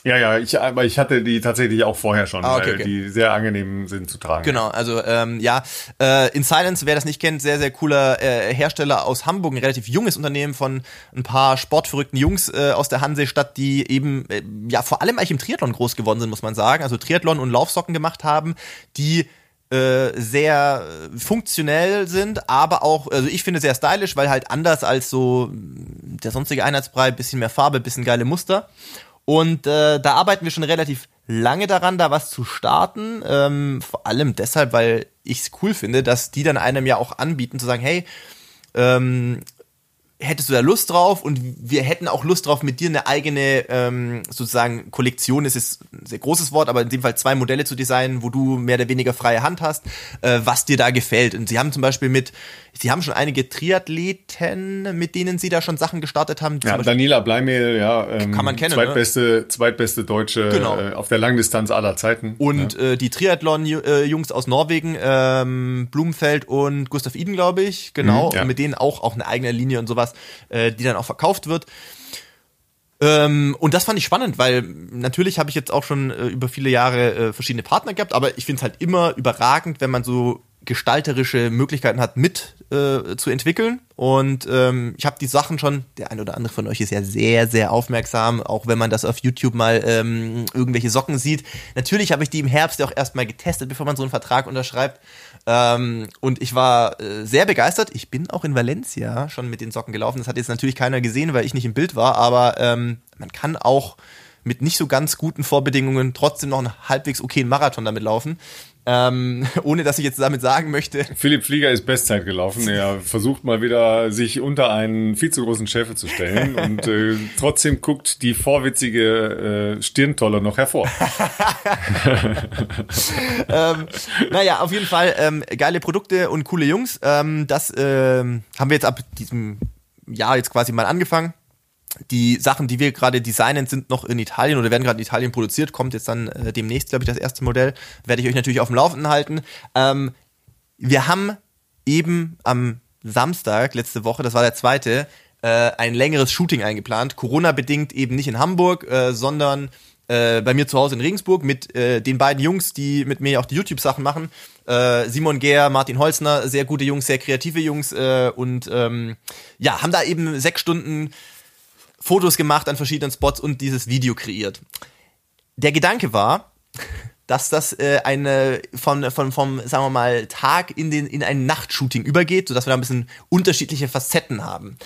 Speaker 1: Ja, ja, ich, aber ich hatte die tatsächlich auch vorher schon, ah, okay, weil okay. die sehr angenehm sind zu tragen.
Speaker 2: Genau, also ähm, ja, äh, in Silence, wer das nicht kennt, sehr, sehr cooler äh, Hersteller aus Hamburg, ein relativ junges Unternehmen von ein paar sportverrückten Jungs äh, aus der Hansestadt, die eben äh, ja vor allem eigentlich im Triathlon groß geworden sind, muss man sagen. Also Triathlon und Laufsocken gemacht haben, die äh, sehr funktionell sind, aber auch, also ich finde sehr stylisch, weil halt anders als so der sonstige Einheitsbrei, bisschen mehr Farbe, bisschen geile Muster. Und äh, da arbeiten wir schon relativ lange daran, da was zu starten. Ähm, vor allem deshalb, weil ich es cool finde, dass die dann einem ja auch anbieten, zu sagen, hey, ähm, hättest du da Lust drauf und wir hätten auch Lust drauf, mit dir eine eigene ähm, sozusagen Kollektion, es ist ein sehr großes Wort, aber in dem Fall zwei Modelle zu designen, wo du mehr oder weniger freie Hand hast, äh, was dir da gefällt. Und sie haben zum Beispiel mit, sie haben schon einige Triathleten, mit denen sie da schon Sachen gestartet haben.
Speaker 1: Ja, Daniela Bleimehl, ja,
Speaker 2: ähm, kann man kennen.
Speaker 1: Zweitbeste, ne? zweitbeste Deutsche genau. äh, auf der Langdistanz aller Zeiten.
Speaker 2: Und
Speaker 1: ja.
Speaker 2: äh, die Triathlon-Jungs aus Norwegen, ähm, Blumenfeld und Gustav Iden, glaube ich, genau, mhm, ja. und mit denen auch, auch eine eigene Linie und sowas äh, die dann auch verkauft wird. Ähm, und das fand ich spannend, weil natürlich habe ich jetzt auch schon äh, über viele Jahre äh, verschiedene Partner gehabt, aber ich finde es halt immer überragend, wenn man so gestalterische Möglichkeiten hat, mit äh, zu entwickeln. Und ähm, ich habe die Sachen schon, der eine oder andere von euch ist ja sehr, sehr aufmerksam, auch wenn man das auf YouTube mal ähm, irgendwelche Socken sieht. Natürlich habe ich die im Herbst ja auch erstmal getestet, bevor man so einen Vertrag unterschreibt. Ähm, und ich war äh, sehr begeistert. Ich bin auch in Valencia schon mit den Socken gelaufen. Das hat jetzt natürlich keiner gesehen, weil ich nicht im Bild war, aber ähm, man kann auch mit nicht so ganz guten Vorbedingungen trotzdem noch einen halbwegs okayen Marathon damit laufen. Ähm, ohne dass ich jetzt damit sagen möchte.
Speaker 1: Philipp Flieger ist Bestzeit gelaufen. Er versucht mal wieder, sich unter einen viel zu großen Schäfer zu stellen und äh, trotzdem guckt die vorwitzige äh, Stirntolle noch hervor.
Speaker 2: ähm, naja, auf jeden Fall ähm, geile Produkte und coole Jungs. Ähm, das ähm, haben wir jetzt ab diesem Jahr jetzt quasi mal angefangen die Sachen, die wir gerade designen, sind noch in Italien oder werden gerade in Italien produziert. Kommt jetzt dann äh, demnächst, glaube ich, das erste Modell. Werde ich euch natürlich auf dem Laufenden halten. Ähm, wir haben eben am Samstag letzte Woche, das war der zweite, äh, ein längeres Shooting eingeplant. Corona-bedingt eben nicht in Hamburg, äh, sondern äh, bei mir zu Hause in Regensburg mit äh, den beiden Jungs, die mit mir auch die YouTube-Sachen machen. Äh, Simon Gehr, Martin Holzner, sehr gute Jungs, sehr kreative Jungs und ähm, ja, haben da eben sechs Stunden Fotos gemacht an verschiedenen Spots und dieses Video kreiert. Der Gedanke war, dass das äh, eine von, von vom sagen wir mal Tag in den in ein Nachtshooting übergeht, sodass wir da ein bisschen unterschiedliche Facetten haben.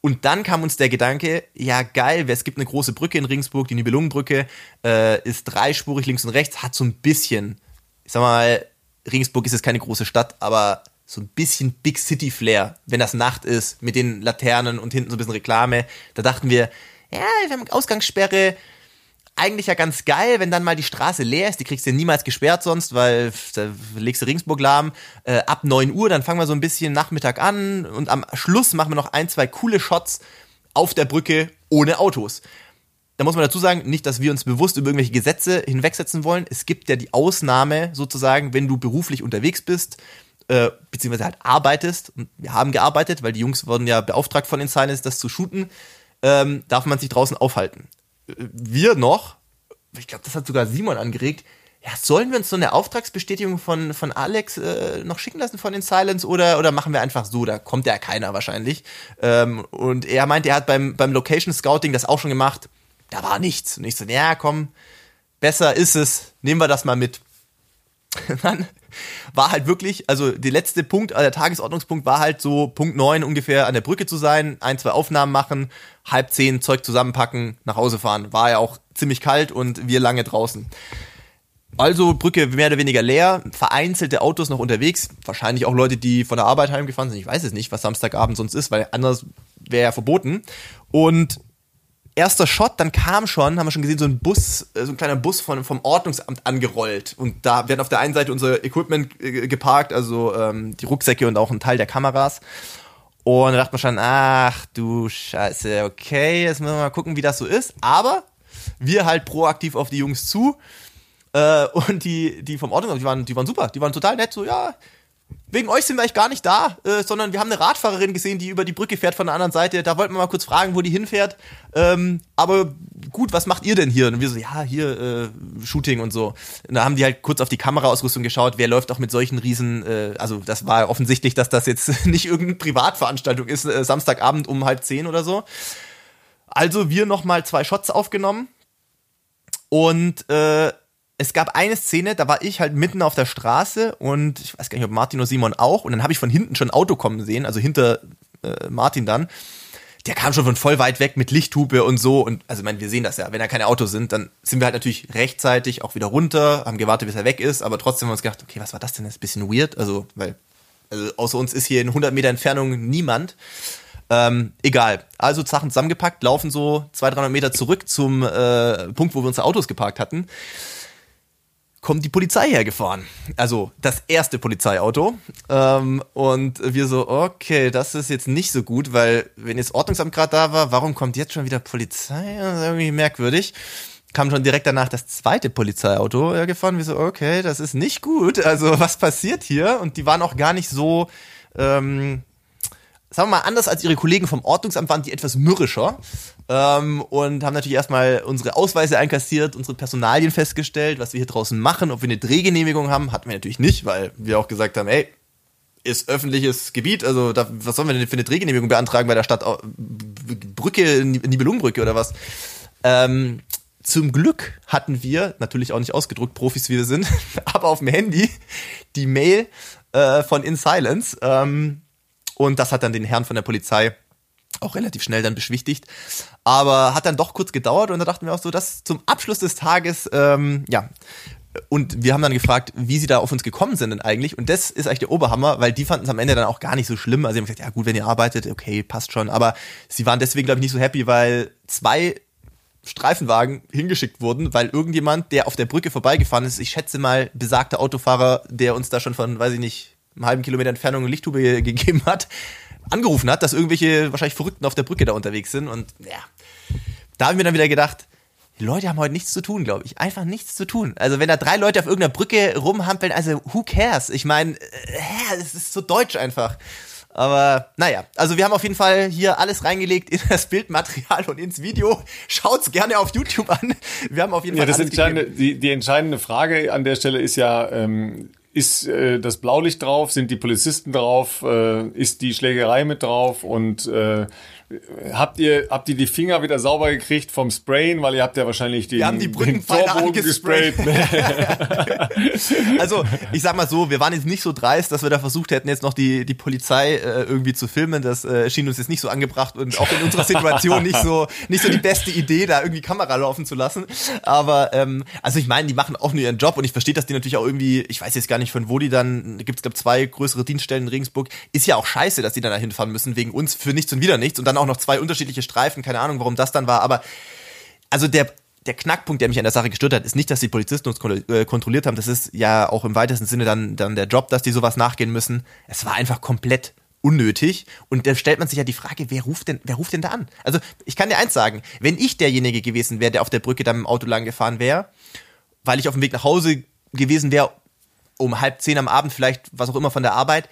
Speaker 2: Und dann kam uns der Gedanke, ja geil, es gibt eine große Brücke in Ringsburg, die Nibelungenbrücke, äh, ist dreispurig links und rechts, hat so ein bisschen, ich sag mal, Ringsburg ist jetzt keine große Stadt, aber so ein bisschen Big City Flair, wenn das Nacht ist, mit den Laternen und hinten so ein bisschen Reklame. Da dachten wir, ja, wir haben Ausgangssperre, eigentlich ja ganz geil, wenn dann mal die Straße leer ist. Die kriegst du ja niemals gesperrt sonst, weil da legst du Ringsburg lahm. Äh, ab 9 Uhr, dann fangen wir so ein bisschen Nachmittag an und am Schluss machen wir noch ein, zwei coole Shots auf der Brücke ohne Autos. Da muss man dazu sagen, nicht, dass wir uns bewusst über irgendwelche Gesetze hinwegsetzen wollen. Es gibt ja die Ausnahme sozusagen, wenn du beruflich unterwegs bist, äh, beziehungsweise halt arbeitest, und wir haben gearbeitet, weil die Jungs wurden ja beauftragt von den Silence, das zu shooten, ähm, darf man sich draußen aufhalten. Äh, wir noch, ich glaube, das hat sogar Simon angeregt, ja, sollen wir uns so eine Auftragsbestätigung von, von Alex äh, noch schicken lassen von den Silence oder, oder machen wir einfach so? Da kommt ja keiner wahrscheinlich. Ähm, und er meint, er hat beim, beim Location Scouting das auch schon gemacht. Da war nichts. Und ich so, ja, komm, besser ist es. Nehmen wir das mal mit. Dann war halt wirklich, also der letzte Punkt, äh, der Tagesordnungspunkt war halt so Punkt neun ungefähr an der Brücke zu sein, ein, zwei Aufnahmen machen, halb zehn Zeug zusammenpacken, nach Hause fahren. War ja auch ziemlich kalt und wir lange draußen. Also Brücke mehr oder weniger leer, vereinzelte Autos noch unterwegs, wahrscheinlich auch Leute, die von der Arbeit heimgefahren sind. Ich weiß es nicht, was Samstagabend sonst ist, weil anders wäre ja verboten. Und erster Shot, dann kam schon, haben wir schon gesehen, so ein Bus, äh, so ein kleiner Bus von, vom Ordnungsamt angerollt. Und da werden auf der einen Seite unser Equipment äh, geparkt, also ähm, die Rucksäcke und auch ein Teil der Kameras. Und da dachte man schon, ach du Scheiße, okay, jetzt müssen wir mal gucken, wie das so ist. Aber wir halt proaktiv auf die Jungs zu. Äh, und die, die vom Ordnungsamt, die waren, die waren super, die waren total nett, so, ja, wegen euch sind wir eigentlich gar nicht da, äh, sondern wir haben eine Radfahrerin gesehen, die über die Brücke fährt von der anderen Seite. Da wollten wir mal kurz fragen, wo die hinfährt. Ähm, aber gut, was macht ihr denn hier? Und wir so, ja, hier äh, Shooting und so. Und da haben die halt kurz auf die Kameraausrüstung geschaut, wer läuft auch mit solchen riesen, äh, also das war offensichtlich, dass das jetzt nicht irgendeine Privatveranstaltung ist, äh, Samstagabend um halb zehn oder so. Also wir nochmal zwei Shots aufgenommen und äh, es gab eine Szene, da war ich halt mitten auf der Straße und ich weiß gar nicht, ob Martin oder Simon auch. Und dann habe ich von hinten schon ein Auto kommen sehen, also hinter äh, Martin dann. Der kam schon von voll weit weg mit Lichthupe und so. Und also, ich meine, wir sehen das ja. Wenn da keine Autos sind, dann sind wir halt natürlich rechtzeitig auch wieder runter, haben gewartet, bis er weg ist. Aber trotzdem haben wir uns gedacht, okay, was war das denn? Das ist ein bisschen weird. Also, weil, also außer uns ist hier in 100 Meter Entfernung niemand. Ähm, egal. Also Sachen zusammengepackt, laufen so 200, 300 Meter zurück zum äh, Punkt, wo wir unsere Autos geparkt hatten kommt die Polizei hergefahren. Also das erste Polizeiauto. Ähm, und wir so, okay, das ist jetzt nicht so gut, weil wenn jetzt Ordnungsamt gerade da war, warum kommt jetzt schon wieder Polizei? Das ist irgendwie merkwürdig. Kam schon direkt danach das zweite Polizeiauto gefahren. Wir so, okay, das ist nicht gut. Also was passiert hier? Und die waren auch gar nicht so ähm, sagen wir mal, anders als ihre Kollegen vom Ordnungsamt waren die etwas mürrischer ähm, und haben natürlich erstmal unsere Ausweise einkassiert, unsere Personalien festgestellt, was wir hier draußen machen, ob wir eine Drehgenehmigung haben, hatten wir natürlich nicht, weil wir auch gesagt haben, ey, ist öffentliches Gebiet, also da, was sollen wir denn für eine Drehgenehmigung beantragen bei der Stadt Brücke, Nibelungenbrücke oder was? Ähm, zum Glück hatten wir, natürlich auch nicht ausgedruckt, Profis wie wir sind, aber auf dem Handy die Mail äh, von In Silence. Ähm, und das hat dann den Herrn von der Polizei auch relativ schnell dann beschwichtigt. Aber hat dann doch kurz gedauert und da dachten wir auch so, dass zum Abschluss des Tages, ähm, ja, und wir haben dann gefragt, wie sie da auf uns gekommen sind denn eigentlich. Und das ist eigentlich der Oberhammer, weil die fanden es am Ende dann auch gar nicht so schlimm. Also sie haben gesagt, ja gut, wenn ihr arbeitet, okay, passt schon. Aber sie waren deswegen, glaube ich, nicht so happy, weil zwei Streifenwagen hingeschickt wurden, weil irgendjemand, der auf der Brücke vorbeigefahren ist, ich schätze mal besagter Autofahrer, der uns da schon von, weiß ich nicht, einem halben Kilometer Entfernung eine Lichttube gegeben hat, angerufen hat, dass irgendwelche wahrscheinlich Verrückten auf der Brücke da unterwegs sind. Und ja, da haben wir dann wieder gedacht, die Leute haben heute nichts zu tun, glaube ich. Einfach nichts zu tun. Also wenn da drei Leute auf irgendeiner Brücke rumhampeln, also who cares? Ich meine, äh, es ist so deutsch einfach. Aber naja, also wir haben auf jeden Fall hier alles reingelegt in das Bildmaterial und ins Video. Schaut's gerne auf YouTube an. Wir haben auf jeden Fall
Speaker 1: ja, das entscheidende, die, die entscheidende Frage an der Stelle ist ja, ähm, ist äh, das Blaulicht drauf, sind die Polizisten drauf, äh, ist die Schlägerei mit drauf und äh, Habt ihr, habt ihr die Finger wieder sauber gekriegt vom Sprayen? Weil ihr habt ja wahrscheinlich den,
Speaker 2: wir haben die den Torbogen gesprayt. also, ich sag mal so, wir waren jetzt nicht so dreist, dass wir da versucht hätten, jetzt noch die, die Polizei äh, irgendwie zu filmen. Das äh, schien uns jetzt nicht so angebracht und auch in unserer Situation nicht so, nicht so die beste Idee, da irgendwie Kamera laufen zu lassen. Aber, ähm, also ich meine, die machen auch nur ihren Job und ich verstehe, dass die natürlich auch irgendwie, ich weiß jetzt gar nicht, von wo die dann, gibt es, glaube zwei größere Dienststellen in Regensburg, ist ja auch scheiße, dass die dann da hinfahren müssen, wegen uns für nichts und wieder nichts und dann auch noch zwei unterschiedliche Streifen, keine Ahnung, warum das dann war, aber also der der Knackpunkt, der mich an der Sache gestört hat, ist nicht, dass die Polizisten uns äh, kontrolliert haben. Das ist ja auch im weitesten Sinne dann, dann der Job, dass die sowas nachgehen müssen. Es war einfach komplett unnötig. Und da stellt man sich ja die Frage, wer ruft denn, wer ruft denn da an? Also, ich kann dir eins sagen, wenn ich derjenige gewesen wäre, der auf der Brücke dann im Auto lang gefahren wäre, weil ich auf dem Weg nach Hause gewesen wäre, um halb zehn am Abend, vielleicht was auch immer von der Arbeit,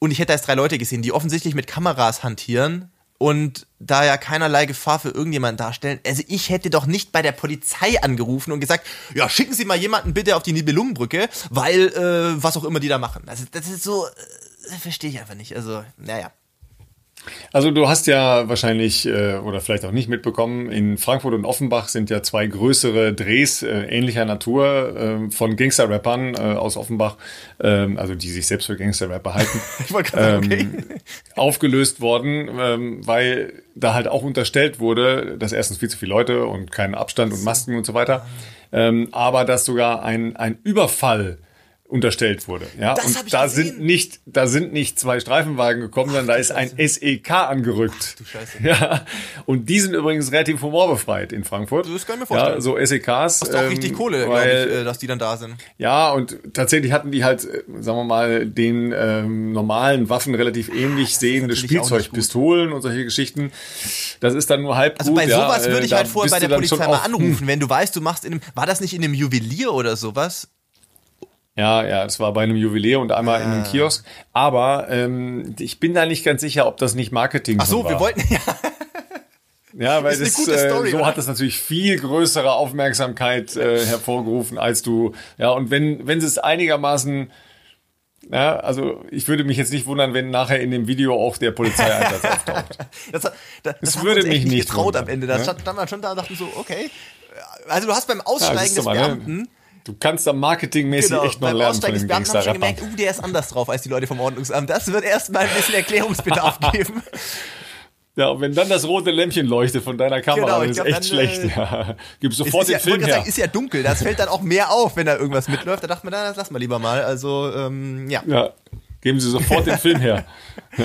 Speaker 2: und ich hätte erst drei Leute gesehen, die offensichtlich mit Kameras hantieren, und da ja keinerlei Gefahr für irgendjemanden darstellen, also ich hätte doch nicht bei der Polizei angerufen und gesagt, ja, schicken Sie mal jemanden bitte auf die Nibelungenbrücke, weil äh, was auch immer die da machen. Also das ist so, äh, verstehe ich einfach nicht. Also, naja.
Speaker 1: Also du hast ja wahrscheinlich äh, oder vielleicht auch nicht mitbekommen, in Frankfurt und Offenbach sind ja zwei größere Drehs äh, ähnlicher Natur äh, von Gangster-Rappern äh, aus Offenbach, ähm, also die sich selbst für Gangster-Rapper halten, ähm, okay. aufgelöst worden, ähm, weil da halt auch unterstellt wurde, dass erstens viel zu viele Leute und keinen Abstand und Masken und so weiter, ähm, aber dass sogar ein, ein Überfall unterstellt wurde. Ja,
Speaker 2: Das
Speaker 1: und
Speaker 2: ich
Speaker 1: da
Speaker 2: gesehen.
Speaker 1: sind nicht, da sind nicht zwei Streifenwagen gekommen, sondern da ist ein SEK angerückt.
Speaker 2: du Scheiße.
Speaker 1: Ja, und die sind übrigens relativ humorbefreit in Frankfurt.
Speaker 2: Das kann ich mir vorstellen.
Speaker 1: Ja, so SEKs.
Speaker 2: Kostet auch
Speaker 1: ähm,
Speaker 2: richtig Kohle, glaube
Speaker 1: weil,
Speaker 2: ich, äh, dass die dann da sind.
Speaker 1: ja, und tatsächlich hatten die halt, äh, sagen wir mal, den ähm, normalen Waffen relativ ähnlich sehende
Speaker 2: auch nicht
Speaker 1: Spielzeugpistolen und solche Geschichten. Das ist dann nur halb
Speaker 2: Also
Speaker 1: gut.
Speaker 2: bei sowas
Speaker 1: ja,
Speaker 2: würde
Speaker 1: äh,
Speaker 2: ich
Speaker 1: da
Speaker 2: halt vorher bei der Polizei mal
Speaker 1: auch, hm,
Speaker 2: anrufen, wenn du weißt, du machst in einem, war das nicht in einem Juwelier oder sowas?
Speaker 1: Ja, ja, es war bei einem Juwelier und einmal in einem
Speaker 2: Ah.
Speaker 1: Kiosk. Aber ähm, ich bin da nicht ganz sicher, ob das nicht Marketing
Speaker 2: Ach so,
Speaker 1: war.
Speaker 2: wir wollten, ja,
Speaker 1: Ja, weil
Speaker 2: Ist eine
Speaker 1: das,
Speaker 2: gute Story,
Speaker 1: äh, so
Speaker 2: oder?
Speaker 1: hat das natürlich viel größere Aufmerksamkeit äh, hervorgerufen, als du. Ja, und wenn wenn sie es einigermaßen ja, also ich würde mich jetzt nicht wundern, wenn nachher in dem Video auch der Polizeieinsatz auftaucht.
Speaker 2: das, das, das,
Speaker 1: Das würde mich nicht
Speaker 2: getraut
Speaker 1: wundern,
Speaker 2: am Ende. Da
Speaker 1: ne?
Speaker 2: stand, man schon da und dachten so, okay. Also du hast beim
Speaker 1: Ja,
Speaker 2: Aussteigen
Speaker 1: du
Speaker 2: des
Speaker 1: mal, ne? Du kannst da marketingmäßig
Speaker 2: genau,
Speaker 1: echt noch lernen von
Speaker 2: Aussteigen des
Speaker 1: den
Speaker 2: Beamten habe ich schon gemerkt, uh, der ist anders drauf als die Leute vom Ordnungsamt. Das wird erstmal ein bisschen Erklärungsbedarf geben.
Speaker 1: Ja, und wenn dann das rote Lämpchen leuchtet von deiner Kamera,
Speaker 2: Genau,
Speaker 1: ist
Speaker 2: glaub,
Speaker 1: echt
Speaker 2: dann,
Speaker 1: schlecht.
Speaker 2: äh,
Speaker 1: Ja. Gib sofort
Speaker 2: ist ja,
Speaker 1: den Film her.
Speaker 2: sagen, ist ja dunkel. Das fällt dann auch mehr auf, wenn da irgendwas mitläuft. Da dachte man, das lassen wir lieber mal. Also, ähm, ja.
Speaker 1: Ja, geben Sie sofort den Film her.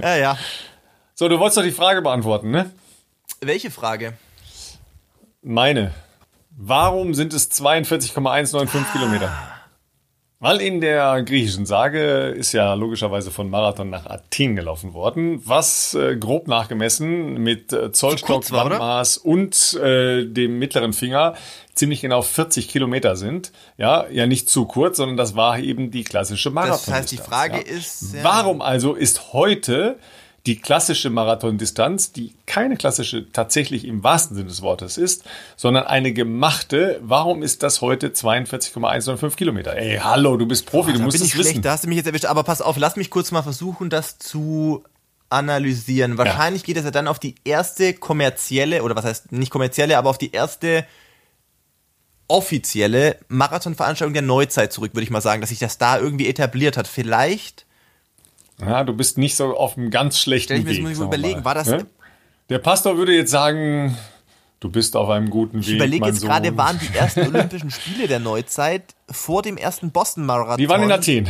Speaker 2: Ja, ja.
Speaker 1: So, du wolltest doch die Frage beantworten, ne?
Speaker 2: Welche Frage?
Speaker 1: Meine. Warum sind es 42,195 Kilometer? Weil in der griechischen Sage ist ja logischerweise von Marathon nach Athen gelaufen worden, was äh, grob nachgemessen mit äh, Zollstock? Wandmaß und äh, dem mittleren Finger ziemlich genau 40 Kilometer sind. Ja, ja nicht zu kurz, sondern das war eben die klassische Marathon.
Speaker 2: Das heißt, die Frage ist, ja.
Speaker 1: Warum also ist heute die klassische Marathondistanz, die keine klassische tatsächlich im wahrsten Sinne des Wortes ist, sondern eine gemachte, warum ist das heute 42,195 Kilometer? Ey, hallo, du bist Profi, du
Speaker 2: da
Speaker 1: musst
Speaker 2: bin
Speaker 1: es
Speaker 2: ich schlecht,
Speaker 1: wissen.
Speaker 2: da hast du mich jetzt erwischt. Aber pass auf, lass mich kurz mal versuchen, das zu analysieren. Wahrscheinlich geht es ja dann auf die erste kommerzielle, oder was heißt nicht kommerzielle, aber auf die erste offizielle Marathonveranstaltung der Neuzeit zurück, würde ich mal sagen, dass sich das da irgendwie etabliert hat. Vielleicht,
Speaker 1: Ja, du bist nicht so auf einem ganz schlechten
Speaker 2: stell ich mir
Speaker 1: Weg.
Speaker 2: mal überlegen, war das,
Speaker 1: Ne? Der Pastor würde jetzt sagen, du bist auf einem guten
Speaker 2: ich
Speaker 1: Weg,
Speaker 2: überlege
Speaker 1: mein
Speaker 2: jetzt gerade,
Speaker 1: Sohn.
Speaker 2: waren die ersten Olympischen Spiele der Neuzeit vor dem ersten Boston-Marathon?
Speaker 1: Die waren in Athen.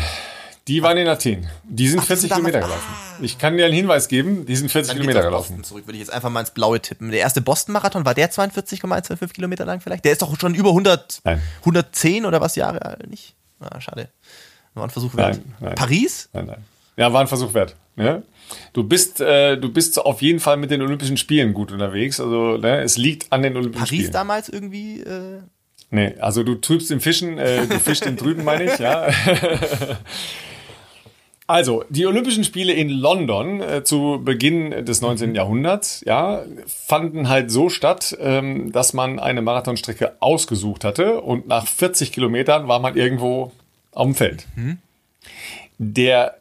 Speaker 1: Die waren in Athen. Die sind
Speaker 2: Ach, die
Speaker 1: 40
Speaker 2: sind damals-
Speaker 1: Kilometer gelaufen. Ich kann dir einen Hinweis geben, die sind 40
Speaker 2: Dann
Speaker 1: Kilometer gelaufen.
Speaker 2: Zurück, würde ich jetzt einfach mal ins Blaue tippen. Der erste Boston-Marathon, war der 42,125 Kilometer lang vielleicht? Der ist doch schon über 100,
Speaker 1: Nein.
Speaker 2: 110 oder was Jahre alt, nicht? Ah, schade. War ein Versuch wert.
Speaker 1: Nein, nein.
Speaker 2: Paris?
Speaker 1: Nein, nein. Ja, war ein Versuch wert. Ne? Du bist, äh, du bist auf jeden Fall mit den Olympischen Spielen gut unterwegs. Also ne, es liegt an den Olympischen
Speaker 2: Paris
Speaker 1: Spielen.
Speaker 2: damals irgendwie? Äh,
Speaker 1: Nee, also du trübst im Fischen, äh, du fischst im Drüben, meine ich, ja. Also, die Olympischen Spiele in London äh, zu Beginn des 19. Jahrhunderts, ja, fanden halt so statt, ähm, dass man eine Marathonstrecke ausgesucht hatte und nach 40 Kilometern war man irgendwo auf dem Feld. Der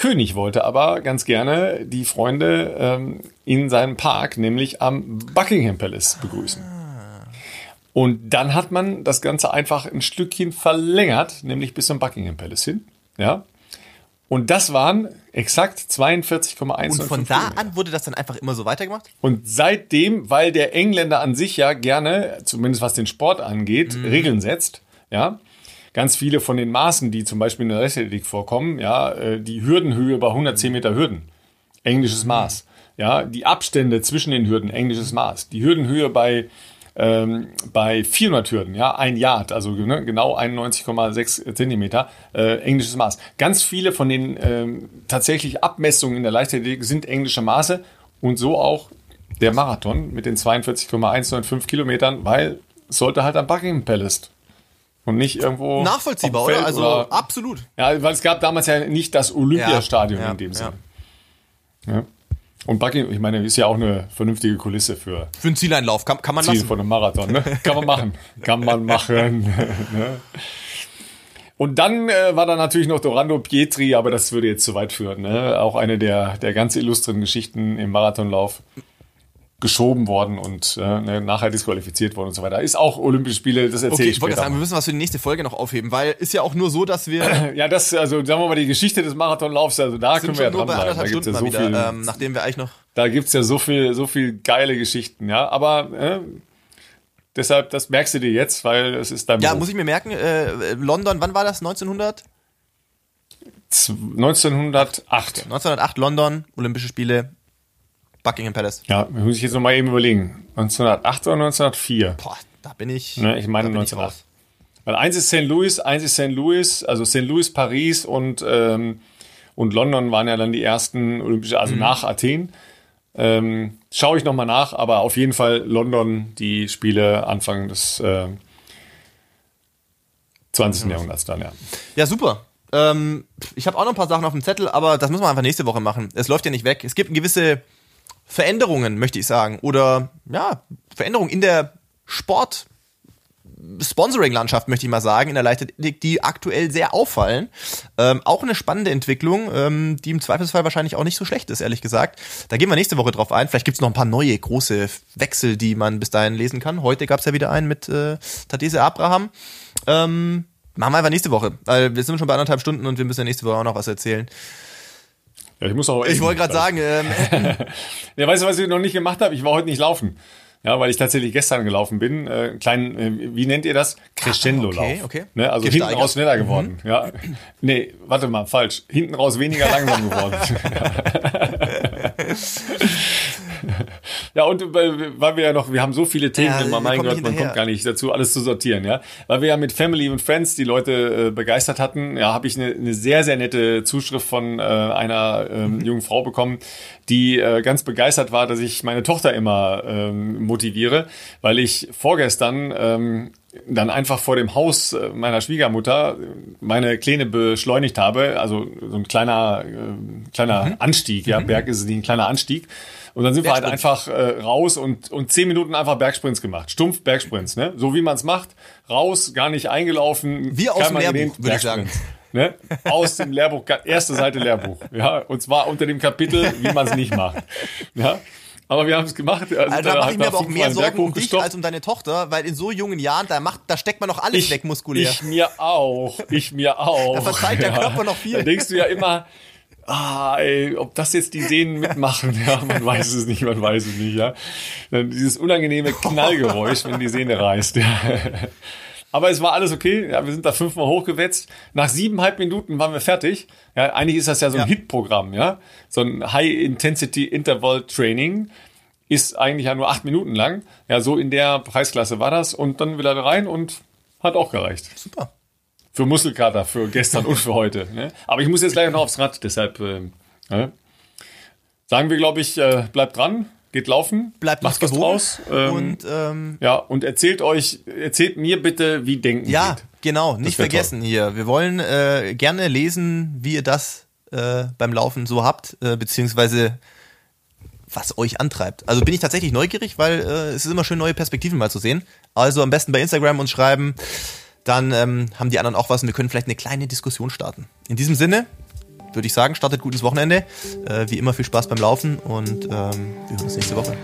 Speaker 1: König wollte aber ganz gerne die Freunde ähm, in seinem Park, nämlich am Buckingham Palace, begrüßen. Und dann hat man das Ganze einfach ein Stückchen verlängert, nämlich bis zum Buckingham Palace hin. Ja. Und das waren exakt 42,1
Speaker 2: und von da an wurde das dann einfach immer so weitergemacht?
Speaker 1: Und seitdem, weil der Engländer an sich ja gerne, zumindest was den Sport angeht,
Speaker 2: Mhm.
Speaker 1: Regeln setzt, ja. Ganz viele von den Maßen, die zum Beispiel in der Leichtathletik vorkommen, ja, äh, die Hürdenhöhe bei 110 Meter Hürden, englisches Maß. Ja, die Abstände zwischen den Hürden, englisches Maß. Die Hürdenhöhe bei ähm, bei 400 Hürden, ja, ein Yard, also ne, genau 91,6 Zentimeter, äh, englisches Maß. Ganz viele von den ähm, tatsächlich Abmessungen in der Leichtathletik sind englische Maße und so auch der Marathon mit den 42,195 Kilometern, weil es sollte halt am Buckingham Palace und nicht irgendwo
Speaker 2: Nachvollziehbar, oder? Also absolut.
Speaker 1: ja, weil es gab damals ja nicht das Olympiastadion
Speaker 2: Ja, ja,
Speaker 1: in dem
Speaker 2: ja.
Speaker 1: Sinne. Ja. Und Buckingham, ich meine, ist ja auch eine vernünftige Kulisse für
Speaker 2: Für einen Zieleinlauf kann, kann man
Speaker 1: Ziel
Speaker 2: lassen.
Speaker 1: von einem Marathon. Ne? Kann man machen. Kann man machen. ne? Und dann äh, war da natürlich noch Dorando Pietri, aber das würde jetzt zu weit führen. Ne? Auch eine der, der ganz illustren Geschichten im Marathonlauf geschoben worden und äh, ne, nachher disqualifiziert worden und so weiter. Ist auch Olympische Spiele, das erzähle
Speaker 2: Okay,
Speaker 1: ich
Speaker 2: ich wollte
Speaker 1: später.
Speaker 2: sagen, wir müssen was für die nächste Folge noch aufheben, weil ist ja auch nur so, dass wir
Speaker 1: ja, das, also sagen wir mal, die Geschichte des Marathonlaufs, also da können wir ja
Speaker 2: bei
Speaker 1: dranbleiben. Da gibt's ja so
Speaker 2: wieder,
Speaker 1: viel,
Speaker 2: ähm, nachdem wir eigentlich noch
Speaker 1: da gibt's ja so viel, so viel geile Geschichten, ja. Aber äh, Deshalb, das merkst du dir jetzt, weil es ist dein
Speaker 2: Ja,
Speaker 1: Beruf.
Speaker 2: muss ich mir merken. Äh, London, wann war das? 1900?
Speaker 1: 1908.
Speaker 2: 1908 London, Olympische Spiele, Buckingham Palace.
Speaker 1: Ja, muss ich jetzt noch mal eben überlegen. 1908 oder 1904?
Speaker 2: Boah, da bin ich.
Speaker 1: Ne, ich meine
Speaker 2: da bin ich
Speaker 1: 1908.
Speaker 2: raus.
Speaker 1: Weil eins ist St. Louis, eins ist St. Louis, also St. Louis, Paris und, ähm, und London waren ja dann die ersten Olympische, also nach Athen. Ähm, Schaue ich nochmal nach, aber auf jeden Fall London, die Spiele Anfang des äh, 20. Jahrhunderts dann, ja.
Speaker 2: Ja, super. Ähm, ich habe auch noch ein paar Sachen auf dem Zettel, aber das müssen wir einfach nächste Woche machen. Es läuft ja nicht weg. Es gibt gewisse Veränderungen, möchte ich sagen. Oder ja, Veränderungen in der Sport. Sponsoring-Landschaft, möchte ich mal sagen, in der Leichtathletik, die aktuell sehr auffallen. Ähm, auch eine spannende Entwicklung, ähm, die im Zweifelsfall wahrscheinlich auch nicht so schlecht ist, ehrlich gesagt. Da gehen wir nächste Woche drauf ein. Vielleicht gibt's noch ein paar neue große Wechsel, die man bis dahin lesen kann. Heute gab's ja wieder einen mit äh, Tadese Abraham. Ähm, machen wir einfach nächste Woche. Weil wir sind schon bei anderthalb Stunden und wir müssen ja nächste Woche auch noch was erzählen.
Speaker 1: Ja ich muss auch
Speaker 2: Ich wollte gerade sagen, ähm,
Speaker 1: Ja, weißt du, was ich noch nicht gemacht habe? Ich war heute nicht laufen. Ja, weil ich tatsächlich gestern gelaufen bin. Äh, kleinen, äh, wie nennt ihr das? Crescendo-Lauf.
Speaker 2: Okay, okay.
Speaker 1: Ne? Also
Speaker 2: Gesteigert.
Speaker 1: hinten raus schneller geworden. Ja. Nee, warte mal, falsch. Hinten raus weniger langsam geworden. ja, und weil, wir ja noch, wir haben so viele Themen
Speaker 2: Ja,
Speaker 1: immer, mein Gott, man kommt gar nicht dazu, alles zu sortieren, ja. Weil wir ja mit Family und Friends die Leute äh, begeistert hatten, ja, habe ich eine, eine sehr, sehr nette Zuschrift von äh, einer ähm,
Speaker 2: Mhm.
Speaker 1: jungen Frau bekommen, die äh, ganz begeistert war, dass ich meine Tochter immer ähm, motiviere, weil ich vorgestern ähm, dann einfach vor dem Haus äh, meiner Schwiegermutter meine Kleine beschleunigt habe, also so ein kleiner, äh, kleiner
Speaker 2: Mhm.
Speaker 1: Anstieg, ja, Berg ist nicht, ein kleiner Anstieg. Und dann sind wir halt einfach äh, raus und, und zehn Minuten einfach Bergsprints gemacht. Stumpf Bergsprints, ne? So wie man es macht. Raus, gar nicht eingelaufen.
Speaker 2: Wie aus dem Lehrbuch, würde ich sagen.
Speaker 1: Ne? Aus dem Lehrbuch, erste Seite Lehrbuch. Ja, und zwar unter dem Kapitel, wie man es nicht macht. Ja, aber wir haben es gemacht. Also,
Speaker 2: also da mache ich mir aber auch mehr Sorgen um dich als um deine Tochter, weil in so jungen Jahren, da macht, da steckt man noch alles weg muskulär.
Speaker 1: Ich mir auch. Ich mir auch.
Speaker 2: Da verzeiht der Körper noch viel.
Speaker 1: Da denkst du ja immer, ah, ey, ob das jetzt die Sehnen mitmachen, ja, man weiß es nicht, man weiß es nicht, ja. Dann dieses unangenehme Knallgeräusch, wenn die Sehne reißt, ja. Aber es war alles okay. Ja, wir sind da fünfmal hochgewetzt. Nach siebeneinhalb Minuten waren wir fertig. Ja, eigentlich ist das ja so ein
Speaker 2: Ja.
Speaker 1: Hit-Programm, ja. So ein High-Intensity-Interval-Training ist eigentlich ja nur acht Minuten lang. Ja, so in der Preisklasse war das. Und dann wieder rein und hat auch gereicht.
Speaker 2: Super.
Speaker 1: Für Muskelkater, für gestern und für heute. Ne? Aber ich muss jetzt gleich noch aufs Rad, deshalb ne? sagen wir, glaube ich, äh, bleibt dran, geht laufen,
Speaker 2: Bleibt
Speaker 1: macht was draus. Ähm,
Speaker 2: und ähm,
Speaker 1: ja, und erzählt euch, erzählt mir bitte, wie denken
Speaker 2: ja,
Speaker 1: geht.
Speaker 2: genau, nicht vergessen hier. Wir wollen äh, gerne lesen, wie ihr das äh, beim Laufen so habt, äh, beziehungsweise was euch antreibt. Also bin ich tatsächlich neugierig, weil äh, es ist immer schön, neue Perspektiven mal zu sehen. Also am besten bei Instagram uns schreiben, dann ähm, haben die anderen auch was und wir können vielleicht eine kleine Diskussion starten. In diesem Sinne würde ich sagen, startet gutes Wochenende. Äh, wie immer viel Spaß beim Laufen und ähm, wir hören uns nächste Woche.